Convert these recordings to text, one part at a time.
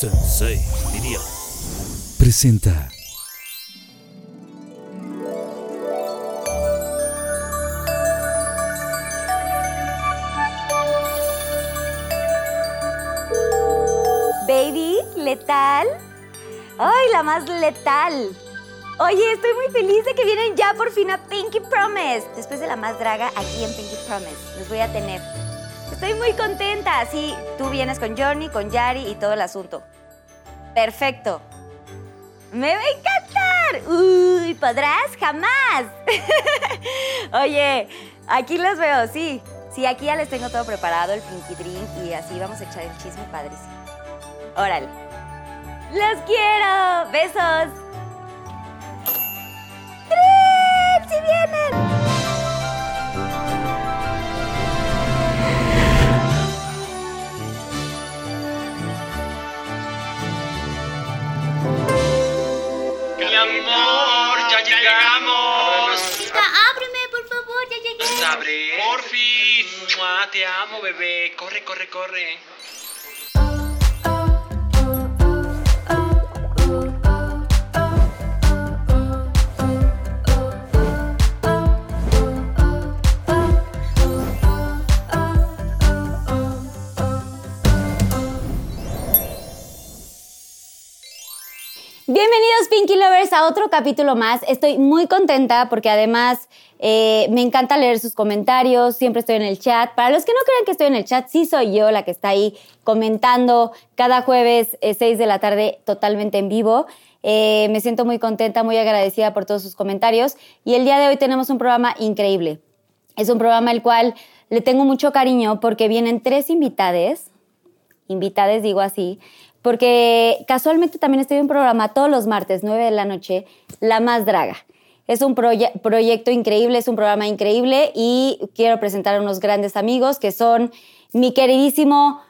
Sensei, diría. Presenta. Baby, letal. Ay, la más letal. Oye, estoy muy feliz de que vienen ya por fin a Pinky Promise. Después de la más draga aquí en Pinky Promise. Los voy a tener. Estoy muy contenta. Sí, tú vienes con Johnny, con Yari y todo el asunto. Perfecto. ¡Me va a encantar! ¡Uy! ¿Podrás? ¡Jamás! Oye, aquí los veo, sí. Sí, aquí ya les tengo todo preparado, el Pinky Drink, y así vamos a echar el chisme padrísimo. Órale. ¡Los quiero! ¡Besos! ¡Trips! ¡Sí vienen! Pues abre. Porfis. Mua, Te amo, bebé. Corre, corre, corre. Bienvenidos Pinky Lovers a otro capítulo más. Estoy muy contenta porque además eh, me encanta leer sus comentarios, siempre estoy en el chat. Para los que no crean que estoy en el chat, sí soy yo la que está ahí comentando cada jueves eh, 6 de la tarde totalmente en vivo. Eh, me siento muy contenta, muy agradecida por todos sus comentarios y el día de hoy tenemos un programa increíble. Es un programa al cual le tengo mucho cariño porque vienen tres invitades, invitades digo así, porque casualmente también estoy en un programa todos los martes, 9 de la noche, La Más Draga. Es un proye- proyecto increíble, es un programa increíble y quiero presentar a unos grandes amigos que son mi queridísimo,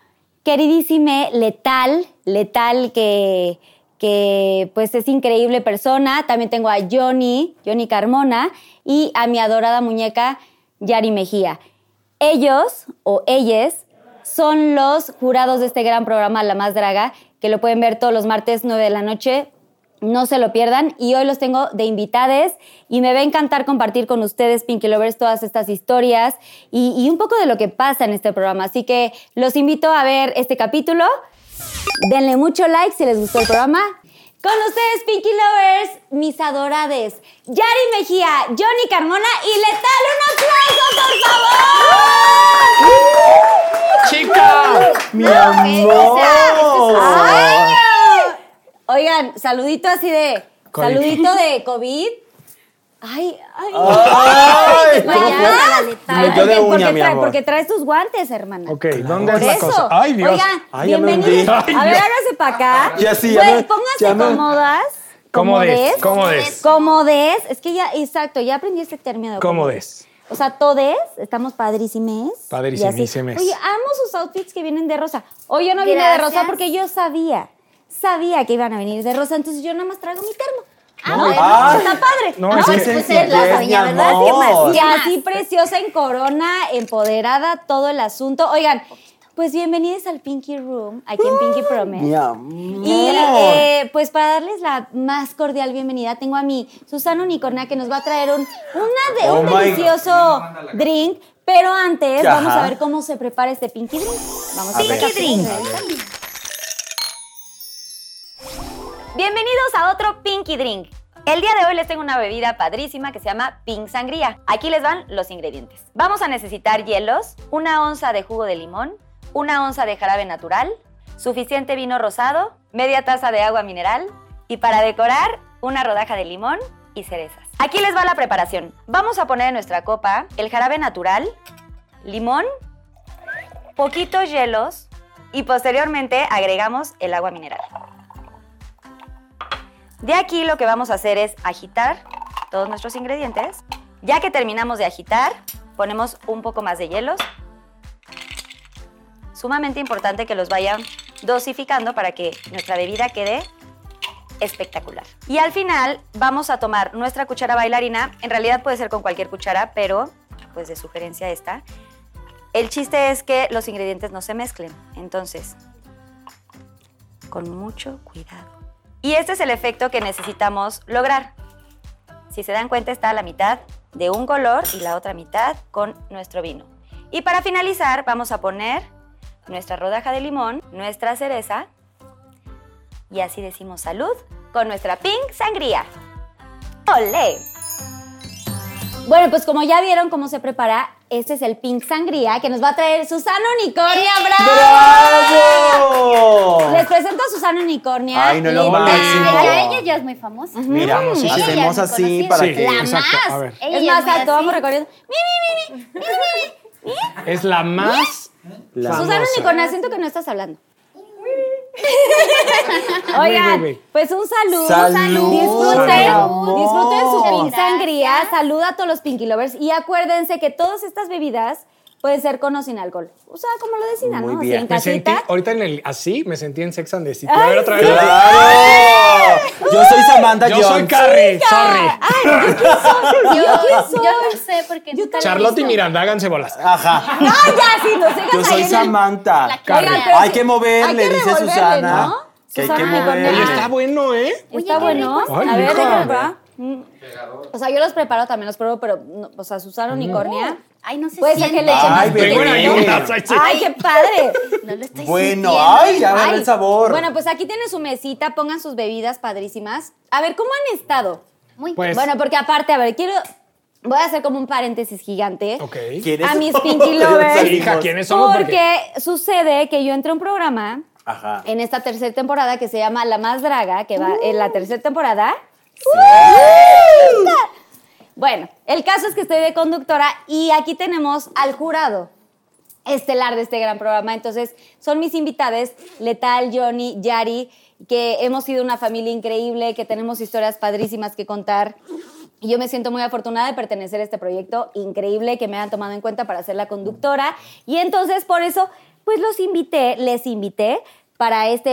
queridísime Letal, Letal que, que pues es increíble persona. También tengo a Johnny, Johnny Carmona y a mi adorada muñeca Yari Mejía. Ellos o ellas son los jurados de este gran programa La Más Draga, que lo pueden ver todos los martes 9 de la noche. No se lo pierdan. Y hoy los tengo de invitades y me va a encantar compartir con ustedes, Pinky Lovers, todas estas historias y, y un poco de lo que pasa en este programa. Así que los invito a ver este capítulo. Denle mucho like si les gustó el programa. Con ustedes, Pinky Lovers, mis adorades, Yari Mejía, Johnny Carmona y Letal. ¡Un aplauso, por favor! ¡Chica! ¡Mi amor! Oigan, saludito así de. COVID. Saludito de COVID. Ay, ay. ¡Ay! ¿Cómo fue? Ay, Me dio de porque- uña, porque mi trae- amor. Porque traes tus guantes, hermana. Ok, ¿dónde Por es la eso. cosa? ¡Ay, Dios! Oigan, bienvenidos. A ver, hágase para acá. Ya sí, ya Güey, pónganse cómodas. Cómodes, Cómodes. cómodes. Es que ya, exacto, ya aprendí este término. de Cómodes. O sea, todes, estamos padrísimes. Así. Oye, amo sus outfits que vienen de rosa. Hoy yo no vine de rosa porque yo sabía, sabía que iban a venir de rosa, entonces yo nada más traigo mi termo. Ah, ¿No? bueno. Está padre. No, es pues, es la doña, ¿verdad? amor. ¿Qué más? Y así preciosa en corona, empoderada, todo el asunto. Oigan, pues bienvenidos al Pinky Room, aquí en Pinky Promise. Mi amor. Y eh, pues para darles la más cordial bienvenida, tengo a mi Susana Unicornia que nos va a traer un, una de, Oh un delicioso drink. Pero antes Ajá. vamos a ver cómo se prepara este Pinky Drink. Vamos a, A ver. ver. Pinky Drink. Bienvenidos a otro Pinky Drink. El día de hoy les tengo una bebida padrísima que se llama Pink Sangría. Aquí les van los ingredientes. Vamos a necesitar hielos, una onza de jugo de limón, una onza de jarabe natural, suficiente vino rosado, media taza de agua mineral y para decorar una rodaja de limón y cerezas. Aquí les va la preparación. Vamos a poner en nuestra copa el jarabe natural, limón, poquitos hielos y posteriormente agregamos el agua mineral. De aquí lo que vamos a hacer es agitar todos nuestros ingredientes. Ya que terminamos de agitar, ponemos un poco más de hielos. Sumamente importante que los vayan dosificando para que nuestra bebida quede espectacular. Y al final vamos a tomar nuestra cuchara bailarina. En realidad puede ser con cualquier cuchara, pero pues de sugerencia esta. El chiste es que los ingredientes no se mezclen. Entonces, con mucho cuidado. Y este es el efecto que necesitamos lograr. Si se dan cuenta, está la mitad de un color y la otra mitad con nuestro vino. Y para finalizar, vamos a poner nuestra rodaja de limón, nuestra cereza y así decimos salud con nuestra pink sangría. ¡Olé! Bueno, pues como ya vieron cómo se prepara, este es el pink sangría que nos va a traer Susana Unicornia. ¡Bravo! ¡Bravo! Les presento a Susana Unicornia. Ay, no, lo máximo. Ya, ella ya es muy famosa. Mira, Ella es hacemos así para Sí, que. La exacto. más. A ver. Ella Es más, alto, vamos recorriendo. Mi, mi, mi, mi. Es la más. La-. Susana Unicornia, siento que no estás hablando. Oigan, pues un salud. Salud, Disfruten, disfruten su sangría. Saluda a todos los Pinky Lovers. Y acuérdense que todas estas bebidas pueden ser con o sin alcohol. O sea, como lo decidan, Muy ¿no? bien. Si en Me sentí, casita. ahorita en el así, me sentí en Sex and the City. Ay, a ver otra vez. sí. ¡Claro! Yo soy Samantha Yo Jones. soy Carrie, sorry. Ay, ¿yo quién soy? Yo, ¿Yo quién soy? yo no sé porque nunca Charlotte y. Miranda, háganse bolas. Ajá. No, ya, sí, dejas Yo soy Samantha. Carrie. Hay que moverle, hay que dice Susana. ¿no? Que hay que moverle. Oye, está bueno, ¿eh? Está bueno. Ay, a ver, déjame. O sea, yo los preparo también, los pruebo, pero, no, o sea, Susana Unicornia. Ay, no sé Puede ser que le echen Ay, más pimienta. ayunas. ay, sí. ¡Ay, qué padre! No lo estoy Bueno, sintiendo. ay, ya Ay. el sabor. Bueno, pues aquí tienen su mesita, pongan sus bebidas padrísimas. A ver, ¿cómo han estado? Muy Pues- Bueno, porque aparte, a ver, quiero... Voy a hacer como un paréntesis gigante. Ok. ¿Quieres? A mis Pinky Lovers. ¿quiénes somos? Porque sucede que yo entré a un programa Ajá. en esta tercera temporada que se llama La Más Draga, que va en la tercera temporada. Bueno, el caso es que estoy de conductora y aquí tenemos al jurado estelar de este gran programa. Entonces, son mis invitadas, Letal, Johnny, Yari, que hemos sido una familia increíble, que tenemos historias padrísimas que contar. Y yo me siento muy afortunada de pertenecer a este proyecto increíble que me han tomado en cuenta para ser la conductora. Y entonces, por eso, pues los invité, les invité para este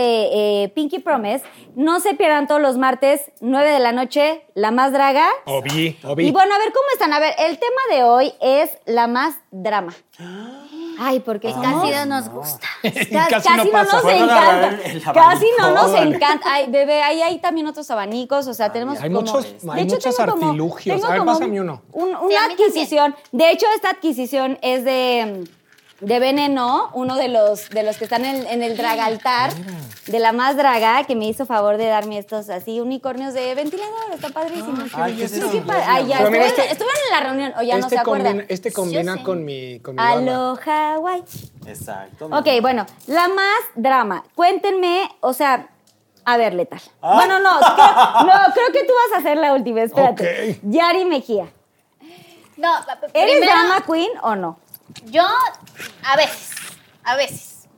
eh, Pinky Promise. No se pierdan todos los martes, 9 de la noche, La Más Draga. Obi, Obi. Y bueno, a ver, ¿cómo están? A ver, el tema de hoy es La Más Drama. Ay, porque somos- Casi no nos gusta. Ca- Casi no pasa. nos Pueden encanta. el- el Casi no nos encanta. Ay, bebé, ahí hay también otros abanicos. O sea, tenemos Hay como- muchos- de hay hecho, muchos tengo como- artilugios. tengo A ver, como pásame uno. un- una adquisición. De hecho, esta adquisición es de, de Veneno, uno de los, de los que están en, en el dragaltar, de la más draga, que me hizo favor de darme estos así unicornios de ventilador. Está padrísimo. Ay, ¿qué es qué padre. Ay, ya, estuve, este- estuve en la reunión, o ya no este se acuerdan. combina, este combina con mi, con mi. Aloha, guay. Exacto. Ok, bueno, la más drama. Cuéntenme, o sea, a ver, letal. Ah. Bueno, no, creo, no, creo que tú vas a ser la última, espérate. Yari Mejía. No, ¿Eres primero, drama queen o no? Yo, a veces, a veces.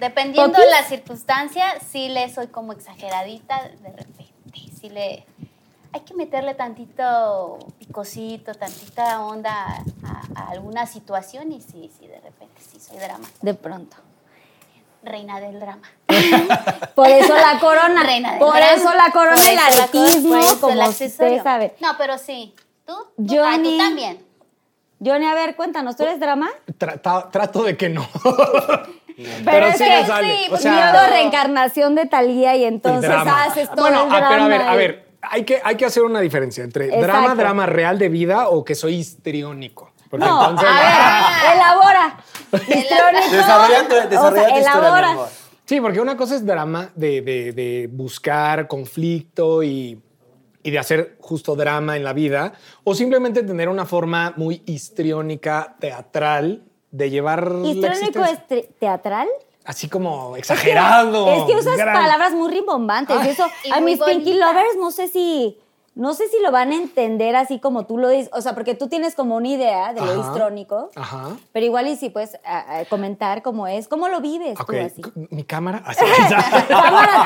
Dependiendo de la circunstancia, sí le soy como exageradita de repente. Sí le. Hay que meterle tantito picosito, tantita onda a, a alguna situación y sí, sí, de repente sí soy drama. De pronto. Reina del drama. Por eso la corona. Reina del por drama. eso la corona, el aretismo, como usted sabe. No, pero sí. ¿Tú? ¿Tú? Johnny. Ah, tú también. Johnny, a ver, cuéntanos, ¿tú eres drama? Trata- trato de que no. Pero, es sí que sale. sí, o sea, Miedo reencarnación de Talía y entonces drama. haces todo bueno, el ah, drama. pero a ver, a ver, hay que, hay que hacer una diferencia entre drama, Exacto. drama real de vida o que soy histriónico. Porque No, entonces. a ver, elabora. Histriónico. Desarrolla desarrolla O sea, tu historia, elabora. mi amor. Sí, porque una cosa es drama de, de- de buscar conflicto y, y de hacer justo drama en la vida, o simplemente tener una forma muy histriónica, teatral, de llevar la ¿Histriónico es teatral? así como exagerado. Es que usas gran- palabras muy rimbombantes. y eso, Y a mis Pinky. Lovers no sé si. No sé si lo van a entender así como tú lo dices. O sea, porque tú tienes como una idea de lo Ajá. histrónico. Ajá. Pero igual y si puedes a- a comentar cómo es, cómo lo vives Ok, tú así. mi cámara. Así. Cámara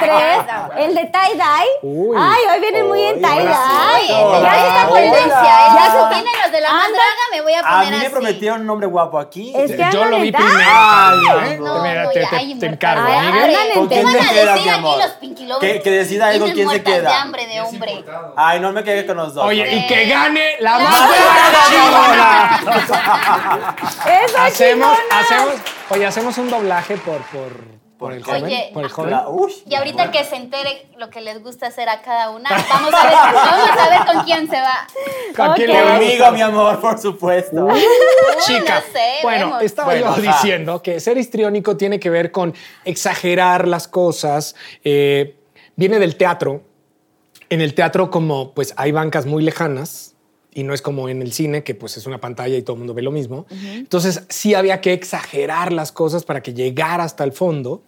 3, el de tie-dye. Uy. Ay, hoy viene muy en tie-dye. Ya se está tendencia, ¿eh? Ya se tienen los de la más Anda. draga, me voy a A poner mí me así. prometieron un nombre guapo aquí. Es que Yo lo vi primero. Ay, ¿eh? No, Mira, no, te, te- te encargo. Ay, Miguel. ¿Con quién ¿Qué te a quedas, mi amor? Que, decida algo Vienen quién se muertas de queda. hambre de hombre. Ay, no me quede con los dos. Oye, y que gane la La más chingona. Eso, Hacemos, hacemos, oye, hacemos un doblaje por, por, por el joven. Oye, por el joven. La- uy, Y ahorita que se entere lo que les gusta hacer a cada una, vamos a ver, vamos a ver con quién se va. ¿A quién Ok. le va? Conmigo, mi amor, por supuesto. Chica, no sé, bueno, vemos. estaba Bueno, yo diciendo que ser histriónico tiene que ver con exagerar las cosas. eh, viene del teatro. En el teatro, como pues hay bancas muy lejanas y no es como en el cine, que pues es una pantalla y todo el mundo ve lo mismo. Entonces, sí había que exagerar las cosas para que llegara hasta el fondo.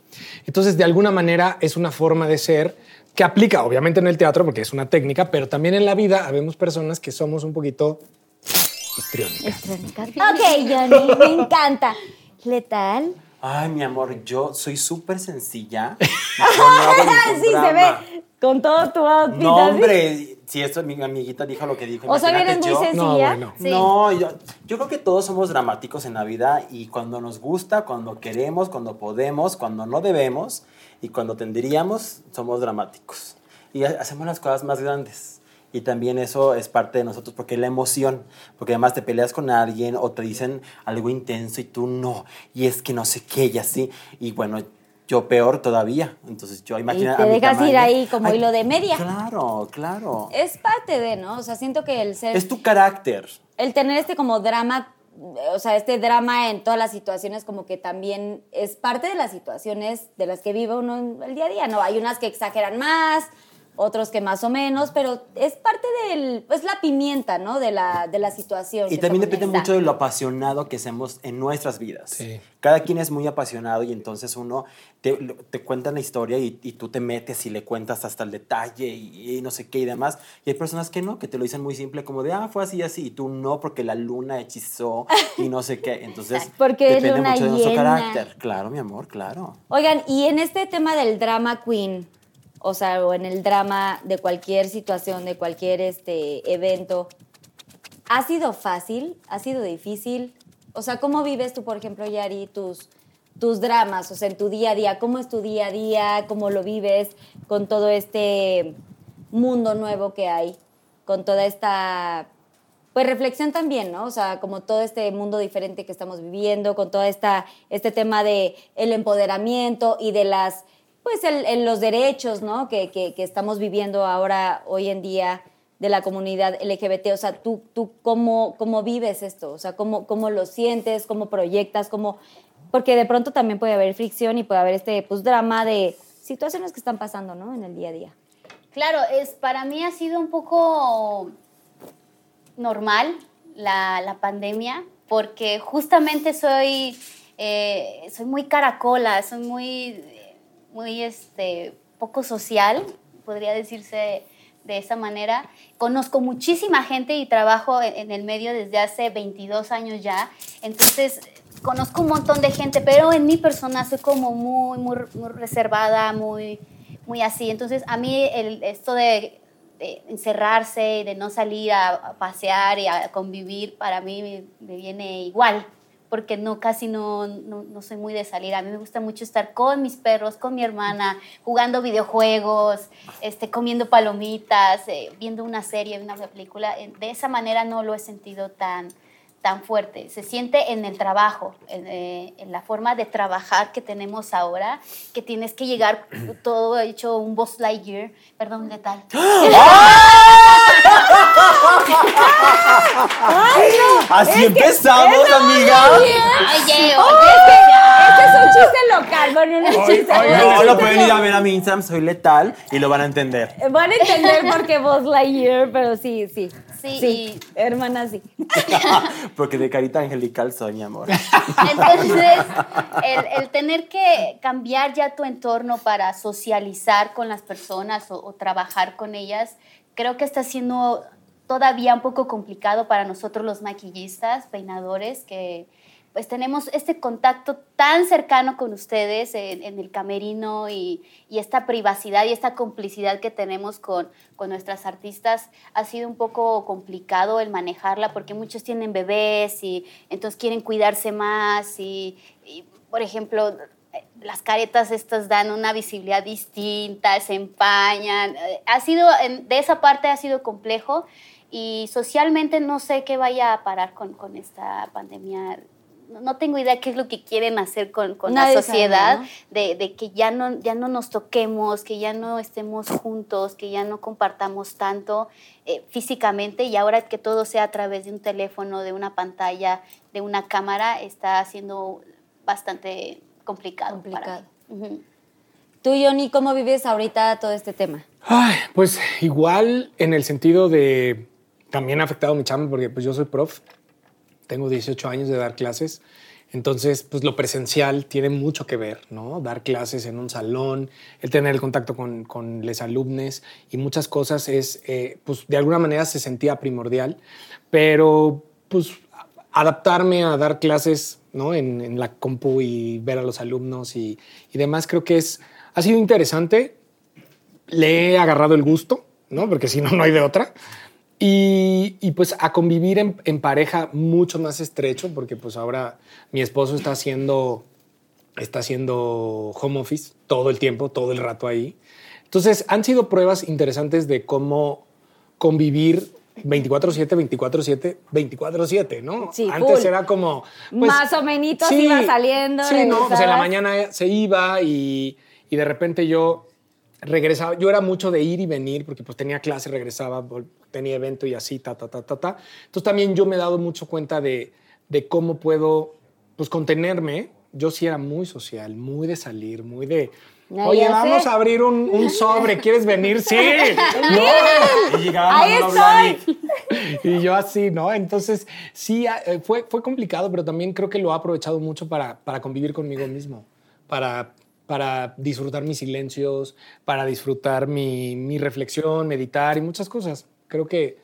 Entonces, de alguna manera, es una forma de ser que aplica, obviamente, en el teatro, porque es una técnica, pero también en la vida habemos personas que somos un poquito histriónicas. Ok, Johnny, me encanta. ¿Letal? Ay, mi amor, yo soy súper sencilla. Yo no hago ningún sí, se ve con todo tu outfit. No, así. hombre, si esto mi amiguita dijo lo que dijo. O sea, vienes muy yo. sencilla. No, bueno. Sí. No, yo, yo creo que todos somos dramáticos en la vida y cuando nos gusta, cuando queremos, cuando podemos, cuando no debemos y cuando tendríamos, somos dramáticos. Y ha- hacemos las cosas más grandes. Y también eso es parte de nosotros porque la emoción, porque además te peleas con alguien o te dicen algo intenso y tú no, y es que no sé qué y así. Y bueno, yo peor todavía. Entonces yo imagino. te a mi dejas ir tamaño- ahí como hilo de media. Claro, claro. Es parte de, ¿no? O sea, siento que el ser. Es tu carácter. el tener este como drama, o sea, este drama en todas las situaciones como que también es parte de las situaciones de las que vive uno el día a día, ¿no? Hay unas que exageran más, otros que más o menos, pero es parte del, pues la pimienta, ¿no? De la, de la situación. Y también depende mucho de lo apasionado que seamos en nuestras vidas. Sí. Cada quien es muy apasionado y entonces uno te, te cuenta la historia y, y tú te metes y le cuentas hasta el detalle y, y no sé qué y demás. Y hay personas que no, que te lo dicen muy simple como de, ah, fue así y así. Y tú no, porque la luna hechizó y no sé qué. Entonces Porque es depende luna mucho de nuestro carácter. Claro, mi amor, claro. Oigan, y en este tema del drama queen, o sea, o en el drama de cualquier situación, de cualquier este evento, ¿ha sido fácil? ¿Ha sido difícil? O sea, ¿cómo vives tú, por ejemplo, Yari, tus, tus dramas? O sea, en tu día a día, ¿cómo es tu día a día? ¿Cómo lo vives con todo este mundo nuevo que hay? Con toda esta pues reflexión también, ¿no? O sea, como todo este mundo diferente que estamos viviendo, con todo esta, este tema de empoderamiento y de las, pues el, los derechos, ¿no? Que, que- que estamos viviendo ahora, hoy en día, de la comunidad LGBT. O sea, tú, tú cómo, cómo vives esto, o sea, cómo, cómo lo sientes, cómo proyectas, cómo... Porque de pronto también puede haber fricción y puede haber este, pues, drama de situaciones que están pasando, ¿no? En el día a día. Claro, es, para mí ha sido un poco normal la, la pandemia, porque justamente soy, eh, soy muy caracola, soy muy, muy este, poco social, podría decirse de esa manera. Conozco muchísima gente y trabajo en, el medio desde hace 22 años ya, entonces conozco un montón de gente, pero en mi persona soy como muy, muy, reservada, muy, muy así. Entonces a mí el, esto de encerrarse y de no salir a, pasear y a convivir, para mí me viene igual, porque no, casi no, no, no soy muy de salir. A mí me gusta mucho estar con mis perros, con mi hermana, jugando videojuegos, este, comiendo palomitas, eh, viendo una serie, una película. De esa manera no lo he sentido tan, tan fuerte. Se siente en el trabajo, en, eh, la forma de trabajar que tenemos ahora, que tienes que llegar todo hecho un Boss Lightyear. Perdón, Así empezamos, amiga. Oye, oye, Este es un chiste local, bueno, no es un chiste. No, lo pueden ir a ver a mi Instagram, soy letal y lo van a entender. Van a entender por qué Buzz Lightyear, pero sí, sí. Sí, Sí, hermana, sí. Porque de carita angelical soy mi amor. Entonces, el, el tener que cambiar ya tu entorno para socializar con las personas o, o trabajar con ellas, creo que está siendo todavía un poco complicado para nosotros los maquillistas, peinadores, que pues tenemos este contacto tan cercano con ustedes en, en el camerino y, y esta privacidad y esta complicidad que tenemos con, con nuestras artistas. Ha sido un poco complicado el manejarla porque muchos tienen bebés y entonces quieren cuidarse más y, y, por ejemplo, las caretas estas dan una visibilidad distinta, se empañan. Eh, Ha sido, de esa parte ha sido complejo y socialmente no sé qué vaya a parar con, con esta pandemia. no tengo idea qué es lo que quieren hacer con, con la sabe, sociedad, ¿no? de, de que ya no, ya no nos toquemos, que ya no estemos juntos, que ya no compartamos tanto eh, físicamente y ahora que todo sea a través de un teléfono, de una pantalla, de una cámara, está siendo bastante complicado. para Complicado. mí. Ujú. Tú, Johnny, ¿cómo vives ahorita todo este tema? Ay, pues igual en el sentido de también ha afectado mi chamba porque pues yo soy prof, tengo 18 años de dar clases, entonces pues lo presencial tiene mucho que ver, ¿no? Dar clases en un salón, el tener el contacto con, con los alumnos y muchas cosas es, eh, pues de alguna manera se sentía primordial, pero pues adaptarme a dar clases, ¿no? En, en la compu y ver a los alumnos y, y demás creo que es, ha sido interesante, le he agarrado el gusto, ¿no? Porque si no, no hay de otra. Y, y, pues a convivir en, en, pareja mucho más estrecho, porque pues ahora mi esposo está haciendo, está haciendo home office todo el tiempo, todo el rato ahí. Entonces han sido pruebas interesantes de cómo convivir 24/7, 24/7, 24/7, ¿no? Sí, Antes full. era como... Más o menos iba saliendo, Sí, no, pues en la mañana se iba y, y de repente yo regresaba, yo era mucho de ir y venir porque pues tenía clase, regresaba, tenía evento y así, ta, ta, ta, ta, ta. Entonces también yo me he dado mucho cuenta de, de cómo puedo pues contenerme. Yo sí era muy social, muy de salir, muy de... No, Oye, vamos sé. a abrir un, un sobre, ¿quieres venir? Sí. Y llegaba Ahí Blahnik. Y yo así, ¿no? Entonces, sí, eh, fue, fue complicado, pero también creo que lo he aprovechado mucho para, para convivir conmigo mismo, para, para disfrutar mis silencios, para disfrutar mi, mi reflexión, meditar y muchas cosas. Creo que,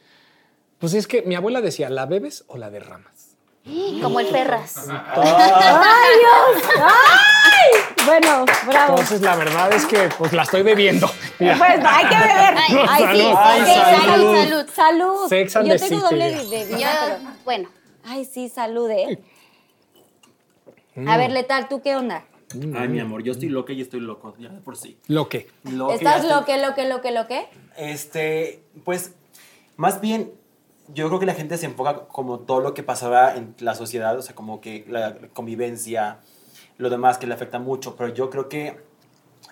pues es que mi abuela decía, ¿la bebes o la derramas? Como el Ferras. ¡Ay, Dios! ¡Ay! Bueno, bravo. Entonces, la verdad es que, pues la estoy bebiendo. Mira. Pues hay que beber. Ay, Ay, sí. salud. Ay, salud. salud. Salud. Sex and Yo the tengo City, doble de, pero- bueno, Ay, sí, salud, ¿eh? A ver, Letal, ¿tú qué onda? Ay, mi amor, yo estoy loca y estoy loco, ya de por sí. Lo que. Loca, ¿Estás ya lo estoy- que, lo que, lo que, lo que? Este, pues, más bien, yo creo que la gente se enfoca como todo lo que pasaba en la sociedad, o sea, como que la convivencia, lo demás que le afecta mucho, pero yo creo que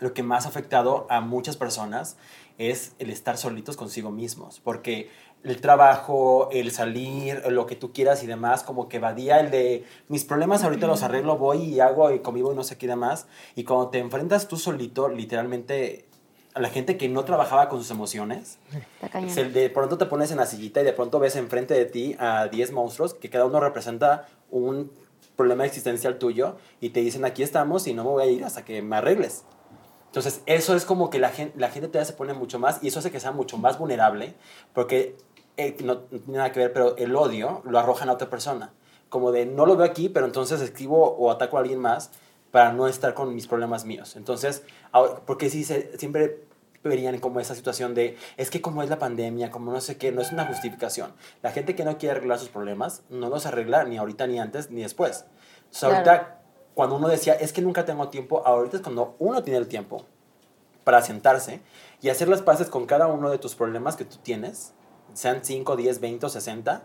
lo que más ha afectado a muchas personas es el estar solitos consigo mismos, porque el trabajo, el salir, lo que tú quieras y demás, como que evadía el de mis problemas ahorita los arreglo, voy y hago y convivo y no sé qué demás, y cuando te enfrentas tú solito, literalmente, a la gente que no trabajaba con sus emociones, se- de pronto te pones en la sillita y de pronto ves enfrente de ti a 10 monstruos que cada uno representa un problema existencial tuyo y te dicen aquí estamos y no me voy a ir hasta que me arregles. Entonces, eso es como que la gente, la gente todavía se pone mucho más y eso hace que sea mucho más vulnerable porque eh, no, tiene nada que ver, pero el odio lo arrojan a otra persona. Como de no lo veo aquí, pero entonces escribo o ataco a alguien más para no estar con mis problemas míos. Entonces, porque si se, siempre verían como esa situación de es que como es la pandemia, como no sé qué, no es una justificación. La gente que no quiere arreglar sus problemas no los arregla ni ahorita, ni antes, ni después. Entonces, Claro. ahorita, cuando uno decía es que nunca tengo tiempo, ahorita es cuando uno tiene el tiempo para sentarse y hacer las paces con cada uno de tus problemas que tú tienes, sean 5, 10, 20 o 60,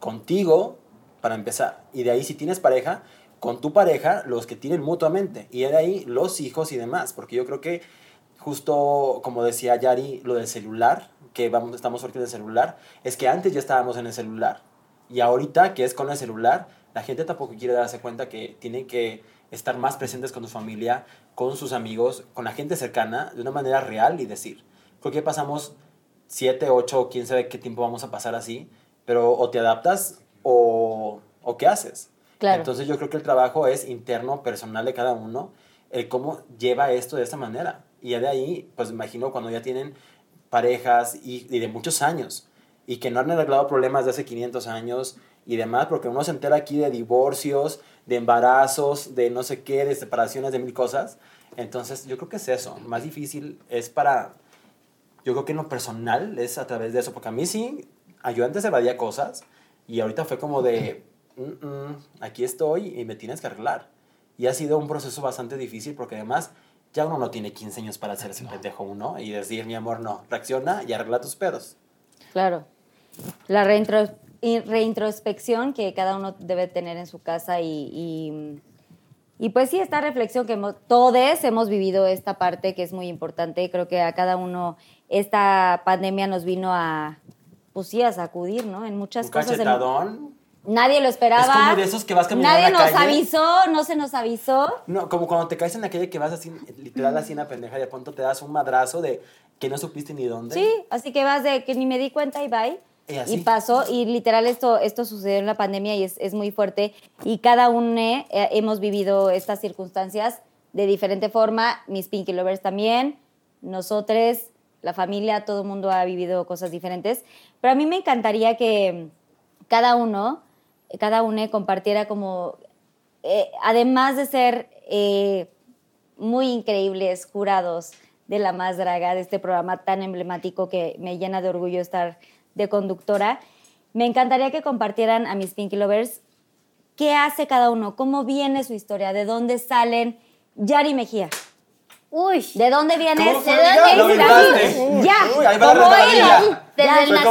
contigo para empezar. Y de ahí, si tienes pareja, con tu pareja, los que tienen mutuamente. Y de ahí, los hijos y demás. Porque yo creo que, justo como decía Yari, lo del celular, que vamos, estamos ahorita en el celular, es que antes ya estábamos en el celular. Y ahorita, que es con el celular, la gente tampoco quiere darse cuenta que tienen que estar más presentes con su familia, con sus amigos, con la gente cercana, de una manera real y decir, porque pasamos 7, 8, quién sabe qué tiempo vamos a pasar así, pero o te adaptas o, o qué haces. Claro. Entonces yo creo que el trabajo es interno, personal de cada uno, el cómo lleva esto de esta manera. Y ya de ahí, pues imagino cuando ya tienen parejas y, y de muchos años y que no han arreglado problemas de hace 500 años y demás, porque uno se entera aquí de divorcios, de embarazos, de no sé qué, de separaciones, de mil cosas. Entonces yo creo que es eso. Más difícil es para, yo creo que en lo personal es a través de eso, porque a mí sí, a- yo antes evadía cosas y ahorita fue como de, "Mm, mm, aquí estoy y me tienes que arreglar. Y ha sido un proceso bastante difícil porque además ya uno no tiene 15 años para hacerse pendejo uno y decir, mi amor, no, reacciona y arregla tus pedos. Claro. La reintro... reintrospección que cada uno debe tener en su casa y, y, y pues sí, esta reflexión que hemos- todos hemos vivido esta parte que es muy importante. Creo que a cada uno esta pandemia nos vino a, pues sí, a sacudir, ¿no? En muchas Un cosas. en- cachetadón. Nadie lo esperaba. Es como de esos que vas caminando Nadie en la nos calle. avisó, no se nos avisó. No, como cuando te caes en la calle que vas así, literal así en la pendeja y de pronto te das un madrazo de que no supiste ni dónde. Sí, así que vas de que ni me di cuenta y bye. Y así. pasó, y literal esto, esto sucedió en la pandemia y es, es muy fuerte. Y cada uno eh, hemos vivido estas circunstancias de diferente forma. Mis Pinky Lovers también, nosotros, la familia, todo el mundo ha vivido cosas diferentes. Pero a mí me encantaría que cada uno, cada uno compartiera como, eh, además de ser eh, muy increíbles jurados de La Más Draga, de este programa tan emblemático que me llena de orgullo estar de conductora, me encantaría que compartieran a mis Pinky Lovers qué hace cada uno, cómo viene su historia, de dónde salen. Yari Mejía, Uy, ¿de dónde vienes? ¿Cómo fue, ¿De dónde aventaste. Ya, Uy, ahí va la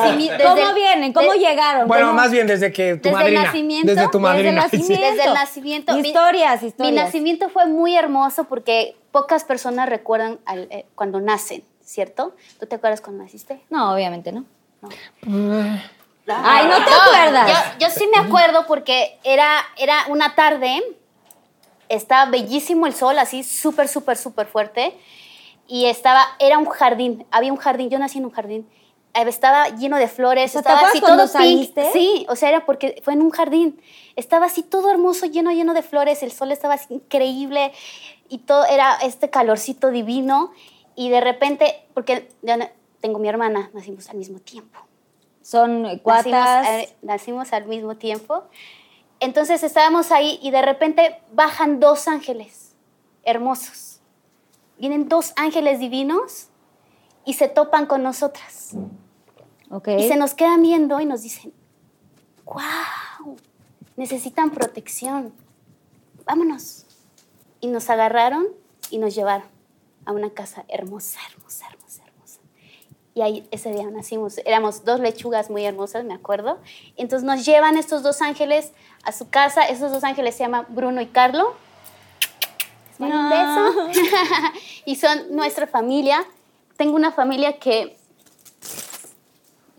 ¿cómo vienen? ¿Cómo de- llegaron? Bueno, ¿Cómo- más bien desde que tu Desde el madrina. nacimiento, Desde tu desde el madrina. nacimiento. Desde el nacimiento. Mi- Historias, historias. Mi nacimiento fue muy hermoso porque pocas personas recuerdan al- eh, cuando nacen, ¿cierto? ¿Tú te acuerdas cuando naciste? No, obviamente no. Ay, no te acuerdas. Yo, yo sí me acuerdo porque era, era una tarde, estaba bellísimo el sol, así súper, súper, súper fuerte, y estaba, era un jardín, había un jardín, yo nací en un jardín, eh, estaba lleno de flores, O sea, ¿te estaba así todo pink. saliste? Sí, o sea, era porque fue en un jardín, estaba así todo hermoso, lleno, lleno de flores, el sol estaba así increíble, y todo era este calorcito divino, y de repente, porque tengo mi hermana, nacimos al mismo tiempo. Son Nacimos, cuatas. eh, nacimos al mismo tiempo. Entonces estábamos ahí y de repente bajan dos ángeles hermosos. Vienen dos ángeles divinos y se topan con nosotras. ok. Y se nos quedan viendo y nos dicen, wow, necesitan protección. Vámonos. Y nos agarraron y nos llevaron a una casa hermosa, hermosa, hermosa, hermosa. Y ahí ese día nacimos. Éramos dos lechugas muy hermosas, me acuerdo. Entonces nos llevan estos dos ángeles a su casa. Esos dos ángeles se llaman Bruno y Carlo. Les un beso. y son nuestra familia. Tengo una familia que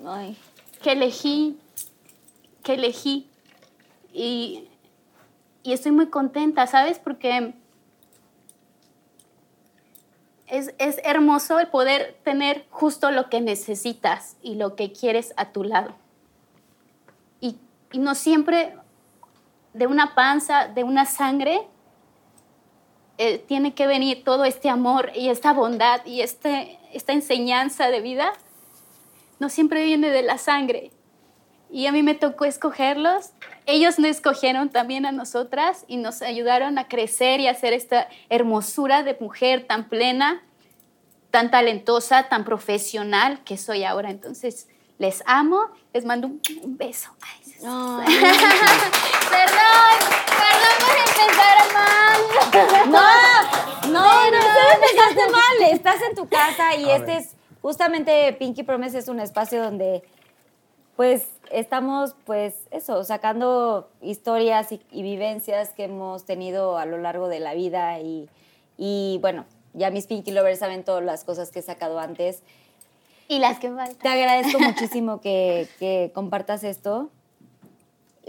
Ay. que elegí, que elegí. Y, y estoy muy contenta, ¿sabes? Porque es, es hermoso el poder tener justo lo que necesitas y lo que quieres a tu lado. Y, y no siempre de una panza, de una sangre, eh, tiene que venir todo este amor y esta bondad y este, esta enseñanza de vida no siempre viene de la sangre. Y a mí me tocó escogerlos. Ellos nos escogieron también a nosotras y nos ayudaron a crecer y a hacer esta hermosura de mujer tan plena, tan talentosa, tan profesional que soy ahora. Entonces, les amo, les mando un, un beso. Ay, Dios. Ay. perdón, perdón por empezar mal. No, no, no, no empezaste mal. Estás en tu casa y A este ver. es justamente Pinky Promise es un espacio donde pues estamos pues eso, sacando historias y, y vivencias que hemos tenido a lo largo de la vida y, y bueno, ya mis Pinky Lovers saben todas las cosas que he sacado antes. Y las que faltan. Te agradezco muchísimo que, que compartas esto,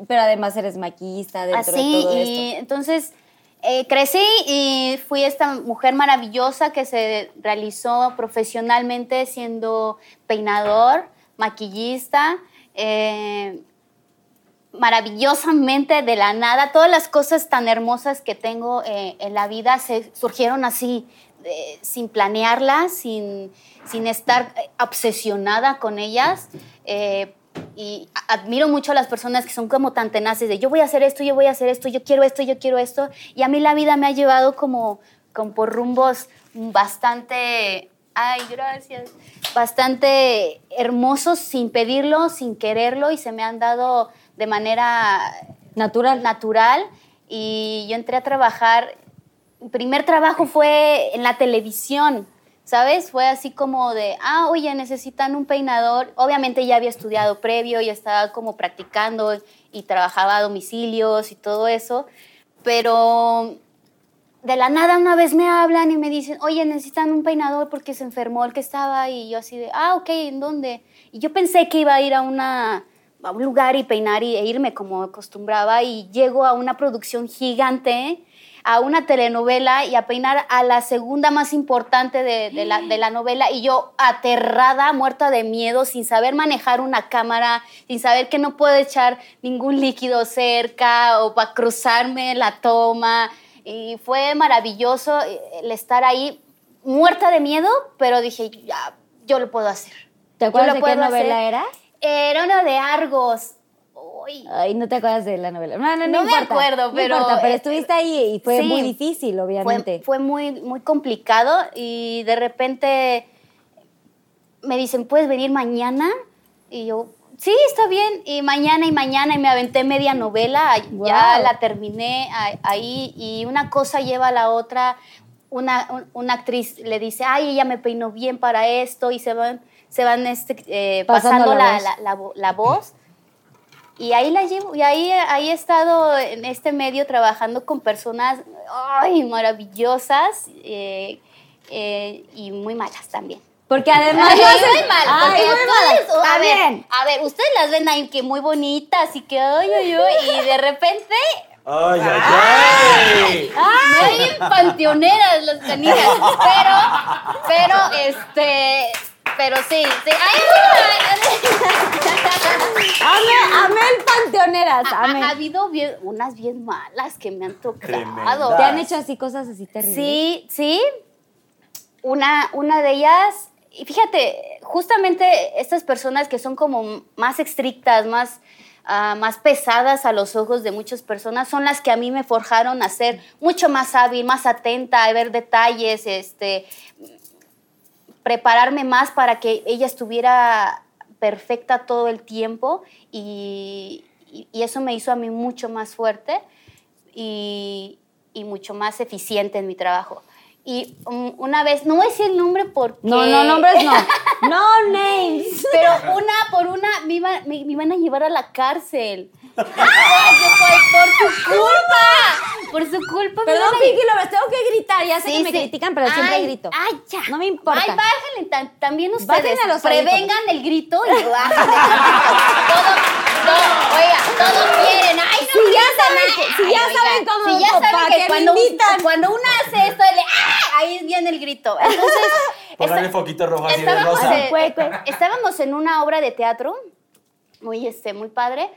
pero además eres maquillista dentro Así, de todo y esto. entonces eh, crecí y fui esta mujer maravillosa que se realizó profesionalmente siendo peinador, maquillista, eh, maravillosamente de la nada. Todas las cosas tan hermosas que tengo eh, en la vida se surgieron así, eh, sin planearlas, sin, sin estar eh, obsesionada con ellas. Eh, y admiro mucho a las personas que son como tan tenaces de yo voy a hacer esto, yo voy a hacer esto, yo quiero esto, yo quiero esto. Y a mí la vida me ha llevado como, como por rumbos bastante, ay, gracias, bastante hermosos sin pedirlo, sin quererlo y se me han dado de manera Natural. natural. Y yo entré a trabajar, primer trabajo fue en la televisión. ¿Sabes? Fue así como de, ah, oye, necesitan un peinador. Obviamente ya había estudiado previo, ya estaba como practicando y trabajaba a domicilios y todo eso. Pero de la nada una vez me hablan y me dicen, oye, necesitan un peinador porque se enfermó el que estaba. Y yo así de, ah, ok, ¿en dónde? Y yo pensé que iba a ir a, una, a un lugar y peinar y, e irme como acostumbraba. Y llego a una producción gigante a una telenovela y a peinar a la segunda más importante de, de, la, de, la, novela y yo aterrada, muerta de miedo, sin saber manejar una cámara, sin saber que no puedo echar ningún líquido cerca o para cruzarme la toma. Y fue maravilloso el estar ahí, muerta de miedo, pero dije, ya, yo lo puedo hacer. ¿Te acuerdas de qué novela era? Era una de Argos. Ay, no te acuerdas de la novela. No, no, no, no importa, me acuerdo, pero. No importa, pero estuviste ahí y fue sí, muy difícil, obviamente. Fue, fue, muy, muy complicado y de repente me dicen, ¿puedes venir mañana? Y yo, sí, está bien. Y mañana y mañana y me aventé media novela, wow. ya la terminé ahí y una cosa lleva a la otra. Una, una actriz le dice, ay, ella me peinó bien para esto y se van, se van este, eh, pasando, pasando, la, la, la, la voz. Y ahí la llevo, y ahí, ahí he estado en este medio trabajando con personas ay, maravillosas eh, eh, y muy malas también. Porque además ay, muy mal, ay, muy ustedes, a, ver, a ver, ustedes las ven ahí que muy bonitas y que ay, ay, ay, y de repente ¡Ay, ay, ay! ay. Muy panteoneras las canijas, pero, pero, este, pero sí, sí. Ay, amé, amé el panteoneras. Amé. Ha, ha, habido bien, unas bien malas que me han tocado. Tremendas. ¿Te han hecho así cosas así terribles? Sí, sí. Una, una de ellas, y fíjate, justamente estas personas que son como más estrictas, más, uh, más pesadas a los ojos de muchas personas, son las que a mí me forjaron a ser mucho más hábil, más atenta, a ver detalles, este, prepararme más para que ella estuviera perfecta todo el tiempo y, y, y eso me hizo a mí mucho más fuerte y, y, mucho más eficiente en mi trabajo. Y um, una vez, no voy a decir el nombre porque... No, no, nombres no. No names. Pero una por una me, iba, me, me iban a llevar a la cárcel. Ay, por, por su culpa. Por su culpa. Perdón, me Vicky, lo tengo que gritar. Ya sé Sí, que me sí. critican, pero siempre Ay, grito. Ay, ya. No me importa. Ay, bájenle también ustedes. Bájenle a los prevengan el grito y tantito. todo, todo, oiga, todos quieren. Ay, no Si ya saben ay, que- si ay, ya oiga, saben cómo- si ya ¿para saben qué que me cuando, una hace esto, le, ¡ah! ahí viene el grito. Entonces, foquito rojo así de rosa. eh, estábamos en una obra de teatro muy, este, muy padre.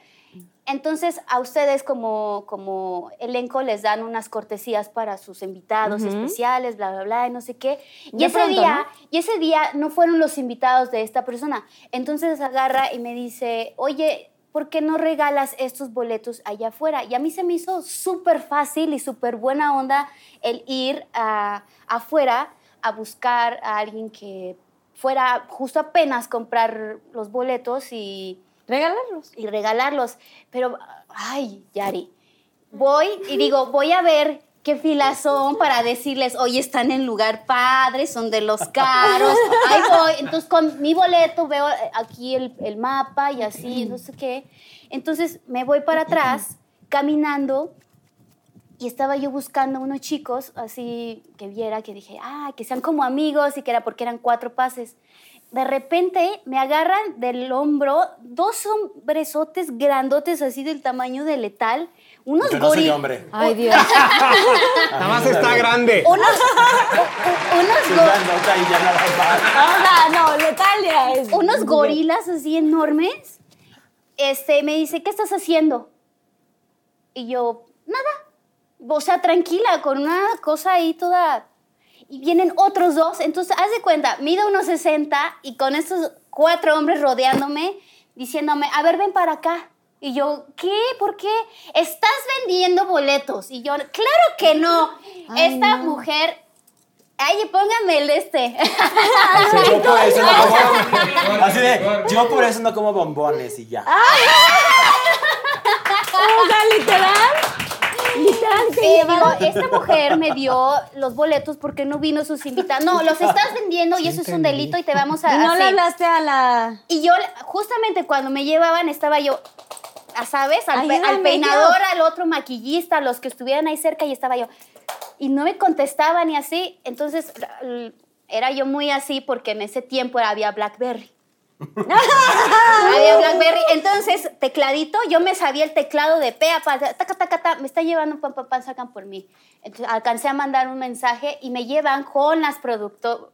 Entonces, a ustedes como, como elenco les dan unas cortesías para sus invitados especiales, bla, bla, bla, y no sé qué. Y ese, pronto, día, ¿no? y ese día no fueron los invitados de esta persona. Entonces agarra y me dice, oye, ¿por qué no regalas estos boletos allá afuera? Y a mí se me hizo súper fácil y súper buena onda el ir a- afuera a buscar a alguien que fuera justo apenas comprar los boletos y Regalarlos. y regalarlos. Pero, ay, Yari, voy y digo, voy a ver qué filas son para decirles, oye, están en lugar padre, son de los caros. Ahí voy. Entonces, con mi boleto veo eh, aquí el, el mapa y así, no sé qué. Entonces, me voy para atrás, caminando. Y estaba yo buscando unos chicos, así que viera, que dije, ah, que sean como amigos y que era porque eran cuatro pases. De repente me agarran del hombro dos hombresotes grandotes así del tamaño de letal, unos Yo no soy gorilas. hombre. Ay, Dios. Nada más está grande. Unos, unos, no, Letalia es. unos gorilas así enormes. Este, me dice, ¿qué estás haciendo? Y yo, nada. O sea, tranquila, con una cosa ahí toda. Y vienen otros dos. Entonces, haz de cuenta, mido unos 60 y con estos cuatro hombres rodeándome, diciéndome, a ver, ven para acá. Y yo, ¿qué? ¿Por qué? Estás vendiendo boletos. Y yo, claro que no. Ay, Esta no. mujer. Ay, póngame el este. Yo por eso no como. Así de, yo por eso no como bombones y ya. O sea, literal. Literal, te llevaron. digo, esta mujer me dio los boletos porque no vino sus invitados. No, los estás vendiendo y eso es un delito y te vamos a Y no le hacer. hablaste a la. Y yo, justamente cuando me llevaban, estaba yo, ¿sabes? Al, pe- Ayúdame, al peinador, al otro maquillista, a los que estuvieran ahí cerca, y estaba yo. Y no me contestaban y así. Entonces, era yo muy así porque en ese tiempo había Blackberry. había Blackberry. Entonces, tecladito, yo me sabía el teclado de pea, taca, taca, ta, me está llevando, pam, pam, pam, sacan por mí. Entonces, alcancé a mandar un mensaje y me llevan con las producto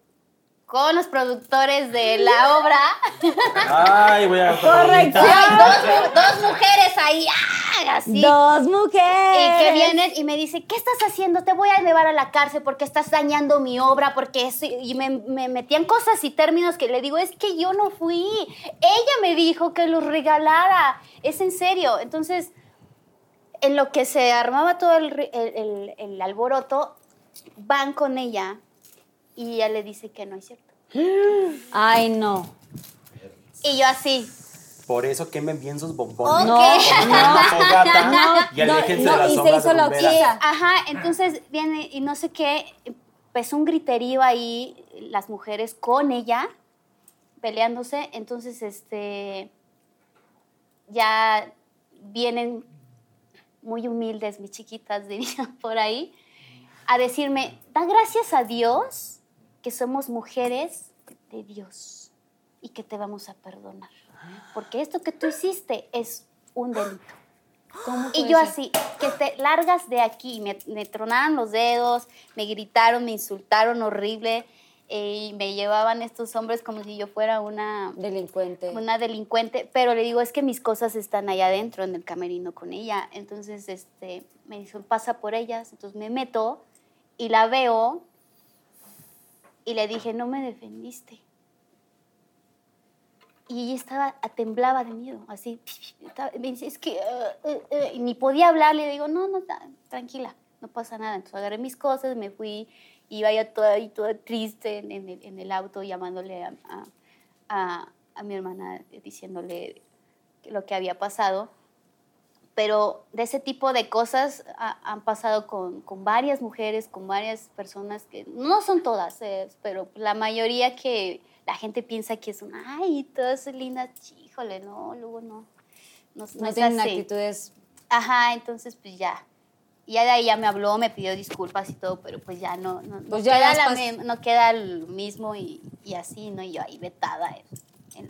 con los productores de la obra. Ay, voy a. Correcto. Hay dos, mu- dos mujeres ahí, ¡ah! así. Dos Y mujeres. que vienen y me dicen, ¿qué estás haciendo? Te voy a llevar a la cárcel porque estás dañando mi obra, porque es... Y me, me metían cosas y términos que le digo, es que yo no fui. Ella me dijo que los regalara. Es en serio. Entonces, en lo que se armaba todo el, ri- el- el- el alboroto, van con ella y ella le dice que no es cierto. Ay, no. Y yo así, Por eso quemen bien sus bombones. Ok. Pongan una fogata No, y aléjense no, de las y se hizo bomberas. oxida. Ajá, entonces viene y no sé qué, empezó un griterío ahí, las mujeres con ella, peleándose, entonces este, ya vienen muy humildes, mis chiquitas, dirían por ahí, a decirme, da gracias a Dios que somos mujeres de Dios y que te vamos a perdonar, porque esto que tú hiciste es un delito. Y yo así, que te largas de aquí. Me, me tronaron los dedos, me gritaron, me insultaron horrible. eh, y me llevaban estos hombres como si yo fuera una, Delincuente. una delincuente. Pero le digo, es que mis cosas están allá adentro en el camerino con ella. Entonces este, me dijo, pasa por ellas. Entonces me meto y la veo y le dije, no me defendiste. Y ella estaba, temblaba de miedo, así. Me dice, es que, uh, uh, uh", ni podía hablar. Le digo, no, no, tranquila, no pasa nada. Entonces agarré mis cosas, me fui, iba ya toda, y toda triste en, en el, en el auto, llamándole a, a- a- a mi hermana, diciéndole lo que había pasado. Pero de ese tipo de cosas ha- han pasado con, con varias mujeres, con varias personas que no son todas, eh, pero la mayoría que la gente piensa que son, ay, todas lindas, híjole, no, luego no. No, no No tienen así. actitudes. Ajá, entonces pues ya. Y ya de ahí ya me habló, me pidió disculpas y todo, pero pues ya no, no, Pues ya queda, la no queda lo mismo y, y así, ¿no? Y yo ahí vetada. en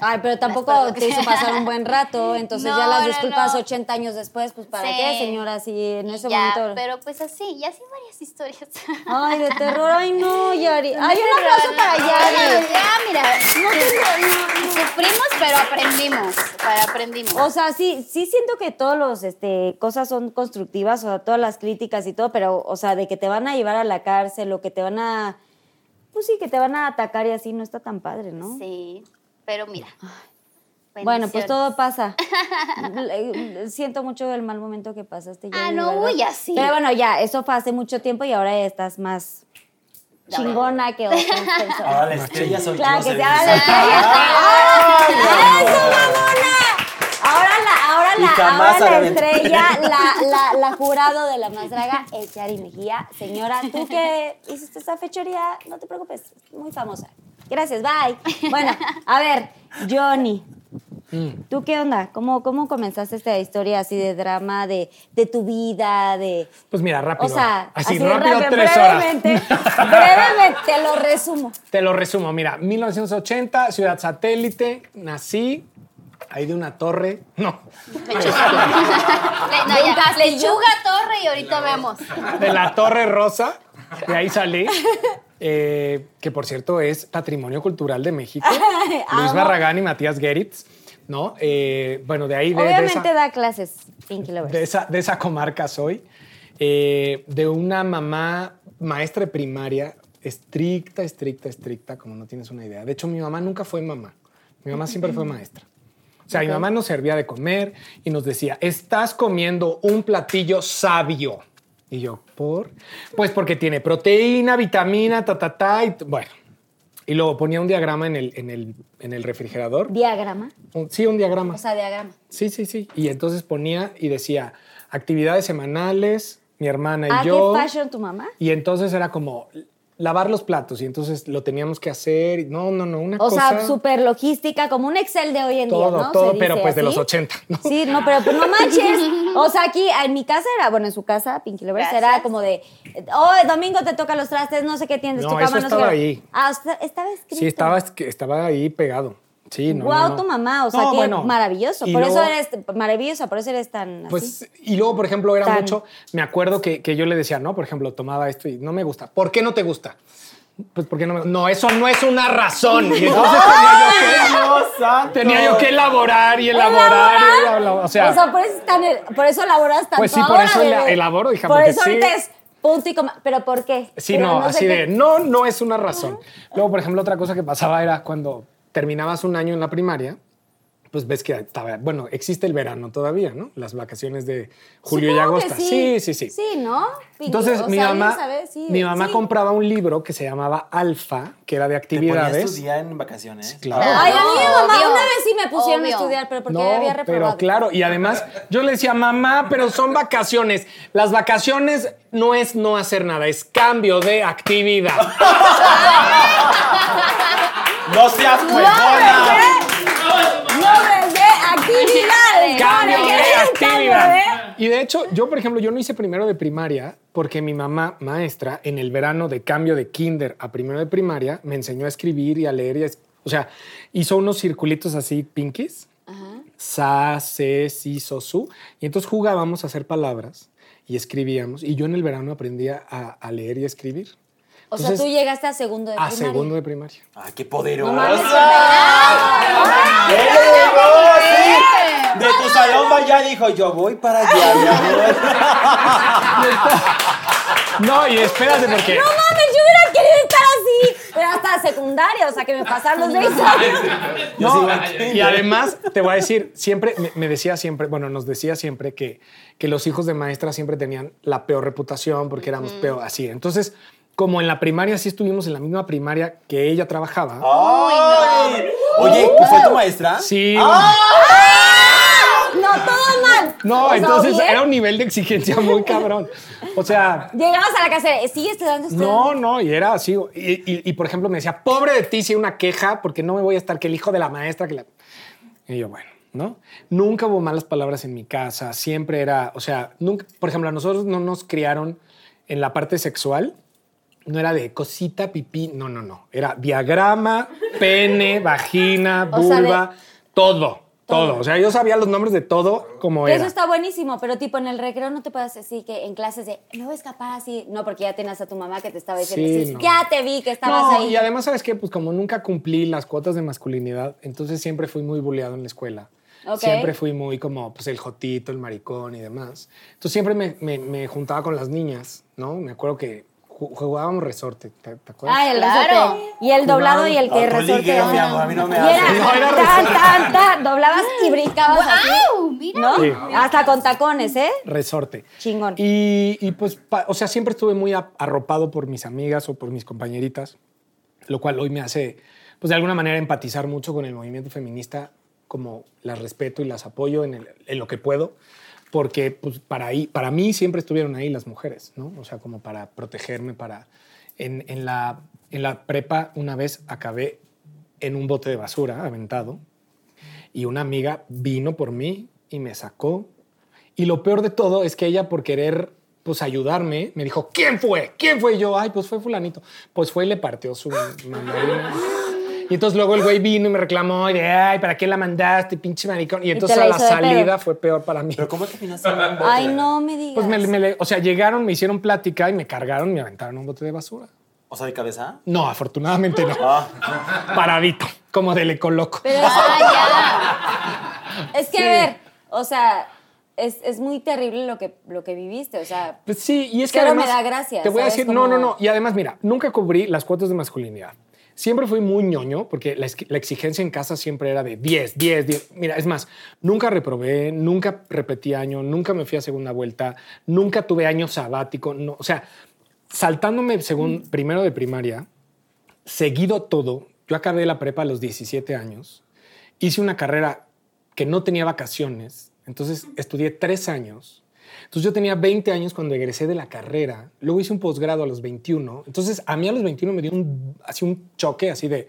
Ay, pero las tampoco te hizo pasar un buen rato, entonces No, ya las no, disculpas no. 80 años después, pues ¿para Sí. qué, señora? Si en ese ya, momento... Pero pues así, y así varias historias. Ay, de terror, ay no, Yari. Ay, un aplauso para no, Yari. Ya, mira, sufrimos, pero aprendimos, pero aprendimos. O sea, sí, sí siento que todos los este, cosas son constructivas, o sea, todas las críticas y todo, pero, o sea, de que te van a llevar a la cárcel o que te van a. Pues sí, que te van a atacar y así no está tan padre, ¿no? Sí, pero mira. Bueno, pues todo pasa. Siento mucho el mal momento que pasaste. Ah, Yari, no, uy, así. Pero bueno, ya, eso fue hace mucho tiempo y ahora ya estás más chingona que otras personas. Ahora la estrella soy Claro que se sí, ahora la estrella. ¡Eso, mamona! Ahora la, ahora la, ahora la estrella, la, la, la jurado de la más draga es Yari Mejía. Señora, tú que hiciste esta fechoría, no te preocupes, muy famosa. Gracias, bye. Bueno, a ver, Johnny. ¿Tú qué onda? ¿Cómo, ¿Cómo comenzaste esta historia así de drama, de, de tu vida, de... Pues mira, rápido. O sea, así, así, rápido, rápido, tres horas. brevemente, brevemente, te lo resumo. Te lo resumo, mira, 1980, Ciudad Satélite, nací ahí de una torre. No, Le- no, ya, lechuga, torre y ahorita vemos. de la Torre Rosa, de ahí salí. Eh, que por cierto es Patrimonio Cultural de México. Luis. Barragán y Matías Geritz, ¿no? Eh, bueno, de ahí de, de Obviamente esa, da clases, Pinky Lovers. de, esa, de esa comarca soy. eh, de una mamá maestra de primaria, estricta, estricta, estricta, como no tienes una idea. De hecho, mi mamá nunca fue mamá. Mi mamá siempre fue maestra. O sea, mi mamá nos servía de comer y nos decía, estás comiendo un platillo sabio. Y yo, ¿por? Pues porque tiene proteína, vitamina, ta, ta, ta. Y bueno. Y luego ponía un diagrama en el, en el, en el refrigerador. Diagrama, Un- sí, un diagrama. o sea, diagrama. Sí, sí, sí. Y entonces ponía y decía actividades semanales, mi hermana y ¿Ah, yo. qué fashion tu mamá? Y entonces era como lavar los platos y entonces lo teníamos que hacer. y No, no, no, una O cosa. sea, súper logística, como un Excel de hoy en día, Todo, ¿no? todo, Se pero dice pues de los así. 80, ¿no? Sí, no, pero pues no manches. O sea, aquí en mi casa era, bueno, en su casa, Pinky Lovers, era como de, oh, el domingo te toca los trastes, no sé qué tienes, No, tu cama, eso no sé estaba qué. ahí. Ah, o estaba escrito. Sí, estaba, es que estaba ahí pegado. Sí, no. No. tu mamá, o sea, No, qué bueno, maravilloso. y Por eso eres maravillosa, por eso eres tan así. Pues, y luego, por ejemplo, era Tan- mucho. Me acuerdo que, que yo le decía, no, por ejemplo, tomaba esto y no me gusta. ¿Por qué no te gusta? Pues porque no me No, eso no es una razón. Y entonces tenía yo que, tenía yo que elaborar y elaborar. y elaborar. O sea, O sea, por eso, están el- por eso elaboras tanto Pues sí, por eso elaboro, hija, Por porque eso sí. ahorita es punto y coma. ¿Pero por qué? Sí, Pero no, sé así qué- de, no, no es una razón. Luego, por ejemplo, otra cosa que pasaba era cuando terminabas un año en la primaria, pues ves que estaba, bueno, existe el verano todavía, ¿no? Las vacaciones de julio y Supongo agosto. Sí, sí, sí. Sí, ¿no? Entonces, O mi sea, mamá, alguien sabe, sí, mi mamá sí. compraba un libro que se llamaba Alfa, que era de ¿Te actividades. día en vacaciones? claro. Ay, a mí mi mamá Obvio. una vez sí me pusieron Obvio. a estudiar, pero porque No, había reprobado. pero claro, y además yo le decía, mamá, pero son vacaciones. Las vacaciones no es no hacer nada, es cambio de actividad. ¡No seas huevona! ¡Nombres de actividades! cambio Ahora, de ¿qué es cambio de- actividad. Y de hecho, yo, por ejemplo, yo no hice primero de primaria porque mi mamá, maestra, en el verano de cambio de kinder a primero de primaria, me enseñó a escribir y a leer. Y a o sea, hizo unos circulitos así, pinkies. Sa, se, si, so, su. Y entonces jugábamos a hacer palabras y escribíamos. Y yo en el verano aprendía a, a leer y a escribir. O sea, tú llegaste a segundo de a primaria. segundo de primaria. ¡Ay, qué poderosa! No mames, ¡Qué llegó! Sí. De tu salón allá dijo, yo voy para allá, mi amor. No, y espérate, porque. No mames, yo hubiera querido estar así, pero hasta secundaria, o sea, que me pasaron los 20 años. No, y además, te voy a decir, siempre, me, decía siempre, bueno, nos decía siempre que, que los hijos de maestra siempre tenían la peor reputación porque éramos peor así. Entonces, como en la primaria sí estuvimos en la misma primaria que ella trabajaba. ¡Ay! Oye, ¿fue tu maestra? Sí. No, todo mal. No, entonces era un nivel de exigencia muy cabrón. O sea, Llegabas a la casa, de, sigue estudiando, estudiando. no, no, y era así. Y, y- y, por ejemplo, me decía, pobre de ti si hay una queja, porque no me voy a estar que el hijo de la maestra que la. Y yo, bueno, ¿no? Nunca hubo malas palabras en mi casa, siempre era, o sea, nunca, por ejemplo, a nosotros no nos criaron en la parte sexual, no era de cosita, pipí, no, no, no. Era diagrama, pene, vagina, O sea, de- vulva, todo, todo. O sea, yo sabía los nombres de todo como era. eso está buenísimo, pero tipo en el recreo no te puedes decir que en clases de me voy a escapar así. No, porque ya tenías a tu mamá que te estaba diciendo, Sí, no. ya te vi que estabas No, ahí. y además, ¿sabes qué? Pues como nunca cumplí las cuotas de masculinidad, entonces siempre fui muy bulleado en la escuela. Ok. Siempre fui muy como pues el jotito, el maricón y demás. Entonces siempre me, me- me juntaba con las niñas, ¿no? Me acuerdo que jugábamos resorte, ¿te, te acuerdas? Ah, el Claro. resorte. Y el doblado y el que resorte. amor, a mí no me Y era, No, era tan, resorte. tan, tan, doblabas y brincabas así. ¡Wow! Mira. ¿No? Sí. Hasta con tacones, ¿eh? Resorte. Chingón. Y, y, pues, pa- o sea, siempre estuve muy arropado por mis amigas o por mis compañeritas, lo cual hoy me hace, pues de alguna manera, empatizar mucho con el movimiento feminista, como las respeto y las apoyo en, el- en lo que puedo, porque pues, para, ahí, para mí siempre estuvieron ahí las mujeres, ¿no? O sea, como para protegerme, para... En, en la, en la prepa una vez acabé en un bote de basura aventado y una amiga vino por mí y me sacó. Y lo peor de todo es que ella por querer pues ayudarme me dijo, ¿quién fue? ¿Quién fue? Y yo, ay, pues fue fulanito. Pues fue y le partió su mandarina. Y entonces luego el güey vino y me reclamó, y de, ay, ¿para qué la mandaste, pinche maricón? Y entonces la a la de salida fue peor para mí. ¿Pero cómo terminaste en un bote? Ay, no me digas. Pues me, me le- o sea, llegaron, me hicieron plática y me cargaron y me aventaron un bote de basura. O sea, de cabeza. No, afortunadamente no. Ah. Paradito, como del ecoloco. Pero Ah, es que, a ver, o sea, es, es muy terrible lo que, lo que viviste, o sea... Pues sí, y es que Pero además, me da gracia, Te voy a decir, no, no, no. Y además, mira, nunca cubrí las cuotas de masculinidad. Siempre fui muy ñoño porque la, ex- la exigencia en casa siempre era de 10, 10, 10. Mira, es más, nunca reprobé, nunca repetí año, nunca me fui a segunda vuelta, nunca tuve año sabático. No, o sea, saltándome según primero de primaria, seguido todo, yo acabé la prepa a los 17 años, hice una carrera que no tenía vacaciones, entonces estudié tres años Entonces yo tenía 20 años cuando egresé de la carrera, luego hice un posgrado a los 21, entonces a mí a los 21 me dio un, así un choque así de,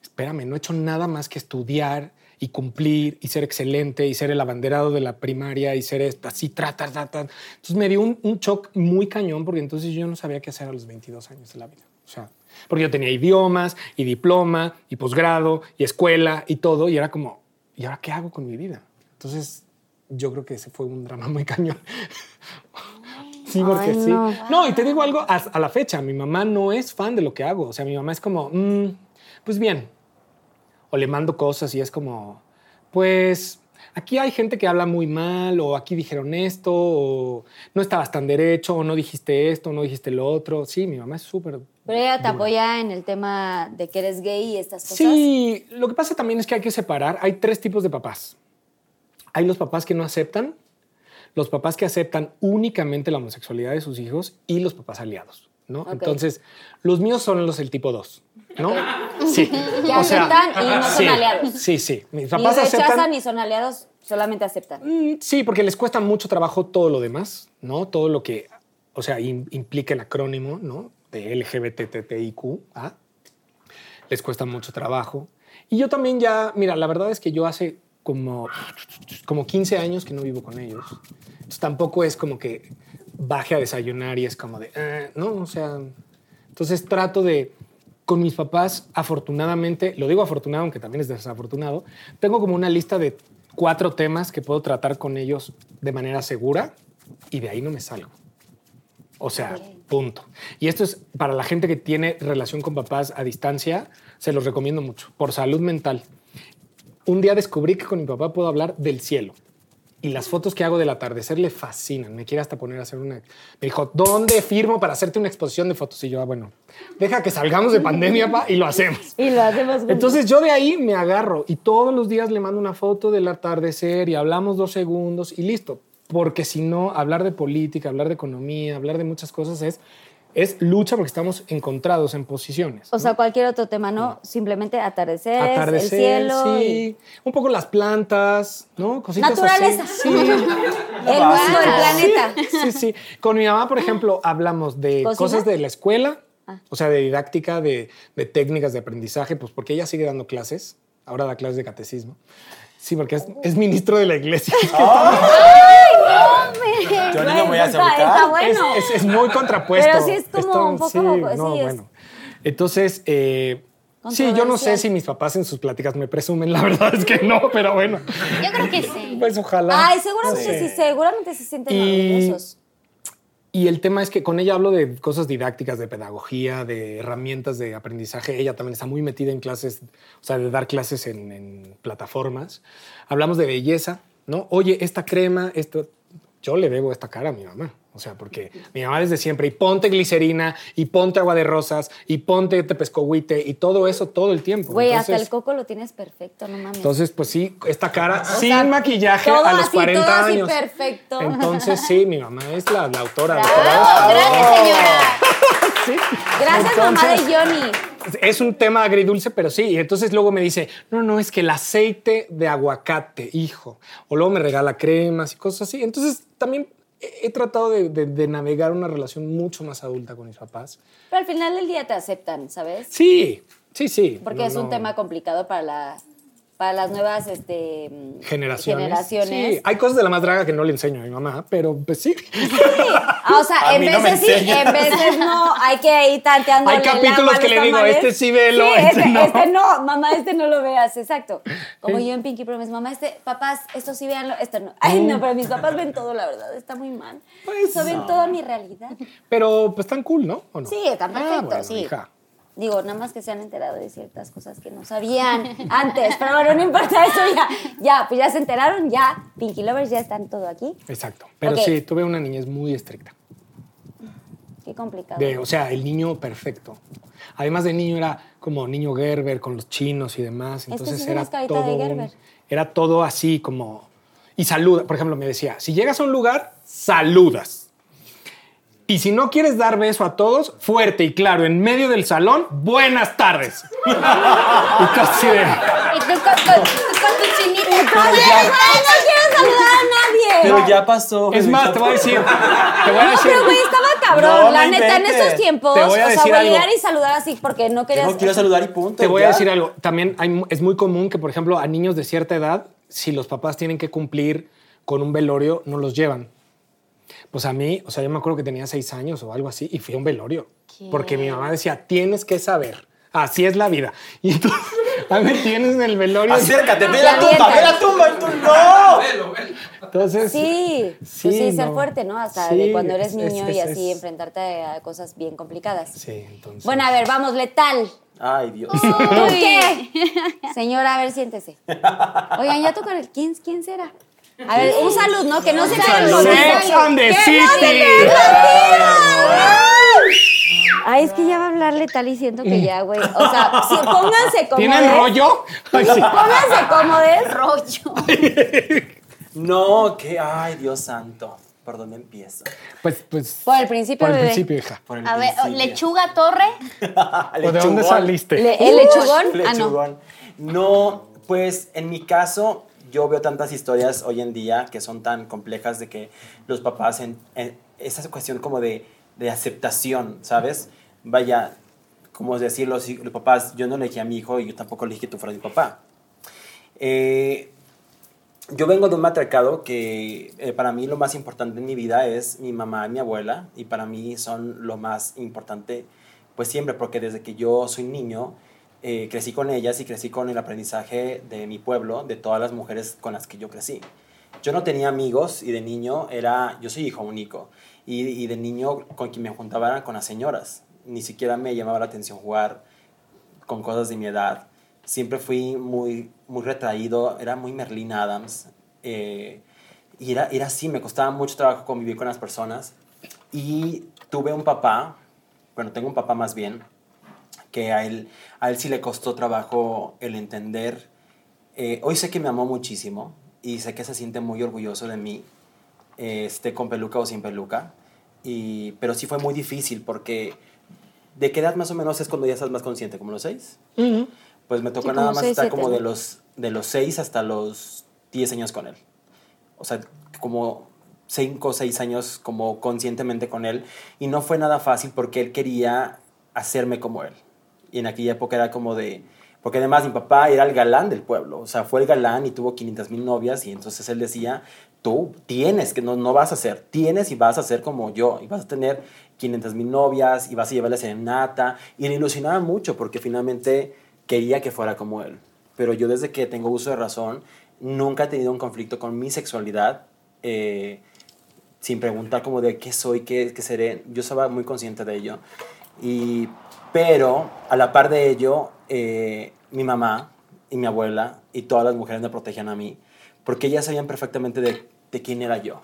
espérame, no he hecho nada más que estudiar y cumplir y ser excelente y ser el abanderado de la primaria y ser esto, así, trata, trata. Entonces me dio un, un shock muy cañón porque entonces yo no sabía qué hacer a los 22 años de la vida. O sea, porque yo tenía idiomas y diploma y posgrado y escuela y todo y era como, ¿y ahora qué hago con mi vida? Entonces yo creo que ese fue un drama muy cañón. Sí, porque Ay, sí. no. No, y te digo algo, a, a la fecha, mi mamá no es fan de lo que hago. O sea, mi mamá es como, "Mm, pues bien. O le mando cosas y es como, pues aquí hay gente que habla muy mal, o aquí dijeron esto, o no estabas tan derecho, o no dijiste esto, o no dijiste lo otro. Sí, mi mamá es súper. Pero ella te dura. apoya en el tema de que eres gay y estas cosas. Sí, lo que pasa también es que hay que separar. Hay tres tipos de papás. Hay los papás que no aceptan, los papás que aceptan únicamente la homosexualidad de sus hijos y los papás aliados, ¿no? Entonces, los míos son los del tipo 2, ¿no? Sí. Que aceptan y no son sí, aliados. Sí, sí. Mis papás rechazan aceptan. ni son aliados, solamente aceptan. Mm, Sí, porque les cuesta mucho trabajo todo lo demás, ¿no? Todo lo que, o sea, im- implica el acrónimo, ¿no? De LGBTTIQ, ¿ah? Les cuesta mucho trabajo. Y yo también ya, mira, la verdad es que yo hace como, como 15 años que no vivo con ellos. Entonces tampoco es como que baje a desayunar y es como de, "Ah", no, o sea, entonces trato de, con mis papás, afortunadamente, lo digo afortunado, aunque también es desafortunado, tengo como una lista de cuatro temas que puedo tratar con ellos de manera segura y de ahí no me salgo. O sea, punto. Y esto es para la gente que tiene relación con papás a distancia, se los recomiendo mucho, por salud mental. Un día descubrí que con mi papá puedo hablar del cielo. Y las fotos que hago del atardecer le fascinan. Me quiere hasta poner a hacer una. Me dijo, ¿dónde firmo para hacerte una exposición de fotos? Y yo, ah, bueno, deja que salgamos de pandemia pa, y lo hacemos. Y lo hacemos juntos. Entonces yo de ahí me agarro y todos los días le mando una foto del atardecer y hablamos dos segundos y listo. Porque si no, hablar de política, hablar de economía, hablar de muchas cosas es, es lucha porque estamos encontrados en posiciones. O sea, cualquier otro tema, ¿no? Simplemente atardecer, Atardecer, el cielo. y- sí. Un poco las plantas, ¿no? Cositas Naturaleza. así. Sí. El mundo, el planeta. Sí, sí. Con mi mamá, por ejemplo, hablamos de ¿Cocina? cosas de la escuela, Ah. o sea, de didáctica, de, de técnicas de aprendizaje, pues porque ella sigue dando clases. Ahora da clases de catecismo. Sí, porque es, es ministro de la iglesia. Yo ni lo voy a Está- aceptar. está bueno. Es, es- es muy contrapuesto. Pero sí es como un poco- sí, sí, no, bueno. Entonces, eh, sí, yo no sé si mis papás en sus pláticas me presumen. La verdad es que no, pero bueno. Yo creo que sí. Pues ojalá. Ay, seguramente No sé. sí, seguramente se sienten Y- orgullosos. Y el tema es que con ella hablo de cosas didácticas, de pedagogía, de herramientas de aprendizaje. Ella también está muy metida en clases, o sea, de dar clases en, en plataformas. Hablamos de belleza, ¿no? Oye, esta crema, esto, yo le debo esta cara a mi mamá. O sea, porque mi mamá desde siempre, y ponte glicerina, y ponte agua de rosas, y ponte tepescohuite, y todo eso todo el tiempo. Güey, hasta el coco lo tienes perfecto, no mames. entonces, pues sí, esta cara sin sea, maquillaje todo a los así, 40 todo así años. perfecto. Entonces, sí, mi mamá es la, la autora. de Bravo, todo esto. Gracias, señora. Sí. Gracias, mamá de Johnny. Es un tema agridulce, pero sí. Y entonces luego me dice, no, no, es que el aceite de aguacate, hijo. O luego me regala cremas y cosas así. Entonces también he, he tratado de, de- de navegar una relación mucho más adulta con mis papás. Pero al final del día te aceptan, ¿sabes? Sí, sí, sí. Porque No, es un no. tema complicado para, la, para las nuevas este, Generaciones. generaciones. Sí, hay cosas de la más draga que no le enseño a mi mamá, pero pues sí. Ah, o sea, A en mí no veces sí, en veces no. Hay que ir tanteando. Hay capítulos que le digo, este sí velo, este no. Este no, mamá, este no lo veas, exacto. Como yo en Pinky Promise, mamá, este, papás, esto sí véanlo, esto no. Ay, no, pero mis papás ven todo, la verdad, está muy mal. Pues Eso ven no. toda mi realidad. Pero pues tan cool, ¿no? ¿O no? Sí, están Ah, perfecto, bueno, sí. hija. Digo, nada más que se han enterado de ciertas cosas que no sabían antes, pero bueno, no importa eso, ya, ya, pues ya se enteraron, ya, Pinky Lovers ya están todo aquí. Exacto. Pero sí, tuve una niñez muy estricta. Qué complicado. De, o sea, el niño perfecto. Además de niño era como niño Gerber con los chinos y demás. Este Entonces es era todo, de un- Gerber. era todo así como y saluda. Por ejemplo, me decía, si llegas a un lugar, saludas. Y si no quieres dar beso a todos, fuerte y claro, en medio del salón, buenas tardes. y de, ¿Y tú con, con tu chinita. Oye, güey, no quiero saludar a nadie. Pero ya pasó. Es más, te voy a decir. Te voy a No, decir. pero güey, estaba cabrón. No, la neta, en esos tiempos, Te voy a o sea, decir algo. llegar y saludar así porque no querías. no quiero saludar y punto. Te voy a ya. decir algo. También hay es muy común que, por ejemplo, a niños de cierta edad, si los papás tienen que cumplir con un velorio, no los llevan. Pues a mí, o sea, yo me acuerdo que tenía seis años o algo así y fui a un velorio. Porque mi mamá decía, tienes que saber. Así es la vida. Y entonces, ahí me tienes en el velorio. Acércate, ve la tumba, ve la tumba y tú no. Entonces, Sí, pues Sí, sí, ser no. fuerte, ¿no? Hasta Sí, de cuando eres es- niño es- y es- así es- enfrentarte a cosas bien complicadas. Sí, entonces. Bueno, a ver, vamos, letal. Ay, Dios. ¿Tú qué? Señora, a ver, siéntese. Oigan, ya tocan el 15, ¿quién será? A ver, un salud, ¿no? Que no se quede el momento. Sex on the. Ay, es que ya va a hablar letal y siento que ya, güey. O sea, sí, pónganse cómodos. ¿Tienen rollo? Ay, sí. Pónganse cómodos. Rollo. No, que, ay, Dios santo. ¿Por dónde empiezo? Pues, pues. Por el principio, Por el bebé. principio, hija. Por el A ver, principio. lechuga torre. ¿O ¿De dónde saliste? Le- ¿El lechugón? Ah, no. Lechugón. No, pues en mi caso, yo veo tantas historias hoy en día que son tan complejas de que los papás, en, esa cuestión como de, de aceptación, ¿sabes? Vaya, como decirlo, si los papás, yo no elegí a mi hijo y yo tampoco elegí que tú fueras mi papá. Eh, yo vengo de un matriarcado que eh, para mí lo más importante en mi vida es mi mamá y mi abuela y para mí son lo más importante pues siempre porque desde que yo soy niño eh, crecí con ellas y crecí con el aprendizaje de mi pueblo, de todas las mujeres con las que yo crecí. Yo no tenía amigos y de niño era, yo soy hijo único y, y de niño con quien me juntaba era con las señoras. Ni siquiera me llamaba la atención jugar con cosas de mi edad. Siempre fui muy, muy retraído, era muy Merlin Adams. eh, y era, era así, me costaba mucho trabajo convivir con las personas. Y tuve un papá, bueno, tengo un papá más bien, que a él, a él sí le costó trabajo el entender. Eh, hoy sé que me amó muchísimo y sé que se siente muy orgulloso de mí, esté con peluca o sin peluca. Y, pero sí fue muy difícil porque ¿de qué edad más o menos es cuando ya estás más consciente? ¿Como los seis? Ujú. Pues me tocó Sí, nada más seis, estar siete, como ¿no? de los, de los 6 hasta los 10 años con él. O sea, como 5 o 6 años como conscientemente con él. Y no fue nada fácil porque él quería hacerme como él. Y en aquella época era como de... Porque además mi papá era el galán del pueblo. O sea, fue el galán y tuvo 500 mil novias. Y entonces él decía, tú tienes, que no, no vas a ser, tienes y vas a ser como yo. Y vas a tener 500 mil novias y vas a llevarle serenata. Y le ilusionaba mucho porque finalmente quería que fuera como él. Pero yo desde que tengo uso de razón, nunca he tenido un conflicto con mi sexualidad. eh, sin preguntar como de qué soy, qué, qué seré. Yo estaba muy consciente de ello. Y, pero a la par de ello, eh, mi mamá y mi abuela y todas las mujeres me protegían a mí, porque ellas sabían perfectamente de, quién era yo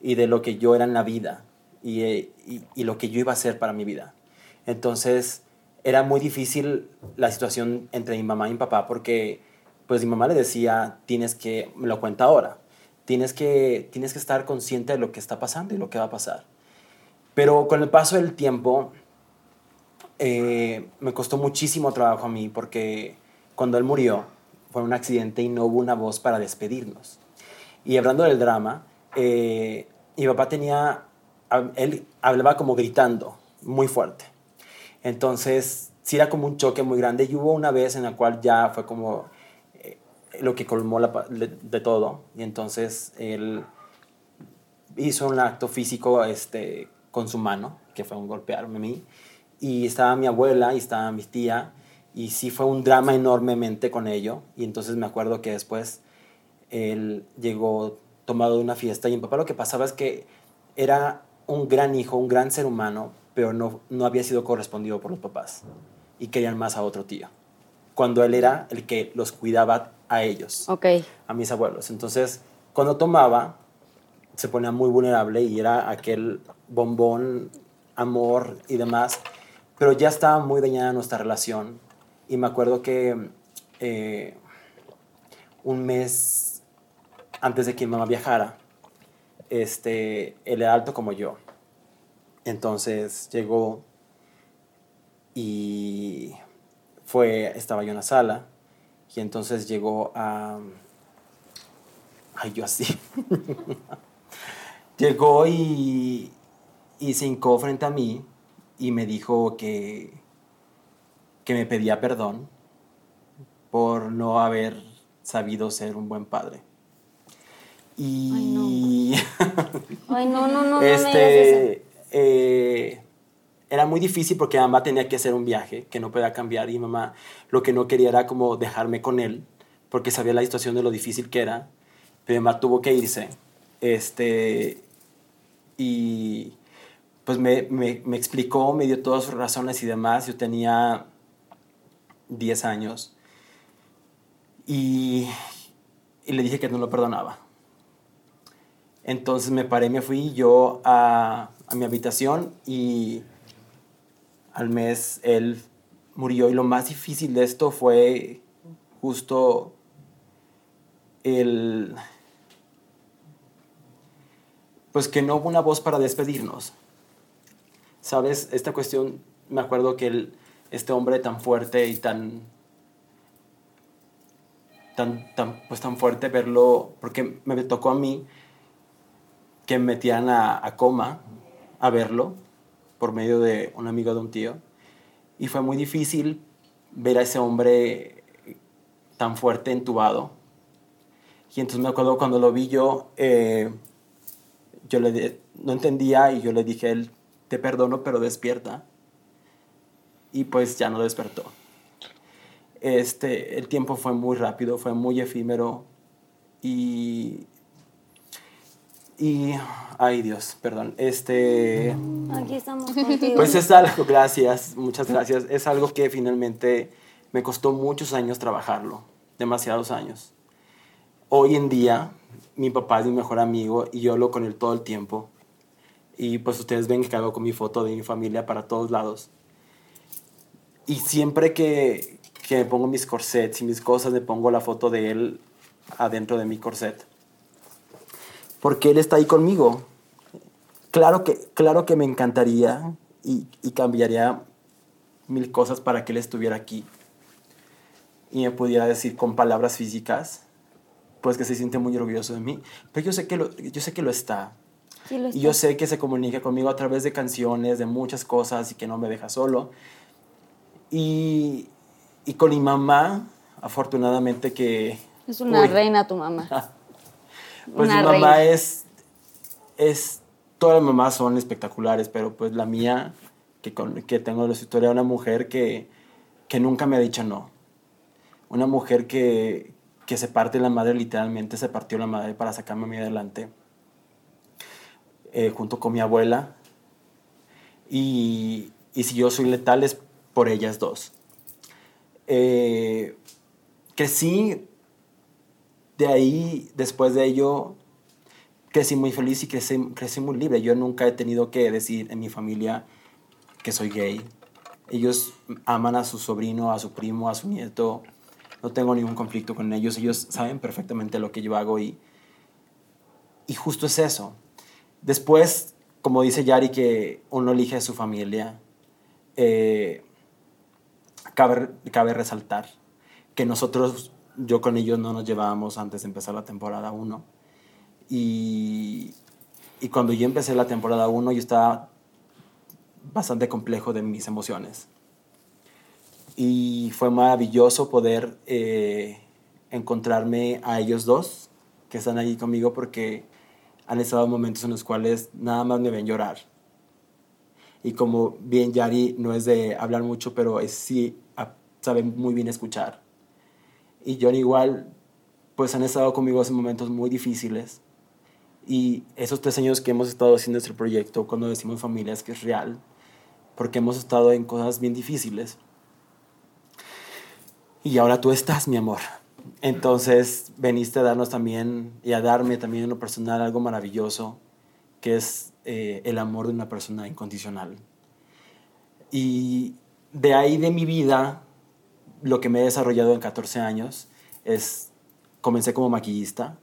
y de lo que yo era en la vida y, eh, y, y lo que yo iba a hacer para mi vida. Entonces era muy difícil la situación entre mi mamá y mi papá porque pues mi mamá le decía, tienes que, me lo cuenta ahora, tienes que, tienes que estar consciente de lo que está pasando y lo que va a pasar. Pero con el paso del tiempo, eh, me costó muchísimo trabajo a mí porque cuando él murió fue un accidente y no hubo una voz para despedirnos. Y hablando del drama, eh, mi papá tenía, él hablaba como gritando, muy fuerte. Entonces, sí era como un choque muy grande y hubo una vez en la cual ya fue como eh, lo que colmó la de todo. Y entonces él hizo un acto físico este, con su mano, que fue un golpearme a mí. Y estaba mi abuela y estaba mi tía. Y sí fue un drama enormemente con ello. Y entonces me acuerdo que después él llegó tomado de una fiesta y mi papá lo que pasaba es que era un gran hijo, un gran ser humano, pero no, no había sido correspondido por los papás y querían más a otro tío, cuando él era el que los cuidaba a ellos, Ok. a mis abuelos. Entonces, cuando tomaba, se ponía muy vulnerable y era aquel bombón, amor y demás, pero ya estaba muy dañada nuestra relación y me acuerdo que eh, un mes antes de que mi mamá viajara, este, él era alto como yo. Entonces llegó y fue, estaba yo en la sala Y entonces llegó a... Ay, yo así. llegó y, y se hincó frente a mí y me dijo que, que me pedía perdón por no haber sabido ser un buen padre. Y Ay, no, no, no, no eso. este eh, era muy difícil porque mamá tenía que hacer un viaje que no podía cambiar y mamá lo que no quería era como dejarme con él porque sabía la situación de lo difícil que era pero mamá tuvo que irse este y pues me, me, explicó me dio todas sus razones y demás yo tenía 10 años y, y le dije que no lo perdonaba entonces me paré, me fui yo a, a mi habitación y al mes él murió. Y lo más difícil de esto fue justo el... Pues que no hubo una voz para despedirnos. ¿Sabes? Esta cuestión, me acuerdo que este hombre tan fuerte y tan tan, tan, pues tan fuerte verlo, porque me tocó a mí que me metían a, coma a verlo por medio de un amigo de un tío. Y fue muy difícil ver a ese hombre tan fuerte entubado. Y entonces me acuerdo cuando lo vi yo, eh, yo le no entendía y yo le dije a él, te perdono, pero despierta. Y pues ya no despertó. Este, el tiempo fue muy rápido, fue muy efímero y y ay Dios, perdón. Este Aquí estamos contigo. pues es algo, gracias, muchas gracias. Es algo que finalmente me costó muchos años trabajarlo, demasiados años. Hoy en día, mi papá es mi mejor amigo y yo hablo con él todo el tiempo. Y pues ustedes ven que hago con mi foto de mi familia para todos lados. Y siempre que, que me pongo mis corsets y mis cosas, me pongo la foto de él adentro de mi corset. Porque él está ahí conmigo. Claro que, claro que me encantaría y, y cambiaría mil cosas para que él estuviera aquí y me pudiera decir con palabras físicas, pues que se siente muy orgulloso de mí. Pero yo sé que lo, yo sé que lo está. Sí Y yo sé que se comunica conmigo a través de canciones, de muchas cosas y que no me deja solo. Y, y con mi mamá, afortunadamente que... Es una Uy. reina tu mamá. Pues Una mi mamá reina. es, es, todas las mamás son espectaculares, pero pues la mía, que, con, que tengo la historia de una mujer que, que nunca me ha dicho no. Una mujer que, que se parte la madre, literalmente se partió la madre para sacarme a mí adelante, eh, junto con mi abuela. Y, y si yo soy letal es por ellas dos. Eh, crecí de ahí, después de ello, crecí muy feliz y crecí, crecí muy libre. Yo nunca he tenido que decir en mi familia que soy gay. Ellos aman a su sobrino, a su primo, a su nieto. No tengo ningún conflicto con ellos. Ellos saben perfectamente lo que yo hago y, y justo es eso. Después, como dice Yari, que uno elige a su familia, eh, cabe, resaltar que nosotros, yo con ellos no nos llevábamos antes de empezar la temporada 1. Y, y cuando yo empecé la temporada 1, yo estaba bastante complejo de mis emociones. Y fue maravilloso poder eh, encontrarme a ellos dos, que están ahí conmigo, porque han estado momentos en los cuales nada más me ven llorar. Y como bien Yari no es de hablar mucho, pero es, sí a- sabe muy bien escuchar. Y John igual, pues han estado conmigo en momentos muy difíciles. Y esos tres años que hemos estado haciendo este proyecto, cuando decimos familia, es que es real, porque hemos estado en cosas bien difíciles. Y ahora tú estás, mi amor. Entonces veniste a darnos también y a darme también en lo personal algo maravilloso, que es eh, el amor de una persona incondicional. Y de ahí de mi vida, lo que me he desarrollado en 14 años es, comencé como maquillista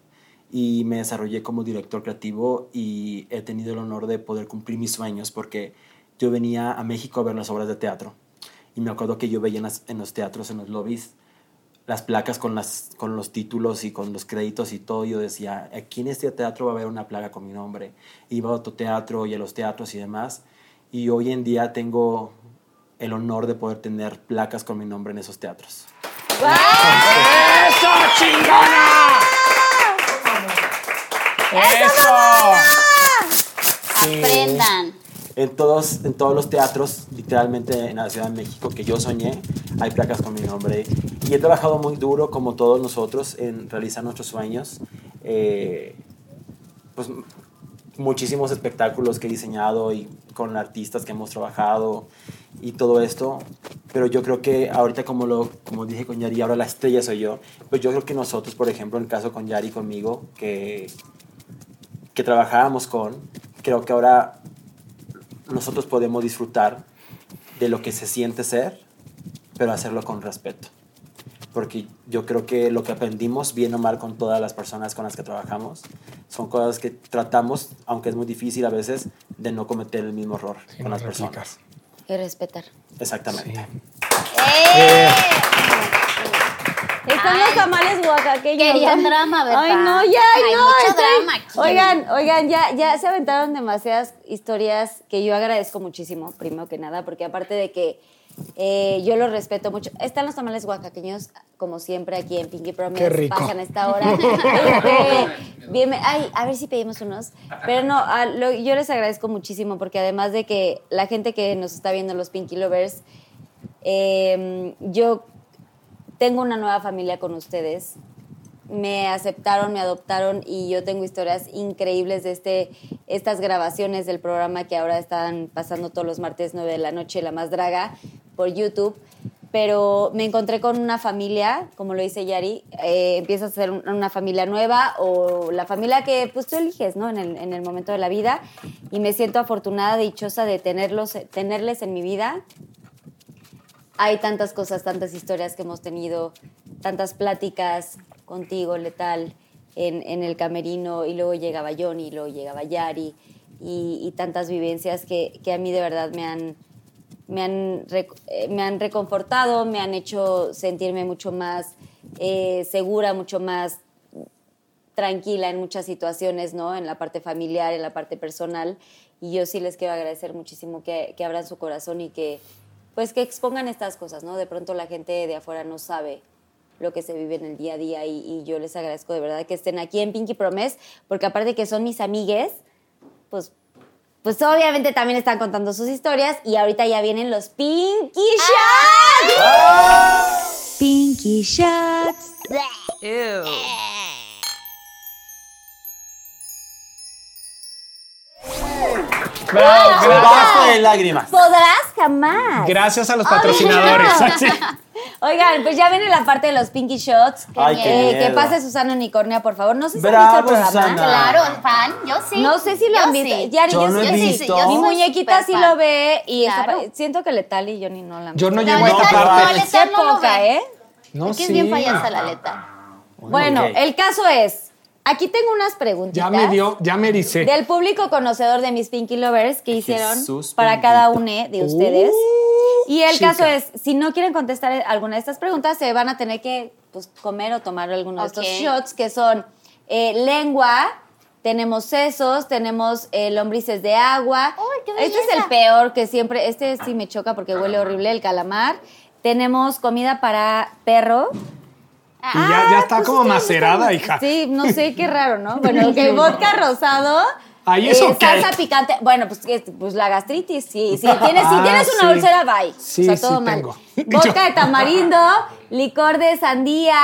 y me desarrollé como director creativo y he tenido el honor de poder cumplir mis sueños porque yo venía a México a ver las obras de teatro y me acuerdo que yo veía en, los teatros, en los lobbies, las placas con, las, con los títulos y con los créditos y todo. Yo decía, aquí en este teatro va a haber una placa con mi nombre. Iba a otro teatro y a los teatros y demás. Y hoy en día tengo el honor de poder tener placas con mi nombre en esos teatros. ¡Eso, chingona! ¡Eso! Aprendan. En todos, en todos los teatros, literalmente en la Ciudad de México que yo soñé, hay placas con mi nombre. Y he trabajado muy duro, como todos nosotros, en realizar nuestros sueños. Eh, pues muchísimos espectáculos que he diseñado y con artistas que hemos trabajado y todo esto. Pero yo creo que ahorita, como, lo, como dije con Yari, ahora la estrella soy yo. Pues yo creo que nosotros, por ejemplo, en el caso con Yari conmigo, que, que trabajábamos con, creo que ahora nosotros podemos disfrutar de lo que se siente ser, pero hacerlo con respeto. Porque yo creo que lo que aprendimos, bien o mal, con todas las personas con las que trabajamos, son cosas que tratamos, aunque es muy difícil a veces, de no cometer el mismo error Sí, con las personas. Y respetar. Exactamente. ¡Eh! Están Ay, los tamales oaxaqueños. querían drama, ¿verdad? Ay, no, ya, Hay no. mucho estoy- drama aquí. Oigan, oigan, ya, ya se aventaron demasiadas historias que yo agradezco muchísimo, primero que nada, porque aparte de que eh, yo los respeto mucho. Están los tamales oaxaqueños, como siempre, aquí en Pinky Promise. Qué rico. Pasan a esta hora. Este, bien, ay, a ver si pedimos unos. Pero no, a lo- yo les agradezco muchísimo, porque además de que la gente que nos está viendo, los Pinky Lovers, eh, yo tengo una nueva familia con ustedes. Me aceptaron, me adoptaron y yo tengo historias increíbles de este, estas grabaciones del programa que ahora están pasando todos los martes 9 de la noche, La Más Draga, por YouTube. Pero me encontré con una familia, como lo dice Yari, eh, empiezas a ser un- una familia nueva o la familia que pues tú eliges, ¿no? En el, en el momento de la vida. Y me siento afortunada, dichosa de tenerlos, tenerles en mi vida hay tantas cosas, tantas historias que hemos tenido, tantas pláticas contigo, Letal, en, en el camerino, y luego llegaba Johnny, y luego llegaba Yari, y, y tantas vivencias que, que a mí de verdad me han, me, han eh, me han reconfortado, me han hecho sentirme mucho más eh, segura, mucho más tranquila en muchas situaciones, ¿no? En la parte familiar, en la parte personal. Y yo sí les quiero agradecer muchísimo que, que abran su corazón y que, pues, que expongan estas cosas, ¿no? De pronto la gente de afuera no sabe lo que se vive en el día a día y, y yo les agradezco de verdad que estén aquí en Pinky Promise, porque aparte que son mis amigues, pues, pues obviamente también están contando sus historias y ahorita ya vienen los Pinky Shots. Pinky Shots. Bravo. Basta de lágrimas. Podrás jamás. Gracias a los patrocinadores. Sí. Oigan, pues ya viene la parte de los Pinky Shots. Ay, qué Eh, que pase Susana Unicornia, por favor. No sé si han Bravo, visto el programa. Susana. Claro, fan, yo sí. No sé si lo Yo han visto. sí. Yari, Yo no he sí- visto. yo Mi soy muñequita sí lo ve y Claro. pa- siento que Letal y Johnny no la han Yo no visto. llego a Letal- esta no, parte. Letal Qué no lo poca, ve. ¿eh? No, Es que es sí. bien payasa la letra. Bueno, ok. el caso es, aquí tengo unas preguntitas. Ya me dio, ya me ericé. Del público conocedor de mis Pinky Lovers que hicieron Jesús para cada uno de ustedes. Uh, y el chica. caso es, si no quieren contestar alguna de estas preguntas, se van a tener que pues, comer o tomar alguno de estos shots que son eh, lengua, tenemos sesos, tenemos eh, lombrices de agua. ¡Ay, qué este es el peor que siempre, este sí me choca porque huele horrible, el calamar. Tenemos comida para perro. Y ya, ya está pues como macerada, hija. Sí, no sé, qué raro, ¿no? Bueno, ok, vodka rosado. ¿eso eh, qué? Salsa picante. Bueno, pues, que- pues la gastritis, sí. sí. Tienes, si Ah, tienes una úlcera, bye. Sí, o sea, todo sí mal. tengo. Vodka Yo- de tamarindo, licor de sandía,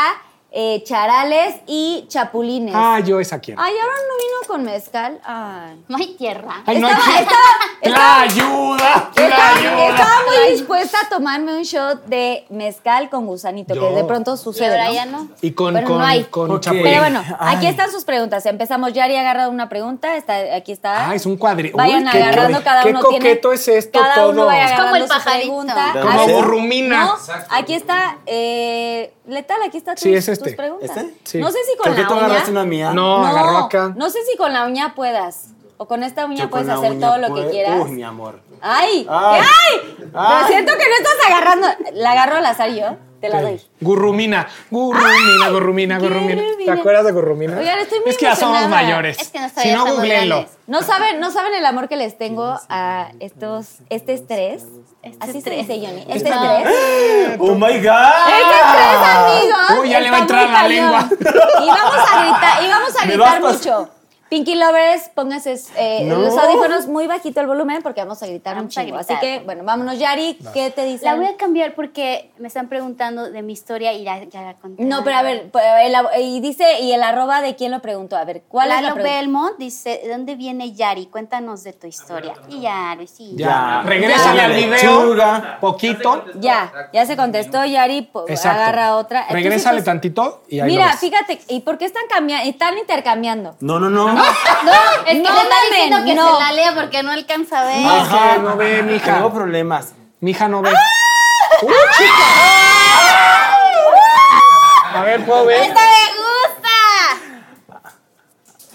eh, charales y chapulines. Ah, yo esa quiero. Ay, ahora no vino con mezcal. Ay. No hay tierra. Ay, no hay estaba- estaba- ¡La ayuda! ¡La Estaba, ayuda! estaba muy dispuesta a tomarme un shot de mezcal con gusanito, Yo. que de pronto Y sucede. ahora ¿no? ya no. Y con, no hay. con Ok. chapulín. Pero bueno, Ay. aquí están sus preguntas. Empezamos. Yari ha agarrado una pregunta. Está, aquí está. Ah, es un cuadri- Vayan Uy, qué- agarrando qué- cada qué uno. tiene- coqueto es esto cada todo. Uno vaya Es como el pajarito. pregunta. Como A ver, burrumina. No, aquí está. Eh, Letal, aquí está tus, Sí, es este. tus preguntas. ¿Este? Sí. No sé si con Creo que la tú uña. agarraste una mía. No, agarró acá. No sé si con la uña puedas. O con esta uña Yo puedes hacer uña todo lo que quieras. Uy, mi amor. ¡Ay! Ay. ¡Ay! Pero Ay. siento que no estás agarrando. La agarro al azar yo. Te la doy. Gurrumina, gurrumina, gurrumina, gurrumina. ¿Te acuerdas de gurrumina? Oigan, estoy muy Es que ya somos mayores. Es que no si no, googleenlo. No saben, no saben el amor que les tengo a estos, este estrés. Este Así se estrés. dice Johnny. Este No. estrés. ¡Oh, my God! Este estrés, amigos. Uy, ya le va a entrar la lengua. Y vamos a gritar, y vamos a gritar mucho. Pinky Lovers, pónganse eh, No. los audífonos muy bajito el volumen porque vamos a gritar Vamos un chingo. Así que, bueno, vámonos, Yari. ¿Qué te dicen? La voy a cambiar porque me están preguntando de mi historia y ya, ya la conté. No, pero a ver, pues, y dice, y el arroba de quién lo preguntó. A ver, ¿cuál es la pregunta? Belmont dice, ¿de dónde viene Yari? Cuéntanos de tu historia. Y ya, Luisito. Ya, Ya. regrésale al video. Poquito. Ya, ya se contestó, Yari, po- Exacto. agarra otra. Regrésale pues, tantito y ahí Mira, lo ves. fíjate, ¿y por qué están cambiando? Están intercambiando. No, no, no. No, es que No le está mamen, diciendo que no. se la lea porque no alcanza a ver. No. Que no ve, mija. Tengo problemas. Mi hija no ve. ¡Ah! ¡Uh, chica! A ver, ¿puedo ver? ¡Esta me gusta!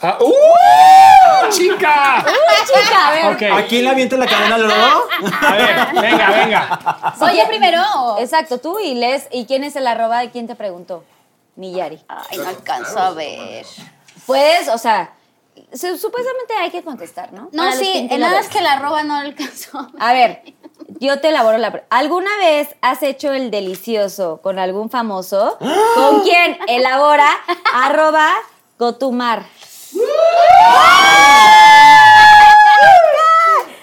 Ah, ¡Uh! ¡Chica! Chica, a ver. Ok. ¿A quién le aviento la cadena al lodo? A ver, venga, venga. ¿Soy yo primero? Exacto, tú y lees. ¿Y quién es el arroba de quién te preguntó? Mi Yari. Ay, no alcanzo a ver. Puedes, o sea, supuestamente hay que contestar, ¿no? No, Para sí, nada es que la roba no alcanzó. A ver, yo te elaboro la ¿Alguna vez has hecho el delicioso con algún famoso? ¿Con quién? Elabora arroba Gotumar.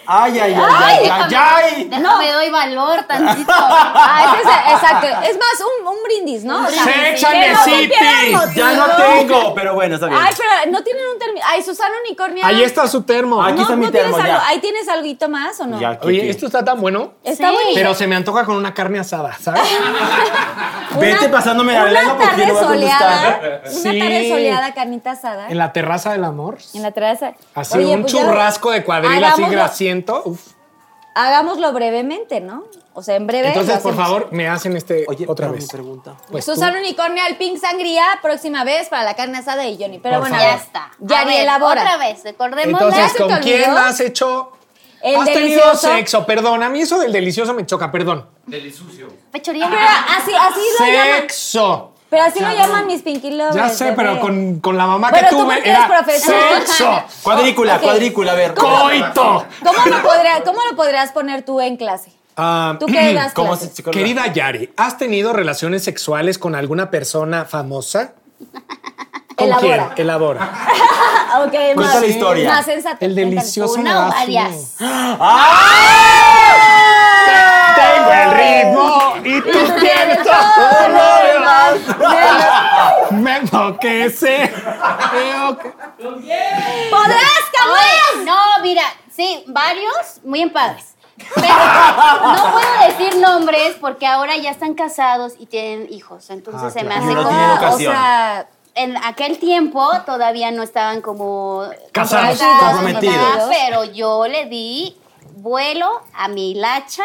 ¡Ay, ay, ay, ay, ay, ay! Déjame doy valor tantito. Ah, ese es, exacto. Es más, un, un brindis, ¿no? O sea, no. Ya no tengo, pero bueno, está bien. Ay, pero no tienen un término. Ay, Susana Unicornia. Ahí está su termo. Aquí no, está mi no tienes termo, algo. ya. Ahí tienes algo más o no? Ya, aquí, Oye, aquí. esto está tan bueno. Está Sí. bonito. Pero se me antoja con una carne asada, ¿sabes? Vete pasándome la lengua porque tarde no va a soleada, contestar. Una Sí. tarde soleada, carnita asada. En la terraza del amor. En la terraza. Así, Oye, un pues churrasco de cuadril así hagámoslo- Uf. Hagámoslo brevemente, ¿no? O sea, en breve. Entonces, por favor, me hacen este Oye, otra vez. mi pregunta. Pues tú. Susana Unicornia, el Pink Sangría, próxima vez para la carne asada de Johnny. Pero Por bueno, favor. Ya está. A Yari, ver, elabora. Otra vez, recordemos. Entonces, ¿Ya ¿con quién olvidó? has hecho? El has tenido delicioso. sexo, perdón. A mí eso del delicioso me choca, perdón. Pechoría. Pero así, así lo llaman. Sexo. Pero así lo llaman mis Pinky Lovers. Ya sé, pero con, con la mamá Bueno, que tú tuve era profesor. sexo. Cuadrícula, cuadrícula, a ver. Coito. ¿Cómo lo, podría- ¿Cómo lo podrías poner tú en clase? Ah, ¿Tú qué das ¿Cómo clases? se- Querida Yari, ¿has tenido relaciones sexuales con alguna persona famosa? ¿Con Elabora. quién? Elabora. ok, Cuenta más, la historia. Más sensato. El delicioso me Una o da varias. Tengo el ritmo y tú tienes todo lo demás. Me enloquece. Creo que- ¡Podrás Oye, no, mira, sí, varios, muy bien padres. Pero no puedo decir nombres porque ahora ya están casados y tienen hijos. Entonces Ah, se me claro. hace Y no como. tienen o ocasión. sea, En aquel tiempo todavía no estaban como. Casados, comprometidos, comprometidos. Pero yo le di vuelo a mi hilacha.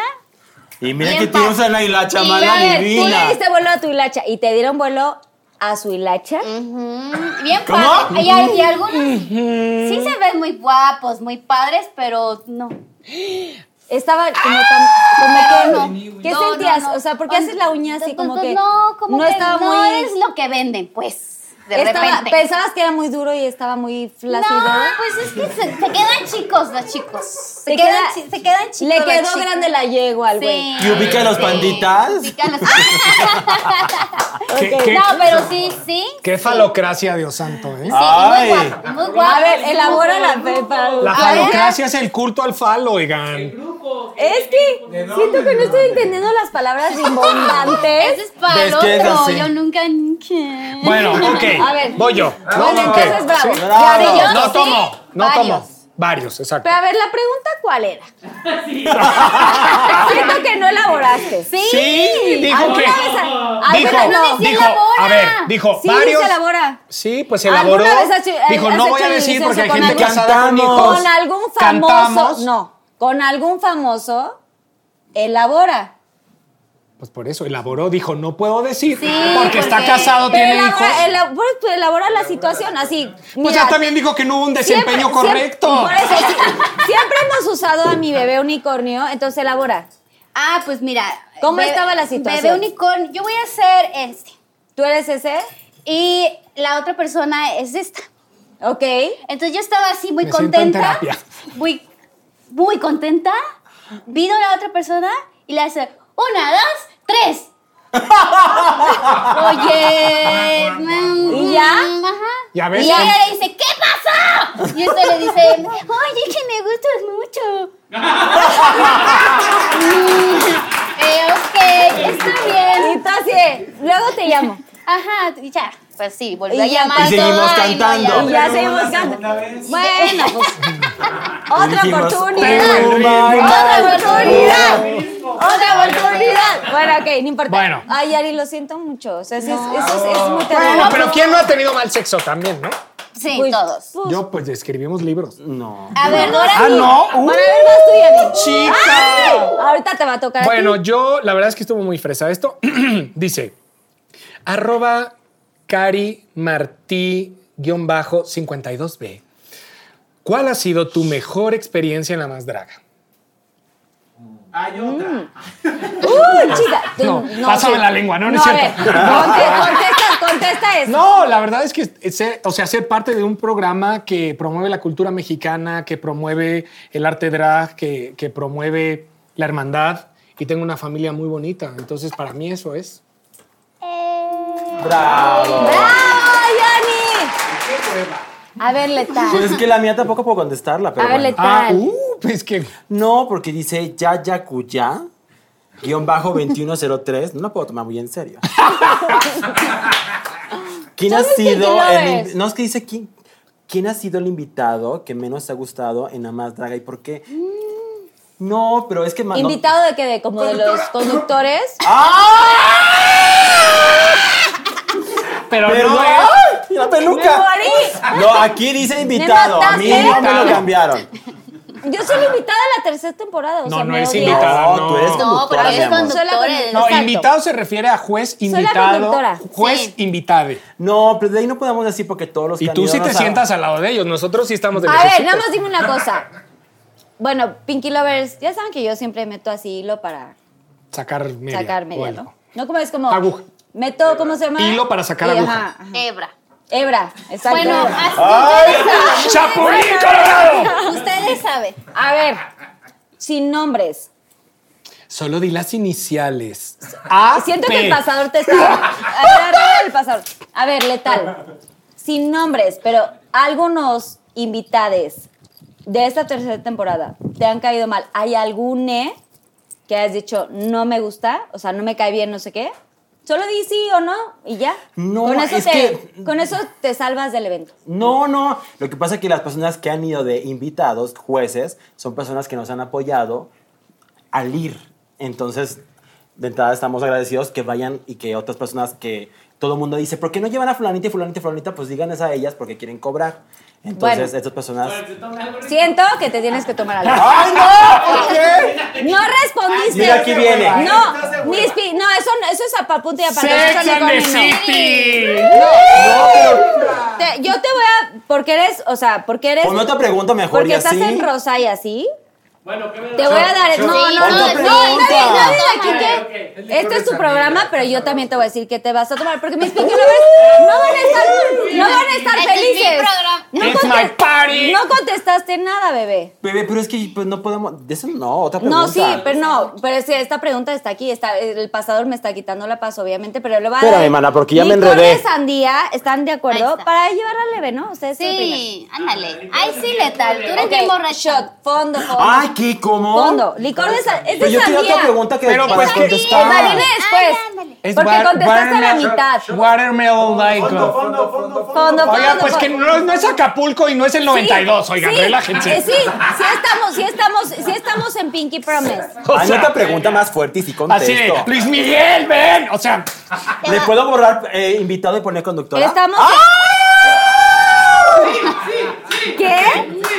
Y mira Bien que tienes padre. una hilacha Y mala a ver, tú le divina. diste vuelo a tu hilacha y te dieron vuelo a su hilacha. Bien ¿Cómo? padre. Y, hay- y algunos sí se ven muy guapos, muy padres, pero no. Estaba como, cam- como que no. ¿Qué No, sentías? no, no. O sea, ¿por qué haces la uña así Pues, como pues, que no, como que estaba no muy es lo que venden, pues. De estaba- repente. pensabas que era muy duro y estaba muy flácido? No, pues es que se, se quedan chicos los chicos. Se, Se quedan, queda- se quedan chicos. Le quedó chicos. grande la yegua al güey. Sí, ¿Y ubica los sí. panditas? Ubica los- ¿Qué, Ok. qué- No, pero sí, sí. qué falocracia, Dios santo, ¿eh? Sí, Ay. muy guapo, muy guapo. A ver, elabora la para- La falocracia es el culto al falo, oigan. Es que siento que no estoy entendiendo las palabras rimbombantes. Ese es para ¿Ves el otro. Yo nunca. ¿qué? Bueno, ok. A ver. Voy yo. Bueno, Ok. entonces bravo. Sí. Bravo. Ya, yo No sí. tomo, no varios. tomo. Varios, exacto. Pero a ver, la pregunta ¿cuál era? Siento que no elaboraste. Sí. Sí, dijo ¿Alguna que. vez a- alguna Dijo, no dijo, elabora? a ver, dijo, Sí, varios. se elabora. Sí, pues elaboró. ¿Alguna vez has hecho- Dijo, has no voy a decir porque hay gente con casada con hijos. Con algún famoso. Cantamos. No. Con algún famoso. Elabora. Pues por eso elaboró, dijo, no puedo decir Sí, porque está casado, tiene hijos. elabora, elabora, pues, elabora la situación así. Pues mira, ya también dijo que no hubo un desempeño siempre- correcto. siempre- por eso, siempre hemos usado a mi bebé unicornio, entonces elabora. Ah, pues mira, ¿Cómo Bebé- estaba la situación? Bebé unicornio. Yo voy a ser este. ¿Tú eres ese? Y la otra persona es esta. Ok. Entonces yo estaba así muy Me siento en contenta. Muy, muy contenta. Vino la otra persona y le hace una, dos, tres. Oye. ¿Y ya? Ajá. Ya ves. Y ella le dice, ¿qué pasó? Y este le dice, oye, que me gustas mucho. Eh, ok, está bien. Y tú así, luego te llamo. Ajá, y ya. Pues sí, volvió Y a llamar. Y seguimos no, cantando. Y ya seguimos cantando. Bueno, pues. Otra oportunidad. "Oh my Otra God". oportunidad. Otra oportunidad. Bueno, ok, no importa. Bueno. Ay, Ari, lo siento mucho. O sea, es, eso es, es muy terrible. Bueno, pero ¿quién no ha tenido mal sexo también, no? Sí, Pues, todos. pues, Yo, pues, escribimos libros. No. A ver, Dora. Ah, no. Bueno, a ver, vas tú, Yami. Chica. Ay, Ahorita te va a tocar a Bueno, ti. yo, la verdad es que estuvo muy fresa esto. Dice, arroba Cari Martí-52B. ¿Cuál ha sido tu mejor experiencia en la más draga? Hay otra. Uy, chica. tú- No, pásame sí. la lengua, no, no es cierto. ver, contesta, contesta eso. No, la verdad es que ser, o sea, ser parte de un programa que promueve la cultura mexicana, que promueve el arte drag, que, que promueve la hermandad y tengo una familia muy bonita. Entonces, para mí eso es. Bravo. ¡Bravo, Yanni! A ver, letal. Pues es que la mía tampoco puedo contestarla, pero A ver, bueno. letal. Ah, uh, pues que No, porque dice ya ya cuya guion bajo 2103. No la puedo tomar muy en serio. ¿Quién ha ¿Sabes que sido el No, es que dice quién, quién ha sido el invitado que menos te ha gustado en la más draga y por qué. No, pero es que no- ¿Invitado de qué? De como de los conductores. Pero, Pero no no, es- ¡ay! la ¡Me peluca. morí! No, aquí dice invitado. A mí no me lo cambiaron. Yo soy la invitada de la tercera temporada. O No, sea, no me odias. invitada. No, tú eres No, No, es conductora. No, invitado se refiere a juez invitado. Juez Sí. invitade. No, pero de ahí no podemos decir porque todos los Y tú sí te no saben. sientas al lado de ellos. Nosotros sí estamos de A ver, nada más dime una cosa. Bueno, Pinky Lovers, ya saben que yo siempre meto así hilo para Sacar media. sacar media. ¿no? No como es como. Aguja. Meto, ¿cómo se llama? Hilo para sacar aguja. ajá, ajá. Hebra. Hebra, exacto. Bueno, hebra. así ustedes ¡Chapulín colorado! Ustedes saben. A ver, sin nombres. Solo di las iniciales. A, Siento que el pasador te está. A ver, arriba el pasador. A ver, letal. Sin nombres, pero algunos invitades de esta tercera temporada te han caído mal. ¿Hay algún eh, que has dicho no me gusta? O sea, no me cae bien, no sé qué. Solo di sí o no y ya. No, con eso es te, que- con eso te salvas del evento. No, no. Lo que pasa es que las personas que han ido de invitados, jueces, son personas que nos han apoyado al ir. Entonces, de entrada estamos agradecidos que vayan y que otras personas que todo el mundo dice, ¿por qué no llevan a fulanita y fulanita y fulanita? Pues díganles a ellas porque quieren cobrar. Entonces, Bueno. estas personas... Siento que te tienes que tomar algo. ¡Ay, no! ¿Por qué? No respondiste. Mira, aquí viene. No, Nispi, no, eso, eso es a punto y aparte. Sex eso no and the con. City. Te- yo te voy a. Porque eres. O sea, porque eres. Ponme otra pregunta mejor porque y estás así. en rosa y así. Bueno, ¿qué me Te voy a dar. No, no, no. no, nadie, aquí que. Este es tu programa, pero yo también te voy a decir que te vas a tomar. Porque mis Pinky Lovers no van a estar, no van a estar Este es mi felices. It's my party. no contestaste nada, bebé. Bebé, pero es que pues, no podemos... De eso no, otra pregunta. No, sí, pero no, pero es que esta pregunta está aquí, está, el pasador me está quitando la paz, obviamente, pero le va a Espérame, dar- mana, porque ya me enredé. de sandía, ¿están de acuerdo? Para llevarla leve, ¿no? Ustedes. Sí, ándale. Ay, sí, letal. Tú eres bien borracho. shot, fondo, fondo. ¿Qué? ¿Cómo? Fondo, licor de sandía, es Pero de yo sandía. otra pregunta que Pero pues contestar. Ay, ándale. Es porque contestaste a la mitad. Watermelon like. Fondo, fondo, fondo, fondo. Fondo, fondo, Oiga, pues que no, no es Acapulco y no es el 92, Sí, oigan, sí, relájense. eh, Sí, sí estamos, sí estamos, sí estamos en Pinky Promise. O Hay sea, otra pregunta más fuerte y sí contesto. Así de, Luis Miguel, ven. O sea, ¿Le puedo borrar eh, invitado y poner conductora? Estamos. ¿Qué?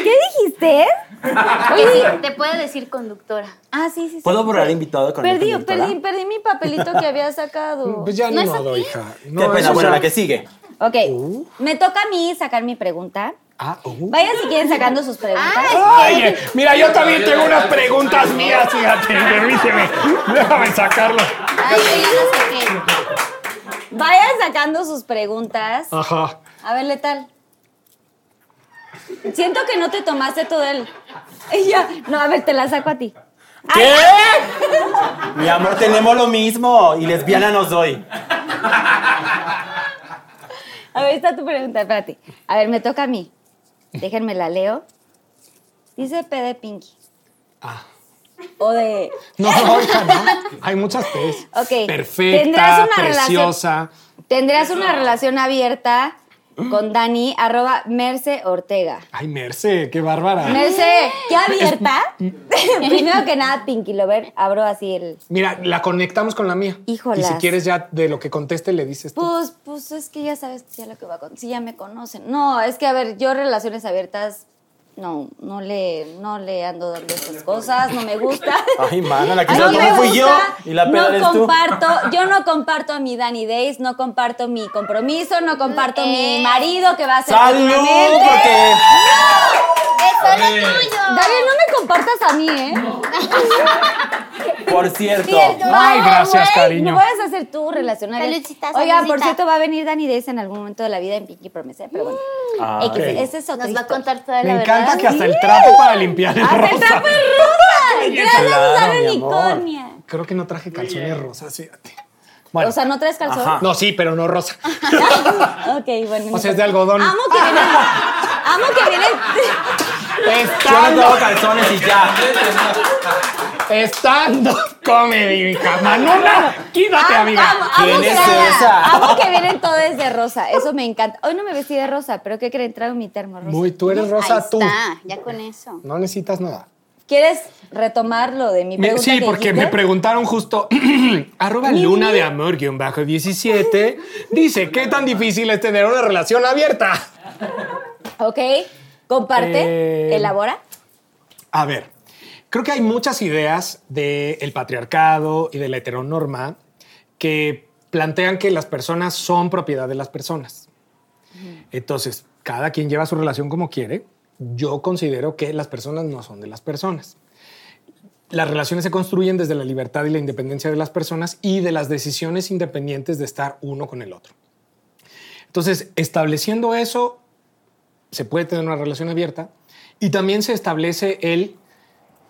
¿Qué dijiste? Oye, Te puede decir conductora. ah, sí, sí, sí. ¿Puedo borrar invitado con Perdí, conductora? perdí, perdí mi papelito que había sacado. pues ya ¿No ni es modo, aquí? hija. Qué No, pena, bueno, ya- la que sigue. Ok, me toca a mí sacar mi pregunta. Ah, uh. Vayan si quieren sacando sus preguntas. Ay, eh, mira, yo también tengo unas preguntas mías, fíjate, permíteme. Déjame sacarlo. Ay, yo ya no sé qué. Vayan sacando sus preguntas. Ajá. A ver, letal. Siento que no te tomaste todo el. Ella. No, a ver, te la saco a ti. ¿Qué? Mi amor, tenemos lo mismo y lesbiana nos doy. A ver, está tu pregunta, espérate. A ver, me toca a mí. Déjenme la leo. Dice P de Pinky. Ah. O de. No, no, hija, no. Hay muchas P's. Ok. Perfecta, Tendrás una preciosa. Tendrás una relación abierta con Dani, arroba Merce Ortega. Ay, Merce, qué bárbara. Merce, ¿qué abierta? Primero que nada, Pinky Lover, abro así el. Mira, la conectamos con la mía. Híjolas. Y si quieres ya de lo que conteste le dices tú. Pues, pues es que ya sabes ya lo que va con. Si ya me conocen. No, es que a ver, yo relaciones abiertas. No, no le, no le ando dando esas cosas, no me gusta. Ay, mana, la que Ay, se la no me fui yo y la no eres tú. comparto, Yo no comparto a mi Danny Days, no comparto mi compromiso, no comparto mi Eh. marido que va a ser ¡Salud! Porque Es solo tuyo. Daniel, no me compartas a mí, ¿eh? Por cierto, Cierto. Ay, gracias, cariño. No vayas a hacer tú relacionar. Oiga, por cierto, va a venir Danny Days en algún momento de la vida en Pinky Promise, pero bueno. Ah, X, ese es otro. Nos va a contar toda Me la encanta que hasta el trapo para limpiar es ¡Hasta el rosa. trapo es rosa! Gracias, Claro. Unicornia. Creo que no traje calzones rosas, fíjate. Bueno, O sea, ¿no traes calzón? Ajá. no, sí, pero no rosa. ok, bueno. O sea, es de algodón. Amo que vienen. amo que vienen. yo no Estando, tengo calzones y ya. estando comedy, hija. Manuna, quítate, amiga. amo, amo ¿Quién que, es esa? amo que vienen todos de rosa. Eso me encanta. Hoy no me vestí de rosa, pero ¿qué creen? Traigo mi termo rosa. Muy, tú eres rosa, Ahí tú. está, ya con eso. No necesitas nada. ¿Quieres retomar lo de mi pregunta? sí, que porque dijiste? me preguntaron justo, arroba luna de amor guion bajo 17, dice, ¿qué tan difícil es tener una relación abierta? Ok. Comparte, Eh, elabora. A ver, creo que hay muchas ideas del patriarcado y de la heteronorma que plantean que las personas son propiedad de las personas. Entonces, cada quien lleva su relación como quiere. Yo considero que las personas no son de las personas. Las relaciones se construyen desde la libertad y la independencia de las personas y de las decisiones independientes de estar uno con el otro. Entonces, estableciendo eso, se puede tener una relación abierta y también se establece el,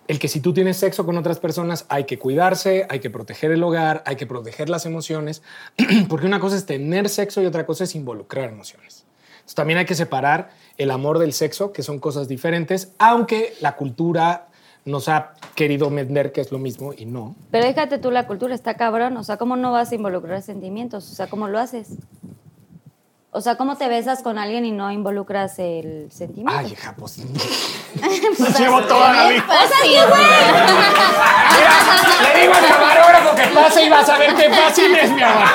el que si tú tienes sexo con otras personas hay que cuidarse, hay que proteger el hogar, hay que proteger las emociones, porque una cosa es tener sexo y otra cosa es involucrar emociones. Entonces, también hay que separar el amor del sexo, que son cosas diferentes, aunque la cultura nos ha querido vender que es lo mismo y no. Pero déjate tú, la cultura está cabrón. O sea, ¿cómo no vas a involucrar sentimientos? O sea, ¿cómo lo haces? O sea, ¿cómo te besas con alguien y no involucras el sentimiento? Ay, hija, pues... Llevo toda la vida. O sea, sí, güey. Mira, le digo al camarógrafo que pase y vas a ver qué fácil es, mi amor.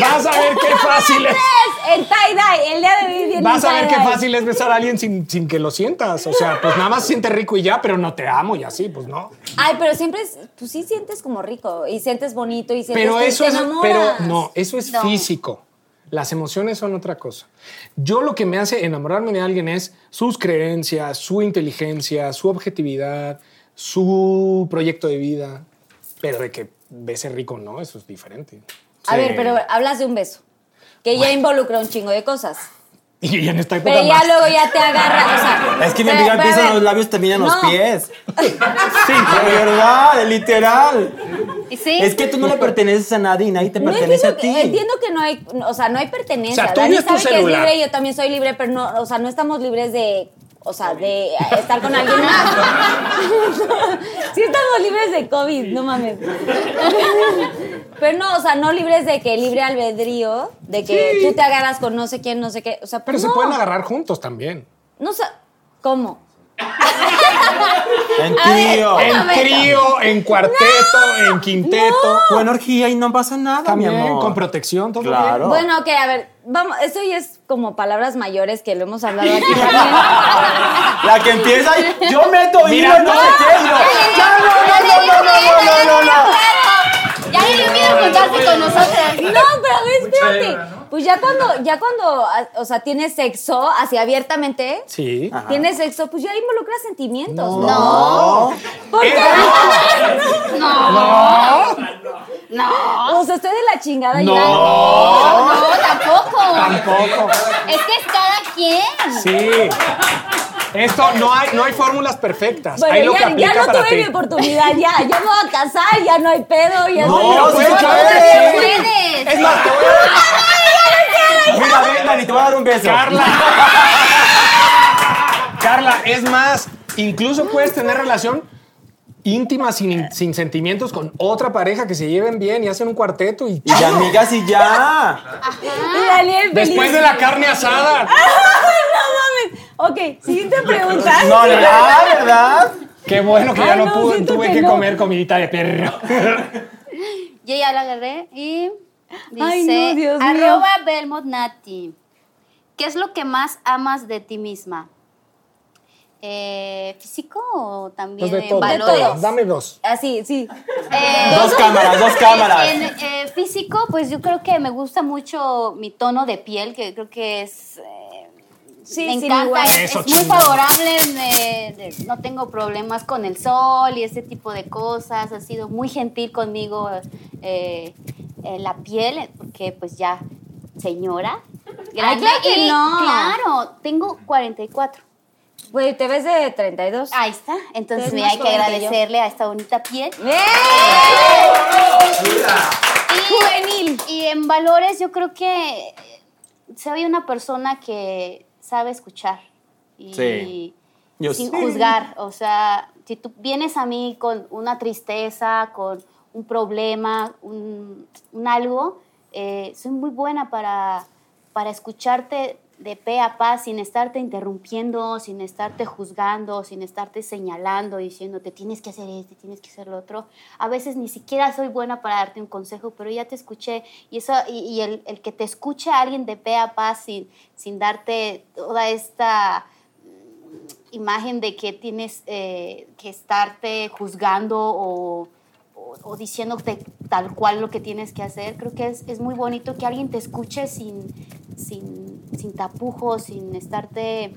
Vas a ver qué fácil es. En tie-dye, el día de hoy viene Vas a ver qué fácil es besar a alguien sin, sin que lo sientas. O sea, pues nada más siente rico y ya, pero no te amo y así, pues no. Ay, pero siempre, es- pues sí sientes como rico y sientes bonito y sientes Pero que eso te es, enamoras. pero no, eso es No. físico. Las emociones son otra cosa. Yo lo que me hace enamorarme de alguien es sus creencias, su inteligencia, su objetividad, su proyecto de vida. Pero de que bese rico, no, eso es diferente. A ver, pero hablas de un beso. Que ya involucra un chingo de cosas. Y en esta época Pero ya más. luego ya te agarra, o sea... Es que mi amiga empieza en los labios, termina en los no. pies. Sí, de verdad, literal. Sí. Es que tú no le perteneces a nadie y nadie te No pertenece a ti. que, entiendo que no hay, o sea, no hay pertenencia. O sea, tú Dani tienes tu sabe que es libre y yo también soy libre, pero no, o sea, no estamos libres de, o sea, de estar con alguien más. sí estamos libres de COVID, no mames. pero no, o sea, no libres de que libre albedrío, de que Sí. tú te agarras con no sé quién, no sé qué, o sea, Pero se no. pueden agarrar juntos también. No sé, ¿cómo? En ver, trío. En trío, en cuarteto, en quinteto. Buena orgía y no pasa nada, También mi amor. con protección, todo Claro. bien. Bueno, ok, a ver, vamos, esto ya es como palabras mayores que lo hemos hablado aquí también. La que empieza y yo meto Mira, hilo y no no. sé qué. no, no, no, no, no, no, no, no, no. Ya le dio miedo juntarse con nosotras. No, pero a ver, espérate. Pues ya cuando, ya cuando, ah, o sea, tienes sexo así abiertamente, Sí. Ajá. tienes sexo, pues ya involucras sentimientos, ¿no? No. ¿Por qué? No. No. O sea, estoy de la chingada No. ya. No, tampoco. Tampoco. Es que es cada quien. Sí. Esto no hay, no hay fórmulas perfectas. Bueno, hay lo que ya, aplica ya no para tuve ti. mi oportunidad, ya. Ya me voy a casar, ya no hay pedo, ya No, soy- sí, puedes, puedes. puedes. Puedes. Es más, te voy a- Mira, ven, Dani, te voy a dar un beso. Carla. Carla, es más, incluso puedes tener relación íntima sin, sin sentimientos con otra pareja que se lleven bien y hacen un cuarteto y, Y amigas y ya. Y Daniel feliz. después de la carne asada. no mames. Ok, siguiente pregunta. No, ah, ¿verdad? Qué bueno que Ay, ya no, no, pude, tuve que que, no. comer comidita de perro. Yo ya la agarré y dice Ay, no, Dios mío. arroba Belmont Nati. ¿Qué es lo que más amas de ti misma? Eh, ¿Físico o también Pues de todo, de valores? todo. Dame dos. Así, sí. Eh, Dos cámaras, dos cámaras. En, eh, físico, pues yo creo que me gusta mucho mi tono de piel, que creo que es... eh, Sí, me sí, encanta, es, Eso, es muy favorable, me- de- no tengo problemas con el sol y ese tipo de cosas, ha sido muy gentil conmigo eh, la piel, porque pues ya señora. grande, claro que y no. Claro, tengo 44. Güey, te ves de 32. Ahí está, entonces me hay que agradecerle a esta bonita piel. ¡Eh! Juvenil. Y en valores yo creo que soy una persona que sabe escuchar y Sí. Yo sin sí. juzgar. O sea, si tú vienes a mí con una tristeza, con un problema, un, algo, eh, soy muy buena para, para escucharte de pe a pa sin estarte interrumpiendo, sin estarte juzgando, sin estarte señalando, diciéndote tienes que hacer esto, tienes que hacer lo otro. A veces ni siquiera soy buena para darte un consejo, pero ya te escuché y, eso, y, el, el que te escuche a alguien de pe a pa sin, sin darte toda esta imagen de que tienes eh, que estarte juzgando o, o, diciéndote tal cual lo que tienes que hacer. Creo que es, es muy bonito que alguien te escuche sin, sin, sin tapujos, sin estarte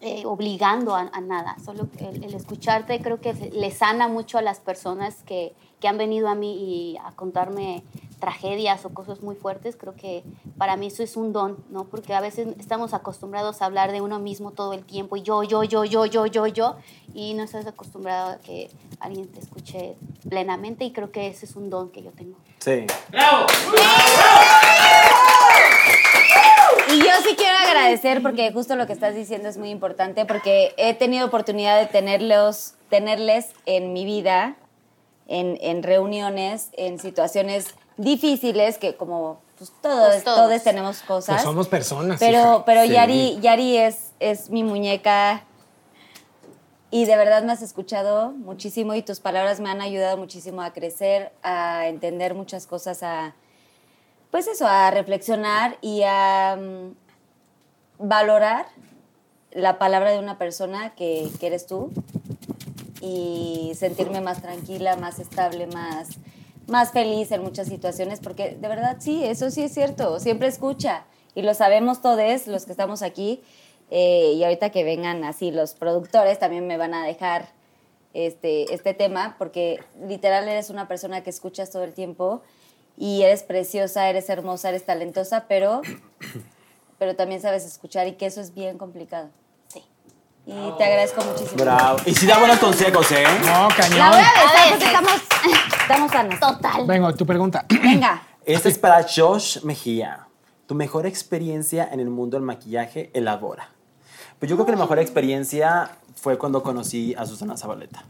eh, obligando a, a nada. Solo el, el escucharte creo que le sana mucho a las personas que, que han venido a mí y a contarme tragedias o cosas muy fuertes. Creo que para mí eso es un don, ¿no? Porque a veces estamos acostumbrados a hablar de uno mismo todo el tiempo y yo, yo, yo, yo, yo, yo, yo, y no estás acostumbrado a que alguien te escuche plenamente y creo que ese es un don que yo tengo. Sí. Y yo sí quiero agradecer porque justo lo que estás diciendo es muy importante porque he tenido oportunidad de tenerlos, tenerles en mi vida, en, en reuniones, en situaciones difíciles que como pues, todos, Pues todos. todos tenemos cosas. Pues somos personas. Pero, hija. pero Sí. Yari, Yari es, es mi muñeca y de verdad me has escuchado muchísimo y tus palabras me han ayudado muchísimo a crecer, a entender muchas cosas, a pues eso, a reflexionar y a mm, valorar la palabra de una persona que, que eres tú y sentirme más tranquila, más estable, más, más feliz en muchas situaciones, porque de verdad sí, eso sí es cierto, siempre escucha y lo sabemos todos los que estamos aquí eh, y ahorita que vengan así los productores también me van a dejar este, este tema, porque literal eres una persona que escuchas todo el tiempo y eres preciosa, eres hermosa, eres talentosa, pero, pero también sabes escuchar y que eso es bien complicado. Sí. Y te agradezco muchísimo. Bravo. Y sí da buenos consejos, ¿eh? No, cañón. La voy a besar A porque veces. estamos, estamos sanas. Total. Venga, tu pregunta. Venga. Esta es para Josh Mejía. Tu mejor experiencia en el mundo del maquillaje, elabora. Pues yo creo que la mejor experiencia fue cuando conocí a Susana Zabaleta.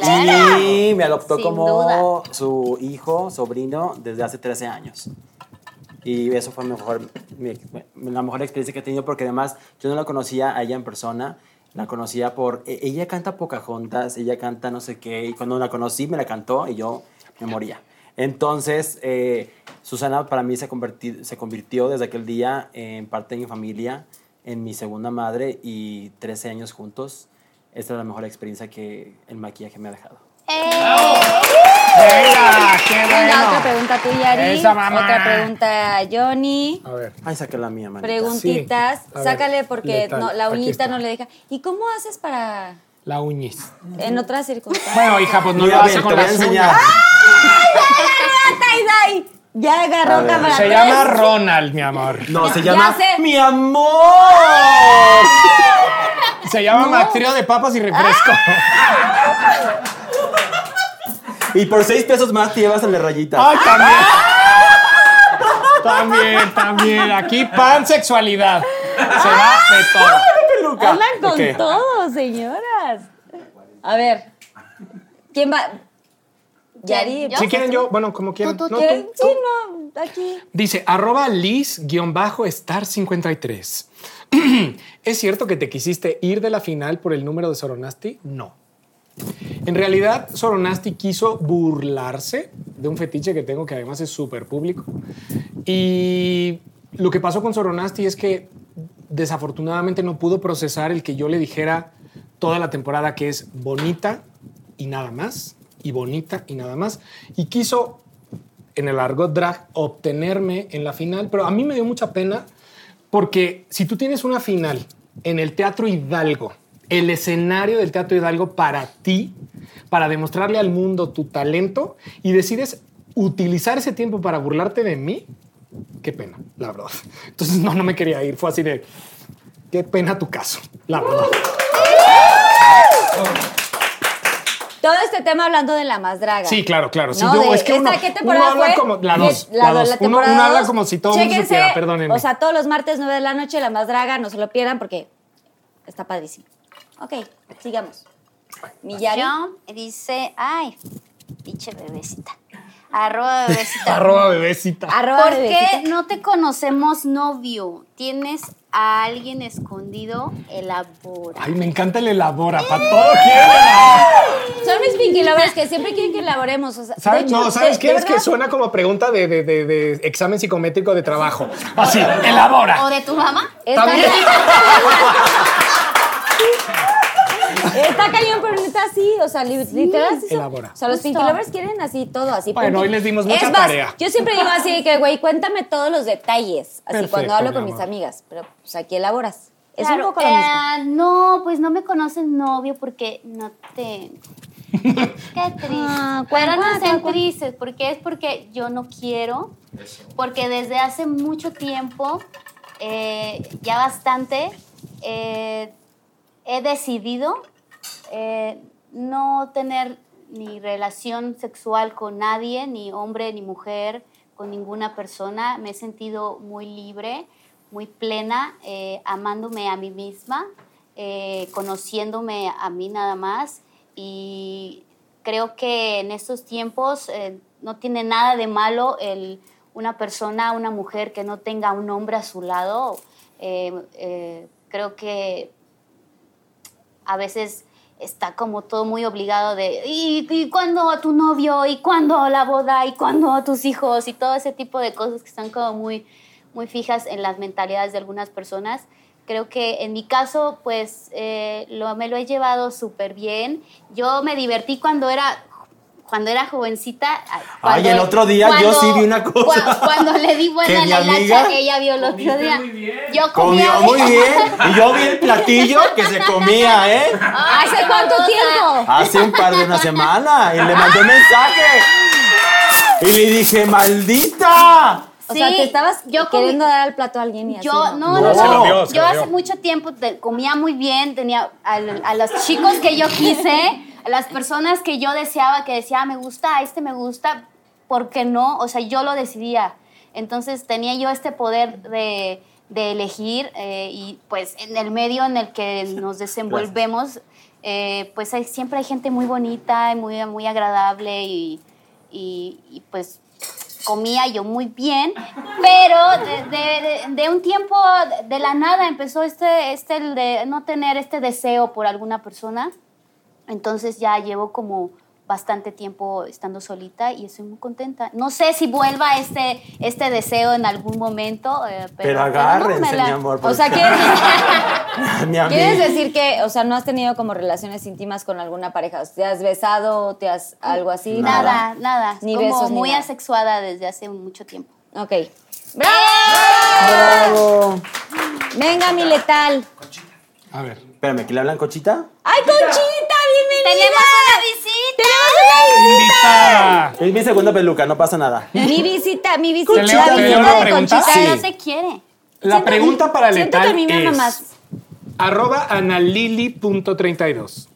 Claro. Y me adoptó Sin como duda. su hijo, sobrino, desde hace 13 años. Y eso fue mejor, mi- la mejor experiencia que he tenido porque además yo no la conocía a ella en persona, la conocía por... e- Ella canta Pocahontas, ella canta no sé qué, y cuando la conocí me la cantó y yo me moría. Entonces, eh, Susana para mí se, converti- se convirtió desde aquel día en parte de mi familia, en mi segunda madre y 13 años juntos. Esta es la mejor experiencia que el maquillaje me ha dejado. ¡Eh! Venga, qué bueno. Venga, otra pregunta tú, Yari. Esa mamá. Otra pregunta, Johnny. A ver. Ay, saqué la mía, manita. Preguntitas. Sí. A Sácale porque letal. no, la uñita no le deja. ¿Y cómo haces para La uñis. en otras circunstancias? Bueno, hija, pues no Mira, lo a hace con a las enseñar. uñas. ¡Ay! Ya A agarró cámara. Se llama Ronald, mi amor. No, se llama sé. Mi amor. Se llama Mactrio de papas y refresco. Y por seis pesos más te llevas el de rayita. Ay, también. También, también. Aquí pansexualidad. Se va de todo. peluca. Hablan con Ok. todo, señoras. A ver. ¿Quién va? Yari. Si quieren yo, bueno, como quieran. Tú, tú, No, tú, Sí, tú. no, aquí. Dice, arroba Liz-Star53. ¿Es cierto que te quisiste ir de la final por el número de Soronasti? No. En realidad, Soronasti quiso burlarse de un fetiche que tengo que además es súper público. Y lo que pasó con Soronasti es que desafortunadamente no pudo procesar el que yo le dijera toda la temporada que es bonita y nada más, y bonita y nada más. Y quiso en el argot drag obtenerme en la final, pero a mí me dio mucha pena porque si tú tienes una final en el Teatro Hidalgo, el escenario del Teatro Hidalgo para ti, para demostrarle al mundo tu talento y decides utilizar ese tiempo para burlarte de mí, qué pena, la verdad. Entonces no, no me quería ir, fue así de, qué pena tu caso, la verdad. Todo este tema hablando de la más draga. Sí, claro, claro. Sí, No, de- es que uno, ¿esta qué uno habla fue? como la dos, la la do- dos. la Uno, uno habla como si todo el mundo Chéquense, supiera, perdónenme. O sea, todos los martes 9 de la noche, la más draga, no se lo pierdan porque está padrísimo. Ok, sigamos. Mi Yari. Yo dice, ay, pinche bebecita. Arroba bebecita. Arroba bebecita. Arroba ¿Por bebecita. qué no te conocemos novio? ¿Tienes a alguien escondido? Elabora. Ay, me encanta el elabora, para todo quiere. Son mis Pinky Lovers que siempre quieren que elaboremos. O sea, de ¿Sabes? hecho, no, ¿sabes de- qué? de Es que suena como pregunta de, de- de- de examen psicométrico de trabajo. Así, elabora. ¿O de tu mamá? También. está cañón, pero neta sí, o sea, li- literal. sí son- Elabora. O sea, los Justo. Pinky Lovers quieren así todo, así. Bueno, punto. hoy les dimos Es mucha más, tarea. Yo siempre digo así de que, güey, cuéntame todos los detalles, así Perfecto, cuando hablo mi con mis amor. amigas, pero pues aquí elaboras. Es Claro, un poco lo mismo. eh, No, pues no me conoces novio porque no tengo. Qué triste. Ah, ¿cuál, Pero no cuál, estén cuál, cuál? tristes porque es porque yo no quiero. Porque desde hace mucho tiempo, eh, ya bastante, eh, he decidido eh, no tener ni relación sexual con nadie, ni hombre ni mujer, con ninguna persona. Me he sentido muy libre, muy plena, eh, amándome a mí misma, eh, conociéndome a mí nada más. Y creo que en estos tiempos no tiene nada de malo el, una persona, una mujer que no tenga un hombre a su lado. Creo que a veces está como todo muy obligado de ¿y, y cuándo a tu novio? ¿y cuándo la boda? ¿y cuándo a tus hijos? y todo ese tipo de cosas que están como muy, muy fijas en las mentalidades de algunas personas. Creo que en mi caso, pues eh, lo, me lo he llevado súper bien. Yo me divertí cuando era, cuando era jovencita. Ay, el otro día yo sí vi una cosa. cua- Cuando le di buena la amiga hilacha, ella vio el otro día. Yo comía Comió muy bien. Y yo vi el platillo que se comía, ¿eh? ¿Hace cuánto tiempo? Hace un par de una semana. Y le mandé un mensaje. Y le dije, maldita. O sea, te estabas yo comí- queriendo dar el plato a alguien y así. Yo, no, No, no, se no. lo dio, se yo lo hace mucho tiempo te- comía muy bien, tenía a, a los chicos que yo quise, las personas que yo deseaba, que decía, "Ah, me gusta, este me gusta, ¿por qué no? O sea, yo lo decidía. Entonces tenía yo este poder de, de elegir eh, y pues en el medio en el que nos desenvolvemos, eh, pues hay- siempre hay gente muy bonita y muy, muy agradable y, y- y, pues comía yo muy bien, pero de, de- de- de un tiempo de la nada empezó este, este el de no tener este deseo por alguna persona. Entonces ya llevo como bastante tiempo estando solita y estoy muy contenta. No sé si vuelva este, este deseo en algún momento, eh, pero, Pero agárrense, la- mi amor. O sea, ¿quieres, Mi amiga. ¿quieres decir que, o sea, no has tenido como relaciones íntimas con alguna pareja? ¿Te has besado? ¿Te has algo así? Nada, nada. Ni como besos, ni muy nada. asexuada desde hace mucho tiempo. Ok. ¡Bravo! Bravo. Venga, mi letal. A ver. Espérame, ¿que le hablan cochita? ¡Ay, Conchita! ¡Tenemos una visita! Invitada. Es mi segunda peluca, no pasa nada. Mi visita, mi visita, ¿Te leo- la visita de pregunta? Conchita. Sí. No se quiere. La pregunta para siento Letal que a mí me ama es más. arroba analili.32.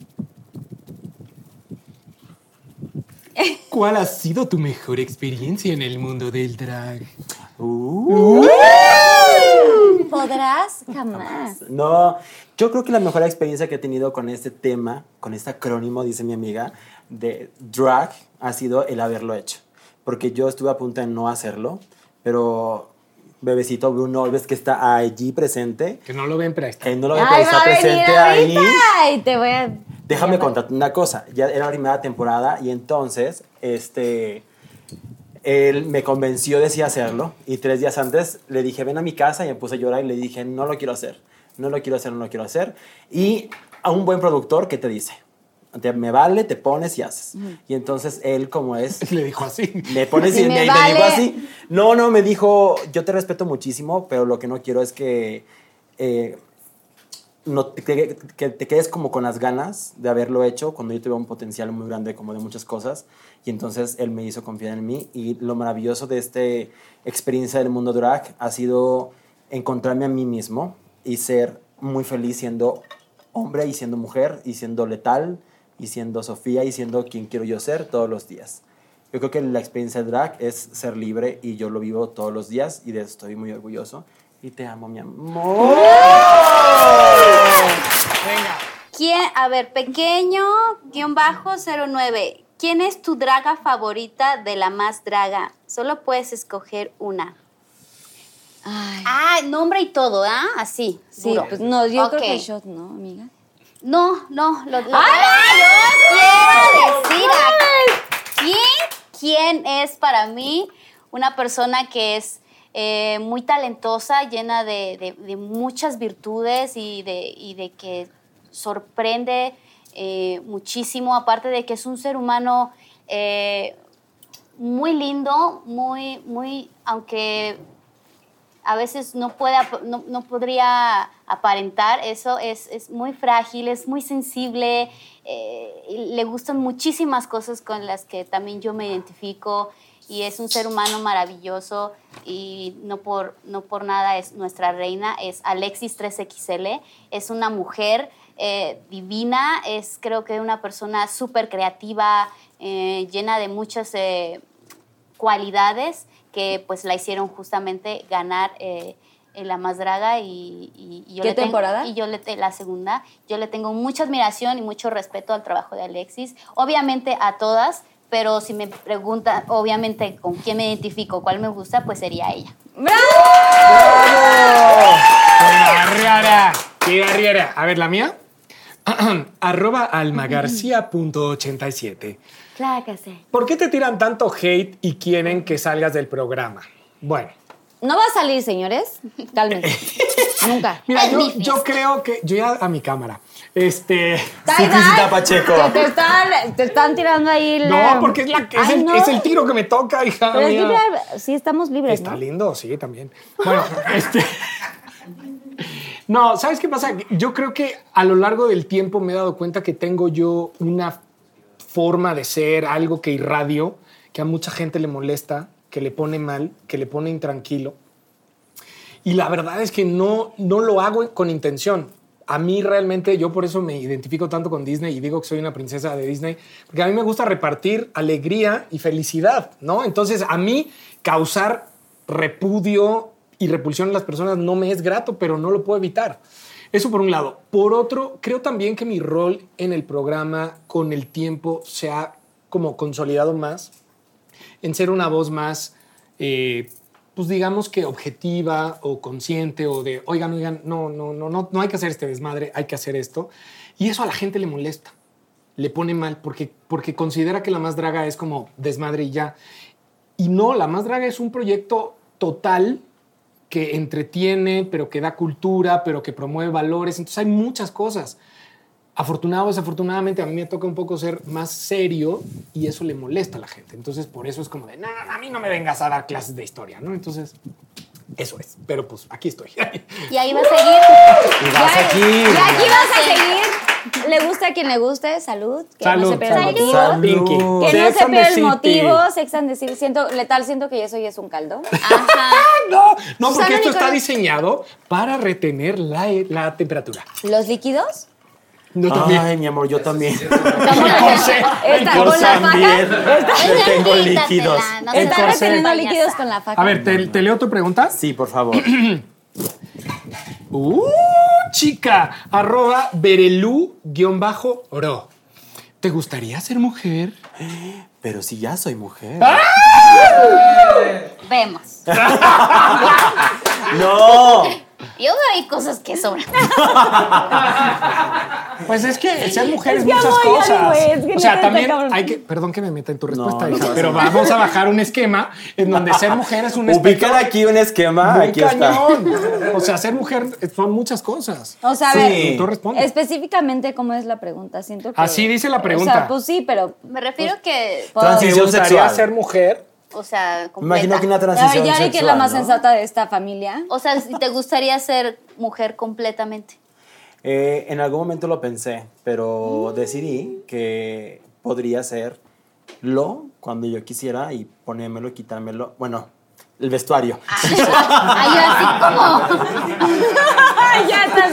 ¿Cuál ha sido tu mejor experiencia en el mundo del drag? ¿Podrás? Jamás. No, yo creo que la mejor experiencia que he tenido con este tema, con este acrónimo, dice mi amiga, de drag, ha sido el haberlo hecho. Porque yo estuve a punto de no hacerlo, pero bebecito Bruno Alves, que está allí presente, Que no lo ven, pero está. que no lo ve, Ay, pero está presente ahí. ahorita y te voy a... Déjame contarte una cosa. Ya era la primera temporada y entonces, este, él me convenció de sí hacerlo y tres días antes le dije, ven a mi casa y me puse a llorar y le dije, no lo quiero hacer, no lo quiero hacer, no lo quiero hacer. Y a un buen productor, ¿qué te dice? Te, me vale, te pones y haces. Y entonces él, como es, Le dijo así. me pones y me me, me vale. dijo así. No, no, me dijo, yo te respeto muchísimo, pero lo que no quiero es que, eh, no te, que, te quedes como con las ganas de haberlo hecho cuando yo tuve un potencial muy grande como de muchas cosas. Y entonces él me hizo confiar en mí. Y lo maravilloso de esta experiencia del mundo drag ha sido encontrarme a mí mismo y ser muy feliz siendo hombre y siendo mujer y siendo letal y siendo Sofía y siendo quien quiero yo ser todos los días. Yo creo que la experiencia de drag es ser libre y yo lo vivo todos los días y de eso estoy muy orgulloso. Y te amo, mi amor. ¿Quién? A ver, pequeño, guion bajo 09. ¿Quién es tu draga favorita de la más draga? Solo puedes escoger una. Ay, Ah, nombre y todo, ¿ah? Así. sí, duro. pues no, yo creo que shot, ¿no, amiga? No, no, lo, lo- ¡Ay! yo quiero decir quién es para mí una persona que es eh, muy talentosa, llena de, de- de muchas virtudes y de, y de que sorprende eh, muchísimo, aparte de que es un ser humano eh, muy lindo, muy, muy, aunque a veces no, puede, no, no podría aparentar eso, es, es muy frágil, es muy sensible, eh, le gustan muchísimas cosas con las que también yo me identifico y es un ser humano maravilloso y no por, no por nada es nuestra reina, es Alexis 3XL, es una mujer eh, divina, es creo que una persona súper creativa, eh, llena de muchas... eh, cualidades que pues la hicieron justamente ganar eh, en la más draga y, y- y yo ¿Qué le tengo- temporada? y yo le te- la segunda yo le tengo mucha admiración y mucho respeto al trabajo de Alexis obviamente a todas pero si me preguntan obviamente con quién me identifico cuál me gusta pues sería ella ¡Qué barriera! ¡Qué barriera! A ver, la mía. Arroba almagarcia.87. Claro que sí. ¿Por qué te tiran tanto hate y quieren que salgas del programa? Bueno, No va a salir, señores. Cálmense. Nunca. mira, Es yo, creo que. Yo ya a mi cámara. Este. Sí, Crisita Pacheco. Que te están, te están tirando ahí la... No, porque es, la, que- es, Ay, el, no. es el tiro que me toca, hija. Pero es mía. libre, sí, estamos libres, Está ¿no? lindo, sí, también. Bueno, este. No, ¿sabes qué pasa? Yo creo que a lo largo del tiempo me he dado cuenta que tengo yo una forma de ser, algo que irradio, que a mucha gente le molesta, que le pone mal, que le pone intranquilo. Y la verdad es que no, no lo hago con intención. A mí realmente, yo por eso me identifico tanto con Disney y digo que soy una princesa de Disney, porque a mí me gusta repartir alegría y felicidad, ¿no? Entonces, a mí causar repudio y repulsión en las personas no me es grato, pero no lo puedo evitar. Eso por un lado. Por otro, creo también que mi rol en el programa con el tiempo se ha como consolidado más en ser una voz más, eh, pues digamos que objetiva o consciente o de, oigan, oigan, no, no, no, no, no hay que hacer este desmadre, hay que hacer esto. Y eso a la gente le molesta. le pone mal porque, porque considera que la más draga es como desmadre y ya. Y no, la más draga es un proyecto total que entretiene, pero que da cultura, pero que promueve valores. Entonces hay muchas cosas. Afortunado o desafortunadamente, a mí me toca un poco ser más serio y eso le molesta a la gente. Entonces, por eso es como de, no, a mí no me vengas a dar clases de historia, ¿no? Entonces, eso es. Pero pues aquí estoy. Y ahí va a seguir. Y vas aquí. Y aquí vas a seguir. Le gusta a quien le guste, salud. Que no Salud, se pierda el motivo. Salud. Que no Sex se and the pierda el motivo. Sex and the City. Siento, letal, siento que eso ya es un caldo. Ajá. No, no, Susana porque esto está Nicolás. diseñado para retener la, la temperatura. ¿Los líquidos? No también. Ay, mi amor, yo también. corsé. Esta, Yo con la también. Le tengo líquidos. no se Está corsé. reteniendo líquidos con la faja. A ver, ¿te, te leo tu pregunta? Sí, por favor. Uh, chica, arroba berelú-oro. ¿Te gustaría ser mujer? Pero si ya soy mujer. ¡Ah! Vemos. No. Yo hay cosas que sobran. Pues es que ser mujer es, Es que muchas cosas. es que o sea, también hay que, perdón que me meta en tu respuesta, no hija, pero vamos a bajar un esquema en donde ser mujer es un Ubican aquí un esquema. muy Aquí está. O sea, ser mujer son muchas cosas. O sea, a Sí. ver, Tú respondes. específicamente cómo es la pregunta. Siento que, Así dice la O pregunta. sea, pues sí, pero Me refiero que, puedo- ¿Te Transición gustaría sexual. ser mujer? O sea, Imagino completa. que una transición Yari, que es la más ¿no? sensata de esta familia. O sea, si te gustaría ser mujer completamente. Eh, en algún momento lo pensé, pero decidí que podría ser lo cuando yo quisiera y ponérmelo y quitármelo. Bueno, el vestuario. Ay, yo así como. ya estás.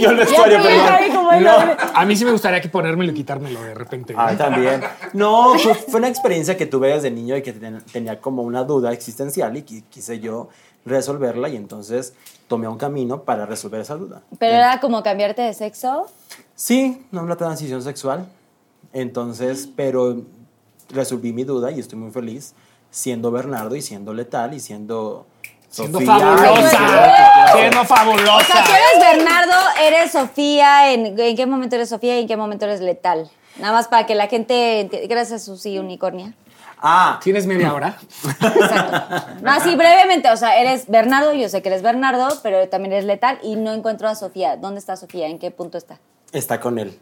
Yo el vestuario, ya como el No. A mí sí me gustaría que ponérmelo y quitármelo de repente. Ah, también. No, fue, fue una experiencia que tuve desde niño y que ten- tenía como una duda existencial y qui- quise yo resolverla y entonces tomé un camino para resolver esa duda. Pero era como cambiarte de sexo. Sí, no una transición sexual. Entonces, pero resolví mi duda y estoy muy feliz siendo Bernardo y siendo letal y siendo Siendo Sofía, fabulosa. Siendo O sea, fabulosa. tú eres Bernardo, eres Sofía. ¿En, en qué momento eres Sofía y en qué momento eres letal? Nada más para que la gente. Gracias, Susi Unicornia. Ah, ¿Tienes media hora? Exacto. No, así brevemente. O sea, eres Bernardo, yo sé que eres Bernardo, pero también eres letal y no encuentro a Sofía. ¿Dónde está Sofía? ¿En qué punto está? está con él.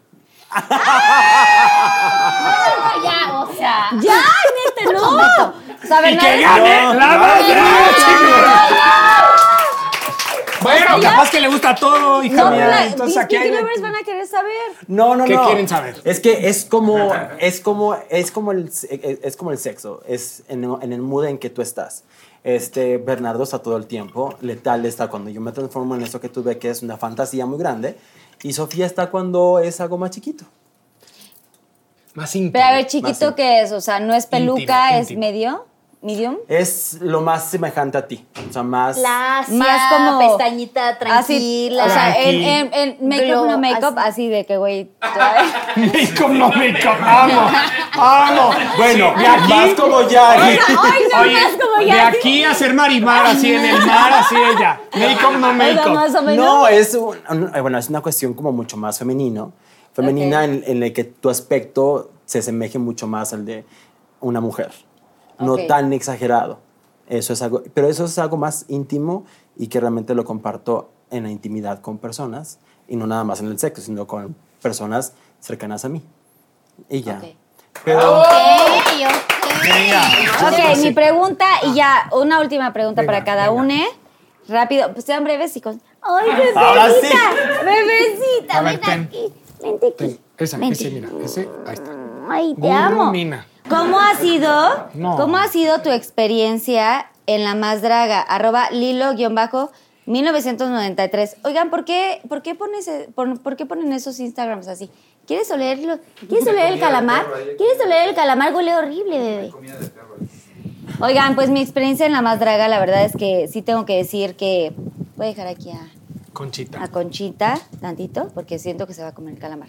Ya, o sea. ¡Ya, neta, no! O sea, ¡Y que Bernardo. gane No, la no, no, draga, Bueno, capaz que le gusta todo, hija No, mía. la- Entonces aquí hay... Van a querer saber. No, no, ¿Qué no. quieren saber? Es que es como, es como, es como el, es como el sexo. Es en, en el mood en que tú estás. Este, Bernardo está todo el tiempo. Letal está cuando yo me transformo en eso que tú ves que es una fantasía muy grande. Y Sofía está cuando es algo más chiquito. Más íntimo. Pero a ver, chiquito. ¿qué es? O sea, ¿no es peluca, Íntimo, es íntimo. medio? ¿Medium? Es lo más semejante a ti. O sea, más... Lacia, Más como- pestañita Así, tranquila. o sea, en, en, en make-up no make-up, así. así de que, güey, Make-up, no make-up. Amo, amo. Bueno, de aquí... más como Yari. Ay, no, Oye, más como de ya. aquí a ser marimar, así en el mar, así ella. Make-up, no make-up. No, es, un- un- bueno, es una cuestión como mucho más femenino. Femenina en, en el que tu aspecto se asemeje mucho más al de una mujer. No Ok. tan exagerado. Eso es algo, pero eso es algo más íntimo y que realmente lo comparto en la intimidad con personas y no nada más en el sexo, sino con personas cercanas a mí. Y ya. Ok. Pero Ok, ok. Ok, mi pregunta y ya, una última pregunta Venga, para cada uno. Rápido, pues sean breves y con... ¡Ay, bebecita! Ahora sí. ¡Bebecita! A ver, ven ten. aquí. Vente aquí. Ten, esa, Vente. ese, mira, ese, ahí está. Ay, te amo. ¿Cómo ha sido? No. ¿Cómo ha sido tu experiencia en la más draga? Arroba Lilo-1993. Oigan, ¿por qué, por, qué pones, eh, por, por qué ponen esos Instagrams así? ¿Quieres olerlo? ¿Quieres oler el calamar? ¿Quieres oler el calamar? Huele horrible, bebé. Oigan, pues mi experiencia en la más draga, la verdad es que sí tengo que decir que voy a dejar aquí a, Conchita. a Conchita tantito, porque siento que se va a comer el calamar.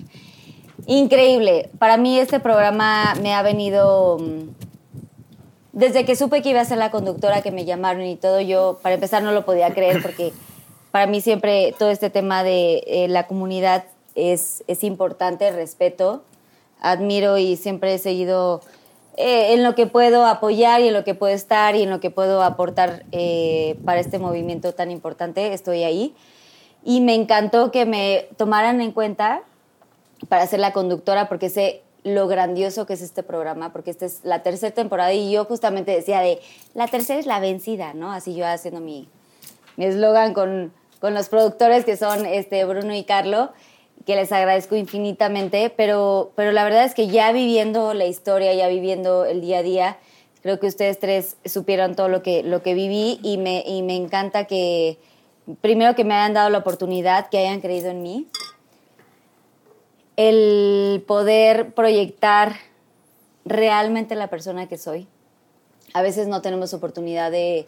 Increíble. Para mí este programa me ha venido... mm, Desde que supe que iba a ser la conductora, que me llamaron y todo, yo para empezar no lo podía creer porque para mí siempre todo este tema de eh, la comunidad es, es importante, respeto admiro y siempre he seguido eh, en lo que puedo apoyar y en lo que puedo estar y en lo que puedo aportar eh, para este movimiento tan importante, estoy ahí. Y me encantó que me tomaran en cuenta para ser la conductora porque sé lo grandioso que es este programa, porque esta es la tercera temporada y yo justamente decía de, la tercera es la vencida, ¿no? Así yo haciendo mi mi eslogan con, con los productores que son este, Bruno y Carlo, que les agradezco infinitamente, pero, pero la verdad es que ya viviendo la historia, ya viviendo el día a día, creo que ustedes tres supieron todo lo que, lo que viví y me, y me encanta que, primero que me hayan dado la oportunidad, que hayan creído en mí, el poder proyectar realmente la persona que soy. A veces no tenemos oportunidad de,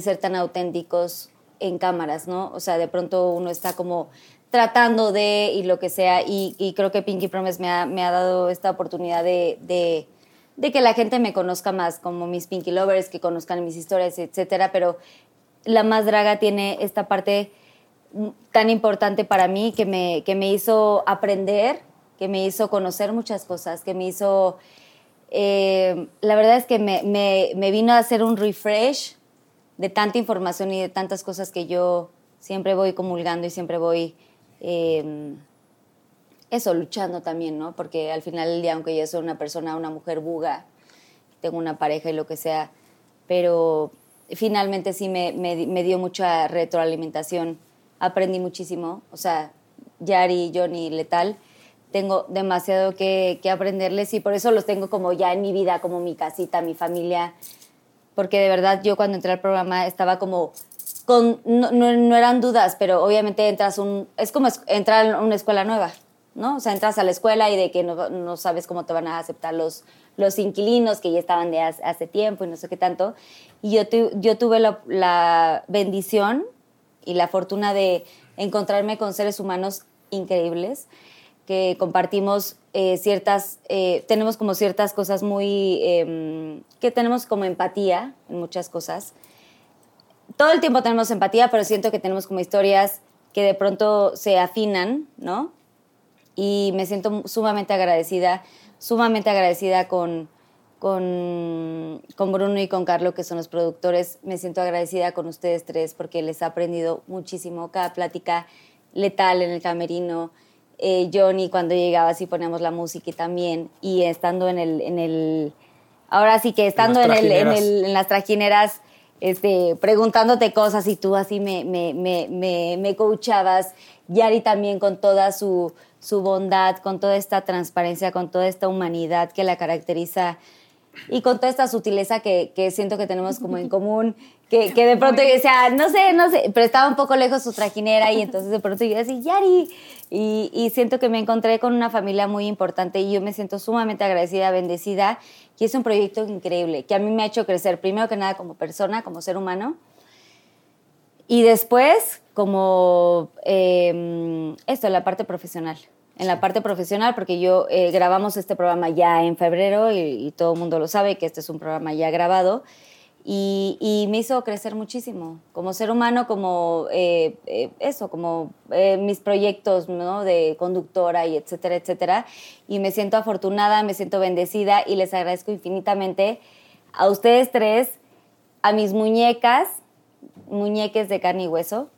ser tan auténticos en cámaras, ¿no? O sea, de pronto uno está como tratando de y lo que sea, y, creo que Pinky Promise me ha, dado esta oportunidad de, que la gente me conozca más, como mis Pinky Lovers, que conozcan mis historias, etcétera, pero La Más Draga tiene esta parte tan importante para mí que me, que me hizo aprender, que me hizo conocer muchas cosas, que me hizo... Eh, la verdad es que me, me, me vino a hacer un refresh de tanta información y de tantas cosas que yo siempre voy comulgando y siempre voy, em, eso, luchando también, ¿no? Porque al final del día, aunque yo soy una persona, una mujer buga, tengo una pareja y lo que sea, pero finalmente sí me, me, dio mucha retroalimentación, aprendí muchísimo, o sea, Yari, Johnny, Letal, tengo demasiado que, que aprenderles y por eso los tengo como ya en mi vida, como mi casita, mi familia, porque de verdad yo cuando entré al programa estaba como con, no, no, eran dudas, pero obviamente entras un, es como entrar a una escuela nueva, ¿no? O sea, entras a la escuela y de que no, no sabes cómo te van a aceptar los, los inquilinos que ya estaban de hace, tiempo y no sé qué tanto. Y yo, yo tuve la, la bendición y la fortuna de encontrarme con seres humanos increíbles que compartimos eh, ciertas, eh, tenemos como ciertas cosas muy, em, que tenemos como empatía en muchas cosas. Todo el tiempo tenemos empatía, pero siento que tenemos como historias que de pronto se afinan, ¿no? Y me siento sumamente agradecida, sumamente agradecida con, con, con Bruno y con Carlo, que son los productores. Me siento agradecida con ustedes tres porque les he aprendido muchísimo. Cada plática letal en el camerino, eh, Johnny cuando llegaba así poníamos la música y también, y estando en el, en el ahora sí que estando en, el, en, el, en, las trajineras, este, preguntándote cosas y tú así me, me, me, me, coachabas, Yari también con toda su, su bondad, con toda esta transparencia, con toda esta humanidad que la caracteriza y con toda esta sutileza que, que siento que tenemos como en común que, que de pronto yo decía, no sé, no sé, pero estaba un poco lejos su trajinera y entonces de pronto yo decía, Yari, y, y, siento que me encontré con una familia muy importante y yo me siento sumamente agradecida, bendecida, y es un proyecto increíble, que a mí me ha hecho crecer, primero que nada como persona, como ser humano, y después como eh, esto, la parte profesional. En la parte profesional, porque yo eh, grabamos este programa ya en febrero y, y todo el mundo lo sabe que este es un programa ya grabado. Y, me hizo crecer muchísimo como ser humano, como eh, eh, eso, como eh, mis proyectos ¿no? de conductora y etcétera, etcétera. Y me siento afortunada, me siento bendecida y les agradezco infinitamente a ustedes tres, a mis muñecas, muñeques de carne y hueso,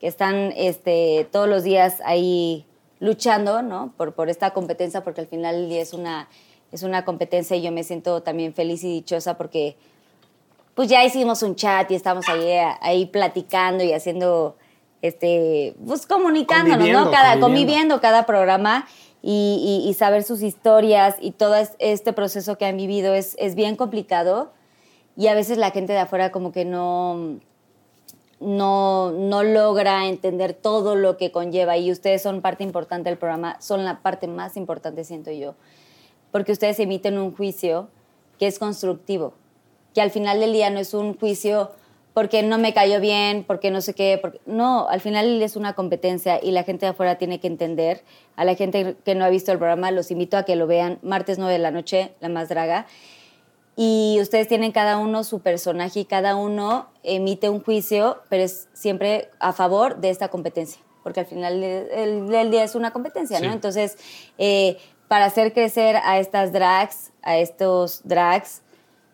que están este, todos los días ahí luchando ¿no? por, por esta competencia, porque al final es una, es una competencia y yo me siento también feliz y dichosa porque pues ya hicimos un chat y estamos ahí, ahí platicando y haciendo, este, pues comunicándonos, ¿no? Cada, conviviendo. cada programa y, saber sus historias y todo este proceso que han vivido es, es bien complicado y a veces la gente de afuera como que no, no, no logra entender todo lo que conlleva y ustedes son parte importante del programa, son la parte más importante, siento yo, porque ustedes emiten un juicio que es constructivo que al final del día no es un juicio porque no me cayó bien, porque no sé qué, porque... no, al final es una competencia y la gente de afuera tiene que entender, a la gente que no ha visto el programa, los invito a que lo vean, martes 9 de la noche, La Más Draga, y ustedes tienen cada uno su personaje y cada uno emite un juicio, pero es siempre a favor de esta competencia, porque al final del día es una competencia, ¿no? Entonces, eh, para hacer crecer a estas drags, a estos drags,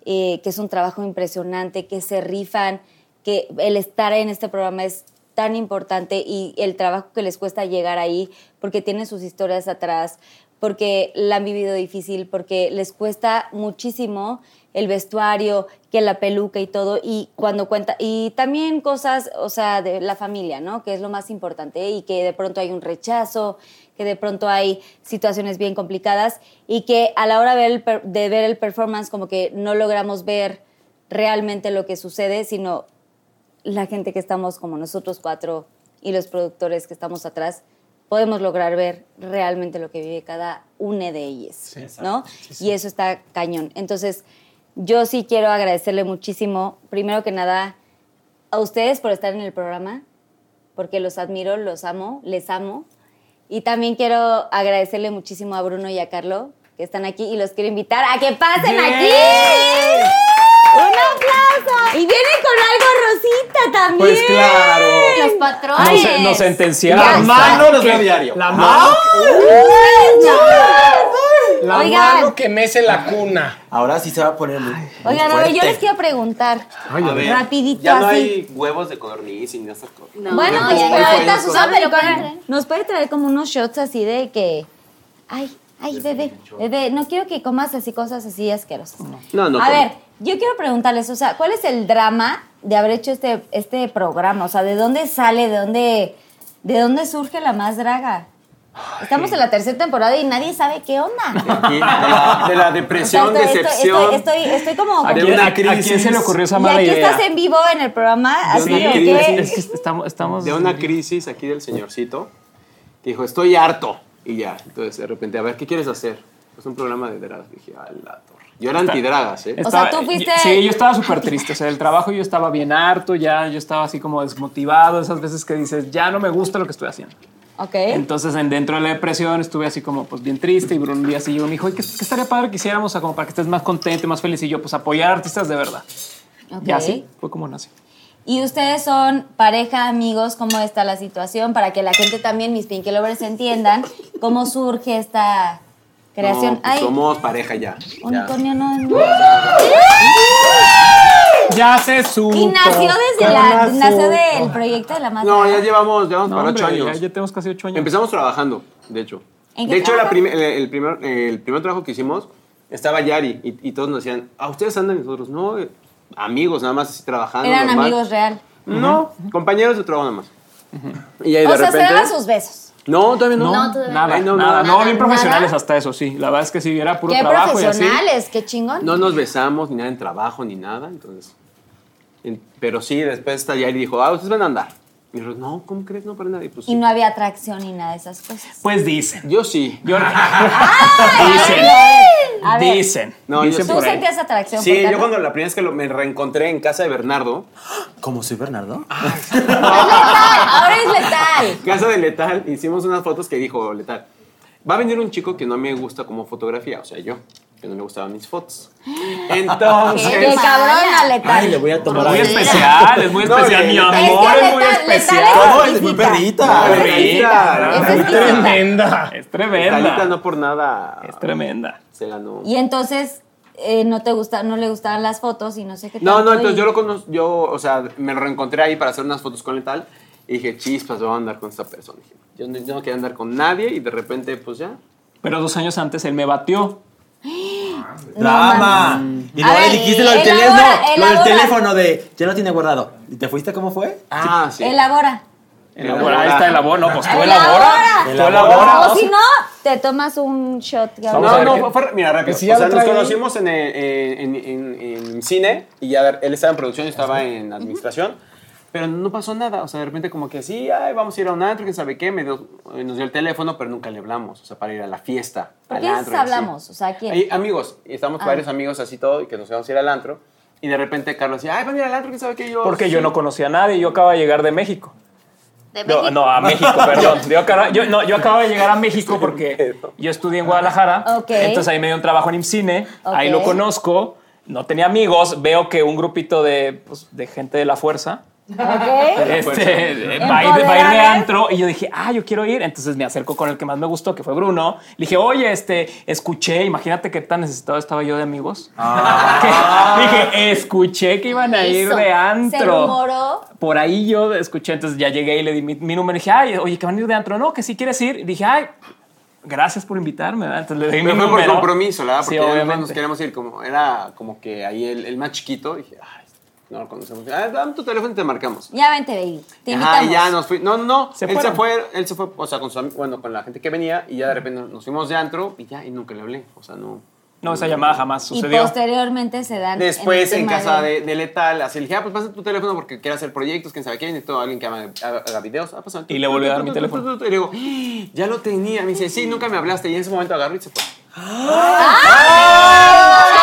eh, que es un trabajo impresionante, que se rifan, que el estar en este programa es tan importante y el trabajo que les cuesta llegar ahí, porque tienen sus historias atrás, porque la han vivido difícil, porque les cuesta muchísimo el vestuario, que la peluca y todo, y cuando cuenta, y también cosas, o sea, de la familia, ¿no? Que es lo más importante, y que de pronto hay un rechazo, que de pronto hay situaciones bien complicadas, y que a la hora de ver el, per- de ver el performance como que no logramos ver realmente lo que sucede, sino la gente que estamos como nosotros cuatro y los productores que estamos atrás, podemos lograr ver realmente lo que vive cada una de ellas, ¿no? Y eso está cañón. Entonces, yo sí quiero agradecerle muchísimo, primero que nada, a ustedes por estar en el programa, porque los admiro, los amo, les amo. Y también quiero agradecerle muchísimo a Bruno y a Carlo, que están aquí, y los quiero invitar a que pasen aquí. Y vienen con algo rosita también. Pues claro. Los patrones. Nos, nos La sentenciaron. mano que- veo diario. La mano, la Oigan. mano que mece la cuna. Ahora sí se va a poner muy, muy Oigan, a ver, yo les quiero preguntar, A ver, rapidito ya no así. hay huevos de codorniz y ni esas cosas. No, Bueno, no, pues pero no. ahorita No, Susana pero nos puede traer como unos shots así de que, ay, ay, bebé, bebé, no quiero que comas así cosas así asquerosas. No, no A como. ver, yo quiero preguntarles, o sea, ¿cuál es el drama de haber hecho este, este programa? O sea, ¿de dónde sale, de dónde, de dónde surge la más draga? Estamos en la tercera temporada y nadie sabe qué onda. Y de, la, de la O sea, depresión, estoy, decepción. Estoy, estoy, estoy como... ¿A De quién, una a- a quién crisis. se le ocurrió esa y mala aquí idea? estás en vivo en el programa, así una de crisis. que... Es que estamos, estamos de una crisis aquí del señorcito que dijo, estoy harto. Y ya, entonces de repente, a ver, ¿qué quieres hacer? Pues un programa de dragas. Dije, a la torre. Yo era antidragas, ¿eh? O sea, tú fuiste- Sí, yo estaba súper triste. O sea, el trabajo yo estaba bien harto, ya yo estaba así como desmotivado. Esas veces que dices, ya no me gusta lo que estoy haciendo. Ok. Entonces, en- dentro de la depresión, estuve así como pues bien triste. Y Bruno un día así llegó y me dijo, "Oye, ¿qué, qué estaría padre que hiciéramos? O sea, como para que estés más contento más feliz. Y yo, pues apoyar a artistas de verdad. ok. Y así fue como nació. Y ustedes son pareja, amigos, ¿cómo está la situación? Para que la gente también, mis Pinky Lovers, entiendan cómo surge esta creación. No, pues Ay, somos pareja ya. ya. unicornio no, no. Ya se supo. Y nació desde la, nació del proyecto de la más No, ya llevamos, llevamos No, para ocho años. Ya, ya tenemos casi ocho años. Empezamos trabajando, de hecho. ¿En qué De hecho, la trabajan? prim- el, el primer, el primer trabajo que hicimos estaba Yari y, y todos nos decían, ¿a ustedes andan? Nosotros, no, eh, amigos, nada más así trabajando. Eran normal". amigos real. No, compañeros de trabajo nada más. Y ahí O de sea, se repente. daban sus besos. No, todavía no. No, todavía nada, no, nada, no, bien profesionales nada. hasta eso, sí. La verdad es que sí, era puro Qué trabajo y así. profesionales, qué chingón. No nos besamos ni nada en trabajo ni nada, entonces. en- pero sí, después está Yari y dijo, ah, ustedes van a andar. Y nosotros, no, ¿cómo crees? No, para nada. Y pues, Y sí. no había atracción ni nada de esas cosas. Pues dicen. Yo sí. Yo, Dicen. A ver, dicen. No, yo dicen. ¿tú sentías atracción Sí, yo cuando la primera vez que lo- me reencontré en casa de Bernardo, ¿Cómo soy Bernardo? Es letal, ahora es letal. casa de Letal, hicimos unas fotos que dijo Letal, va a venir un chico que no me gusta como fotografía, o sea, yo, que no me gustaban mis fotos. Entonces... Qué cabrona, letal. Ay, le voy a tomar Muy especial, es muy No, especial, mi es amor, que es muy especial. es No, es muy perrita. Es Perrita. Es tremenda. Es tremenda. Talita no por nada Es tremenda. se ganó. Y entonces eh, no te gusta, no le gustaban las fotos y no sé qué No, tanto, no, entonces y- yo lo conozco, yo, o sea, me lo reencontré ahí para hacer unas fotos con Letal y dije, chispas, voy a andar con esta persona. Dije, Yo no, yo no quería andar con nadie y de repente, pues ya. Pero dos años antes él me batió. Drama. Y A luego ver, le dijiste lo del elabora, teléfono. Lo del elabora. teléfono de. Ya lo tiene guardado. ¿Y te fuiste cómo fue? Ah, sí. Elabora. Elabora, ahí está el labor. No, pues tú Elabora. elabora. Tú Elabora. elabora. O si no, te tomas un shot. No, no, fue, mira, rápido. Ya o sea, nos conocimos en, eh, en, en- en cine y ya él estaba en producción, yo estaba en administración, pero no pasó nada. O sea, de repente como que sí, ay, vamos a ir a un antro, quién sabe qué, me dio- eh, nos dio el teléfono, pero nunca le hablamos, o sea, para ir a la fiesta. ¿Por qué antro hablamos? O sea, ¿quién? Ahí, amigos, y estamos Ah. varios amigos así todo, y que nos íbamos a ir al antro, y de repente Carlos decía, ay, van a ir al antro, quién sabe qué, yo... Porque yo "Sí". no conocía a nadie. Yo acabo de llegar de México. No, no, a México, perdón. Yo, acabo- yo- no, yo acabo de llegar a México porque yo estudié en Guadalajara. Ok. Entonces ahí me dio un trabajo en IMCINE. Ahí Ok. lo conozco. No tenía amigos. Veo que un grupito de, pues, de gente de la fuerza ¿Ok? Este, va, a ir, va a ir de antro y yo dije, ah, yo quiero ir. Entonces me acerco con el que más me gustó, que fue Bruno. Le dije, oye, este, escuché, imagínate qué tan necesitado estaba yo de amigos. Que- dije, escuché que iban a ir Eso. de Se antro. rumoró. Por ahí yo escuché, entonces ya llegué y le di mi, mi número y dije, ay, oye, que van a ir de antro. No, que si quieres ir. Y dije, ay, gracias por invitarme. ¿verdad? Entonces le di mi fue por número. compromiso, ¿verdad? Porque Sí, además obviamente. nos queríamos ir como, era como que ahí el, el más chiquito, dije, ay, no lo conocemos. Ah, dame tu teléfono y te marcamos. Ya vente, baby. Te Ajá, invitamos. y ya nos fui. No, no, no. Se él se fueron. fue, él se fue, o sea, con su, bueno, con la gente que venía y ya de repente nos fuimos de antro y ya, y nunca le hablé. O sea, no. No, esa llamada jamás Y sucedió. posteriormente se dan. Después en casa de- Letal, así le dije, ah, pues pasa tu teléfono porque quiero hacer proyectos, quién sabe qué, necesito a alguien que haga, haga- haga videos. Ah, pasa. Y le volví a dar mi teléfono. Y le digo, "Ah, ya lo tenía. Me dice, sí, nunca me hablaste. Y en ese momento agarró y se fue.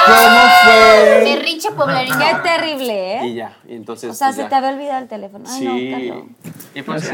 ¿Cómo fue? Berrinche poblarino. Qué terrible, ¿eh? Y ya, y entonces. O sea, pues, se ya. te había olvidado el teléfono. Ay, Sí. no, Carlos. y pues,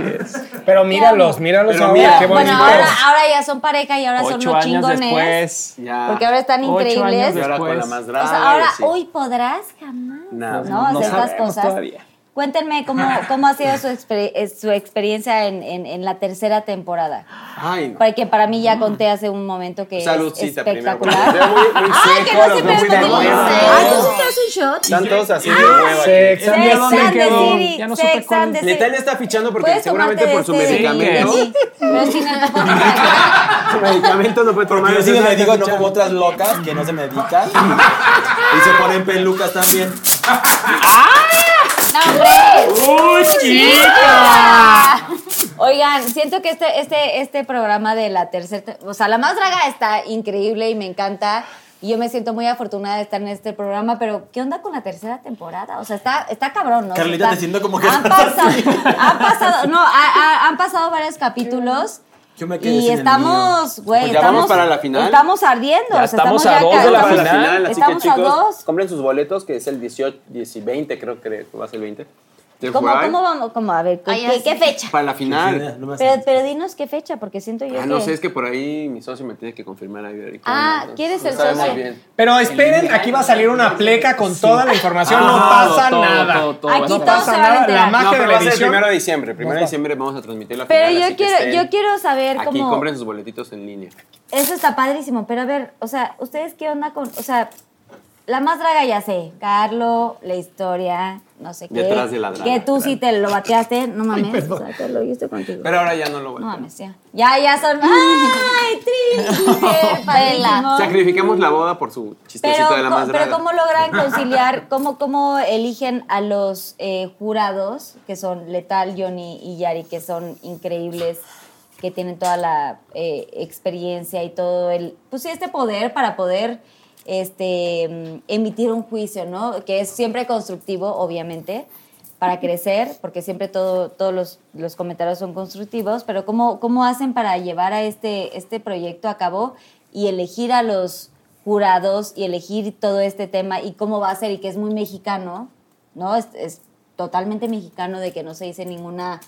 Pero míralos, míralos Pero ahora, mira, qué Bueno, ahora, ahora ya son pareja y ahora son Ocho los años chingones. después. ya. Porque ahora están Ocho increíbles. años Y ahora con la O sea, ahora, uy, podrás jamás. Nada. No, No hacer estas sabemos cosas. todavía. Cuéntenme cómo, cómo ha sido su, exper- eh, su experiencia en, en- en la tercera temporada. Ay, no. Porque para mí ya conté hace un momento que es Saludcita primero. porque espectacular. veo muy, muy Ay, que no se me. Ay, ¿tú un shot? Están todos así de hueva. Sex and ¿Ya Sex dónde and the Ya no supe cuál. Letal está fichando porque seguramente por su medicamento. Pero sin el para Su medicamento no puede tomar. Yo sí me digo, no como otras locas que no se medican y se ponen pelucas también. No, hombre. ¡Uy, chica! Oigan, siento que este, este, este programa de la tercera, o sea, la más draga está increíble y me encanta. Y yo me siento muy afortunada de estar en este programa, pero ¿qué onda con la tercera temporada? O sea, está, está cabrón, ¿no? Carlita, Está- te siento como que han pasado, han pasado, no, ha- ha- han pasado varios capítulos. Yo me quedé Y estamos, güey, Pues ya estamos, vamos para la final. Estamos ardiendo. Ya o sea, estamos a ya dos de la Para la final. final, así que Estamos a chicos, dos. compren sus boletos, que es el 18, 10 y 20, creo que va a ser el 20. ¿Cómo, July, ¿Cómo vamos? ¿Cómo? A ver, ¿qué, Ay, fecha? Para la final. No Pero, pero dinos qué fecha, porque siento yo Ah, que... no sé, es que por ahí mi socio me tiene que confirmar ahí. ahorita. Ah, No, ¿quieres el socio? bien. Pero esperen, aquí va a salir una pleca con toda la información, no Ah, pasa todo, nada. todo, todo. Aquí No pasa se nada, la magia No, de pero la el edición. primero de diciembre. Primero de diciembre vamos a transmitir la Pero final. yo quiero, yo quiero saber Aquí cómo... compren sus boletitos en línea. Eso está padrísimo, pero a ver, o sea, ¿ustedes qué onda con...? O sea, la más draga ya sé, Carlo, la historia, no sé qué. Detrás de la draga, Que tú sí te lo bateaste, no mames. o sea, te lo hice contigo. Pero ahora ya no lo voy no mames, ya. Ya, ya son... ¡Ay, Trini! Sacrificamos la boda por su chistecito Pero, de la más pero draga. ¿cómo logran conciliar, cómo, cómo eligen a los eh, jurados, que son Letal, Johnny y Yari, que son increíbles, que tienen toda la eh, experiencia y todo el, pues sí, este poder para poder este, mm, emitir un juicio, ¿no? Que es siempre constructivo, obviamente, para crecer, porque siempre todo, todos los, comentarios son constructivos, pero ¿cómo, ¿cómo hacen para llevar a este, este proyecto a cabo y elegir a los jurados y elegir todo este tema y cómo va a ser y que es muy mexicano, ¿no? Es, es totalmente mexicano de que no se dice ninguna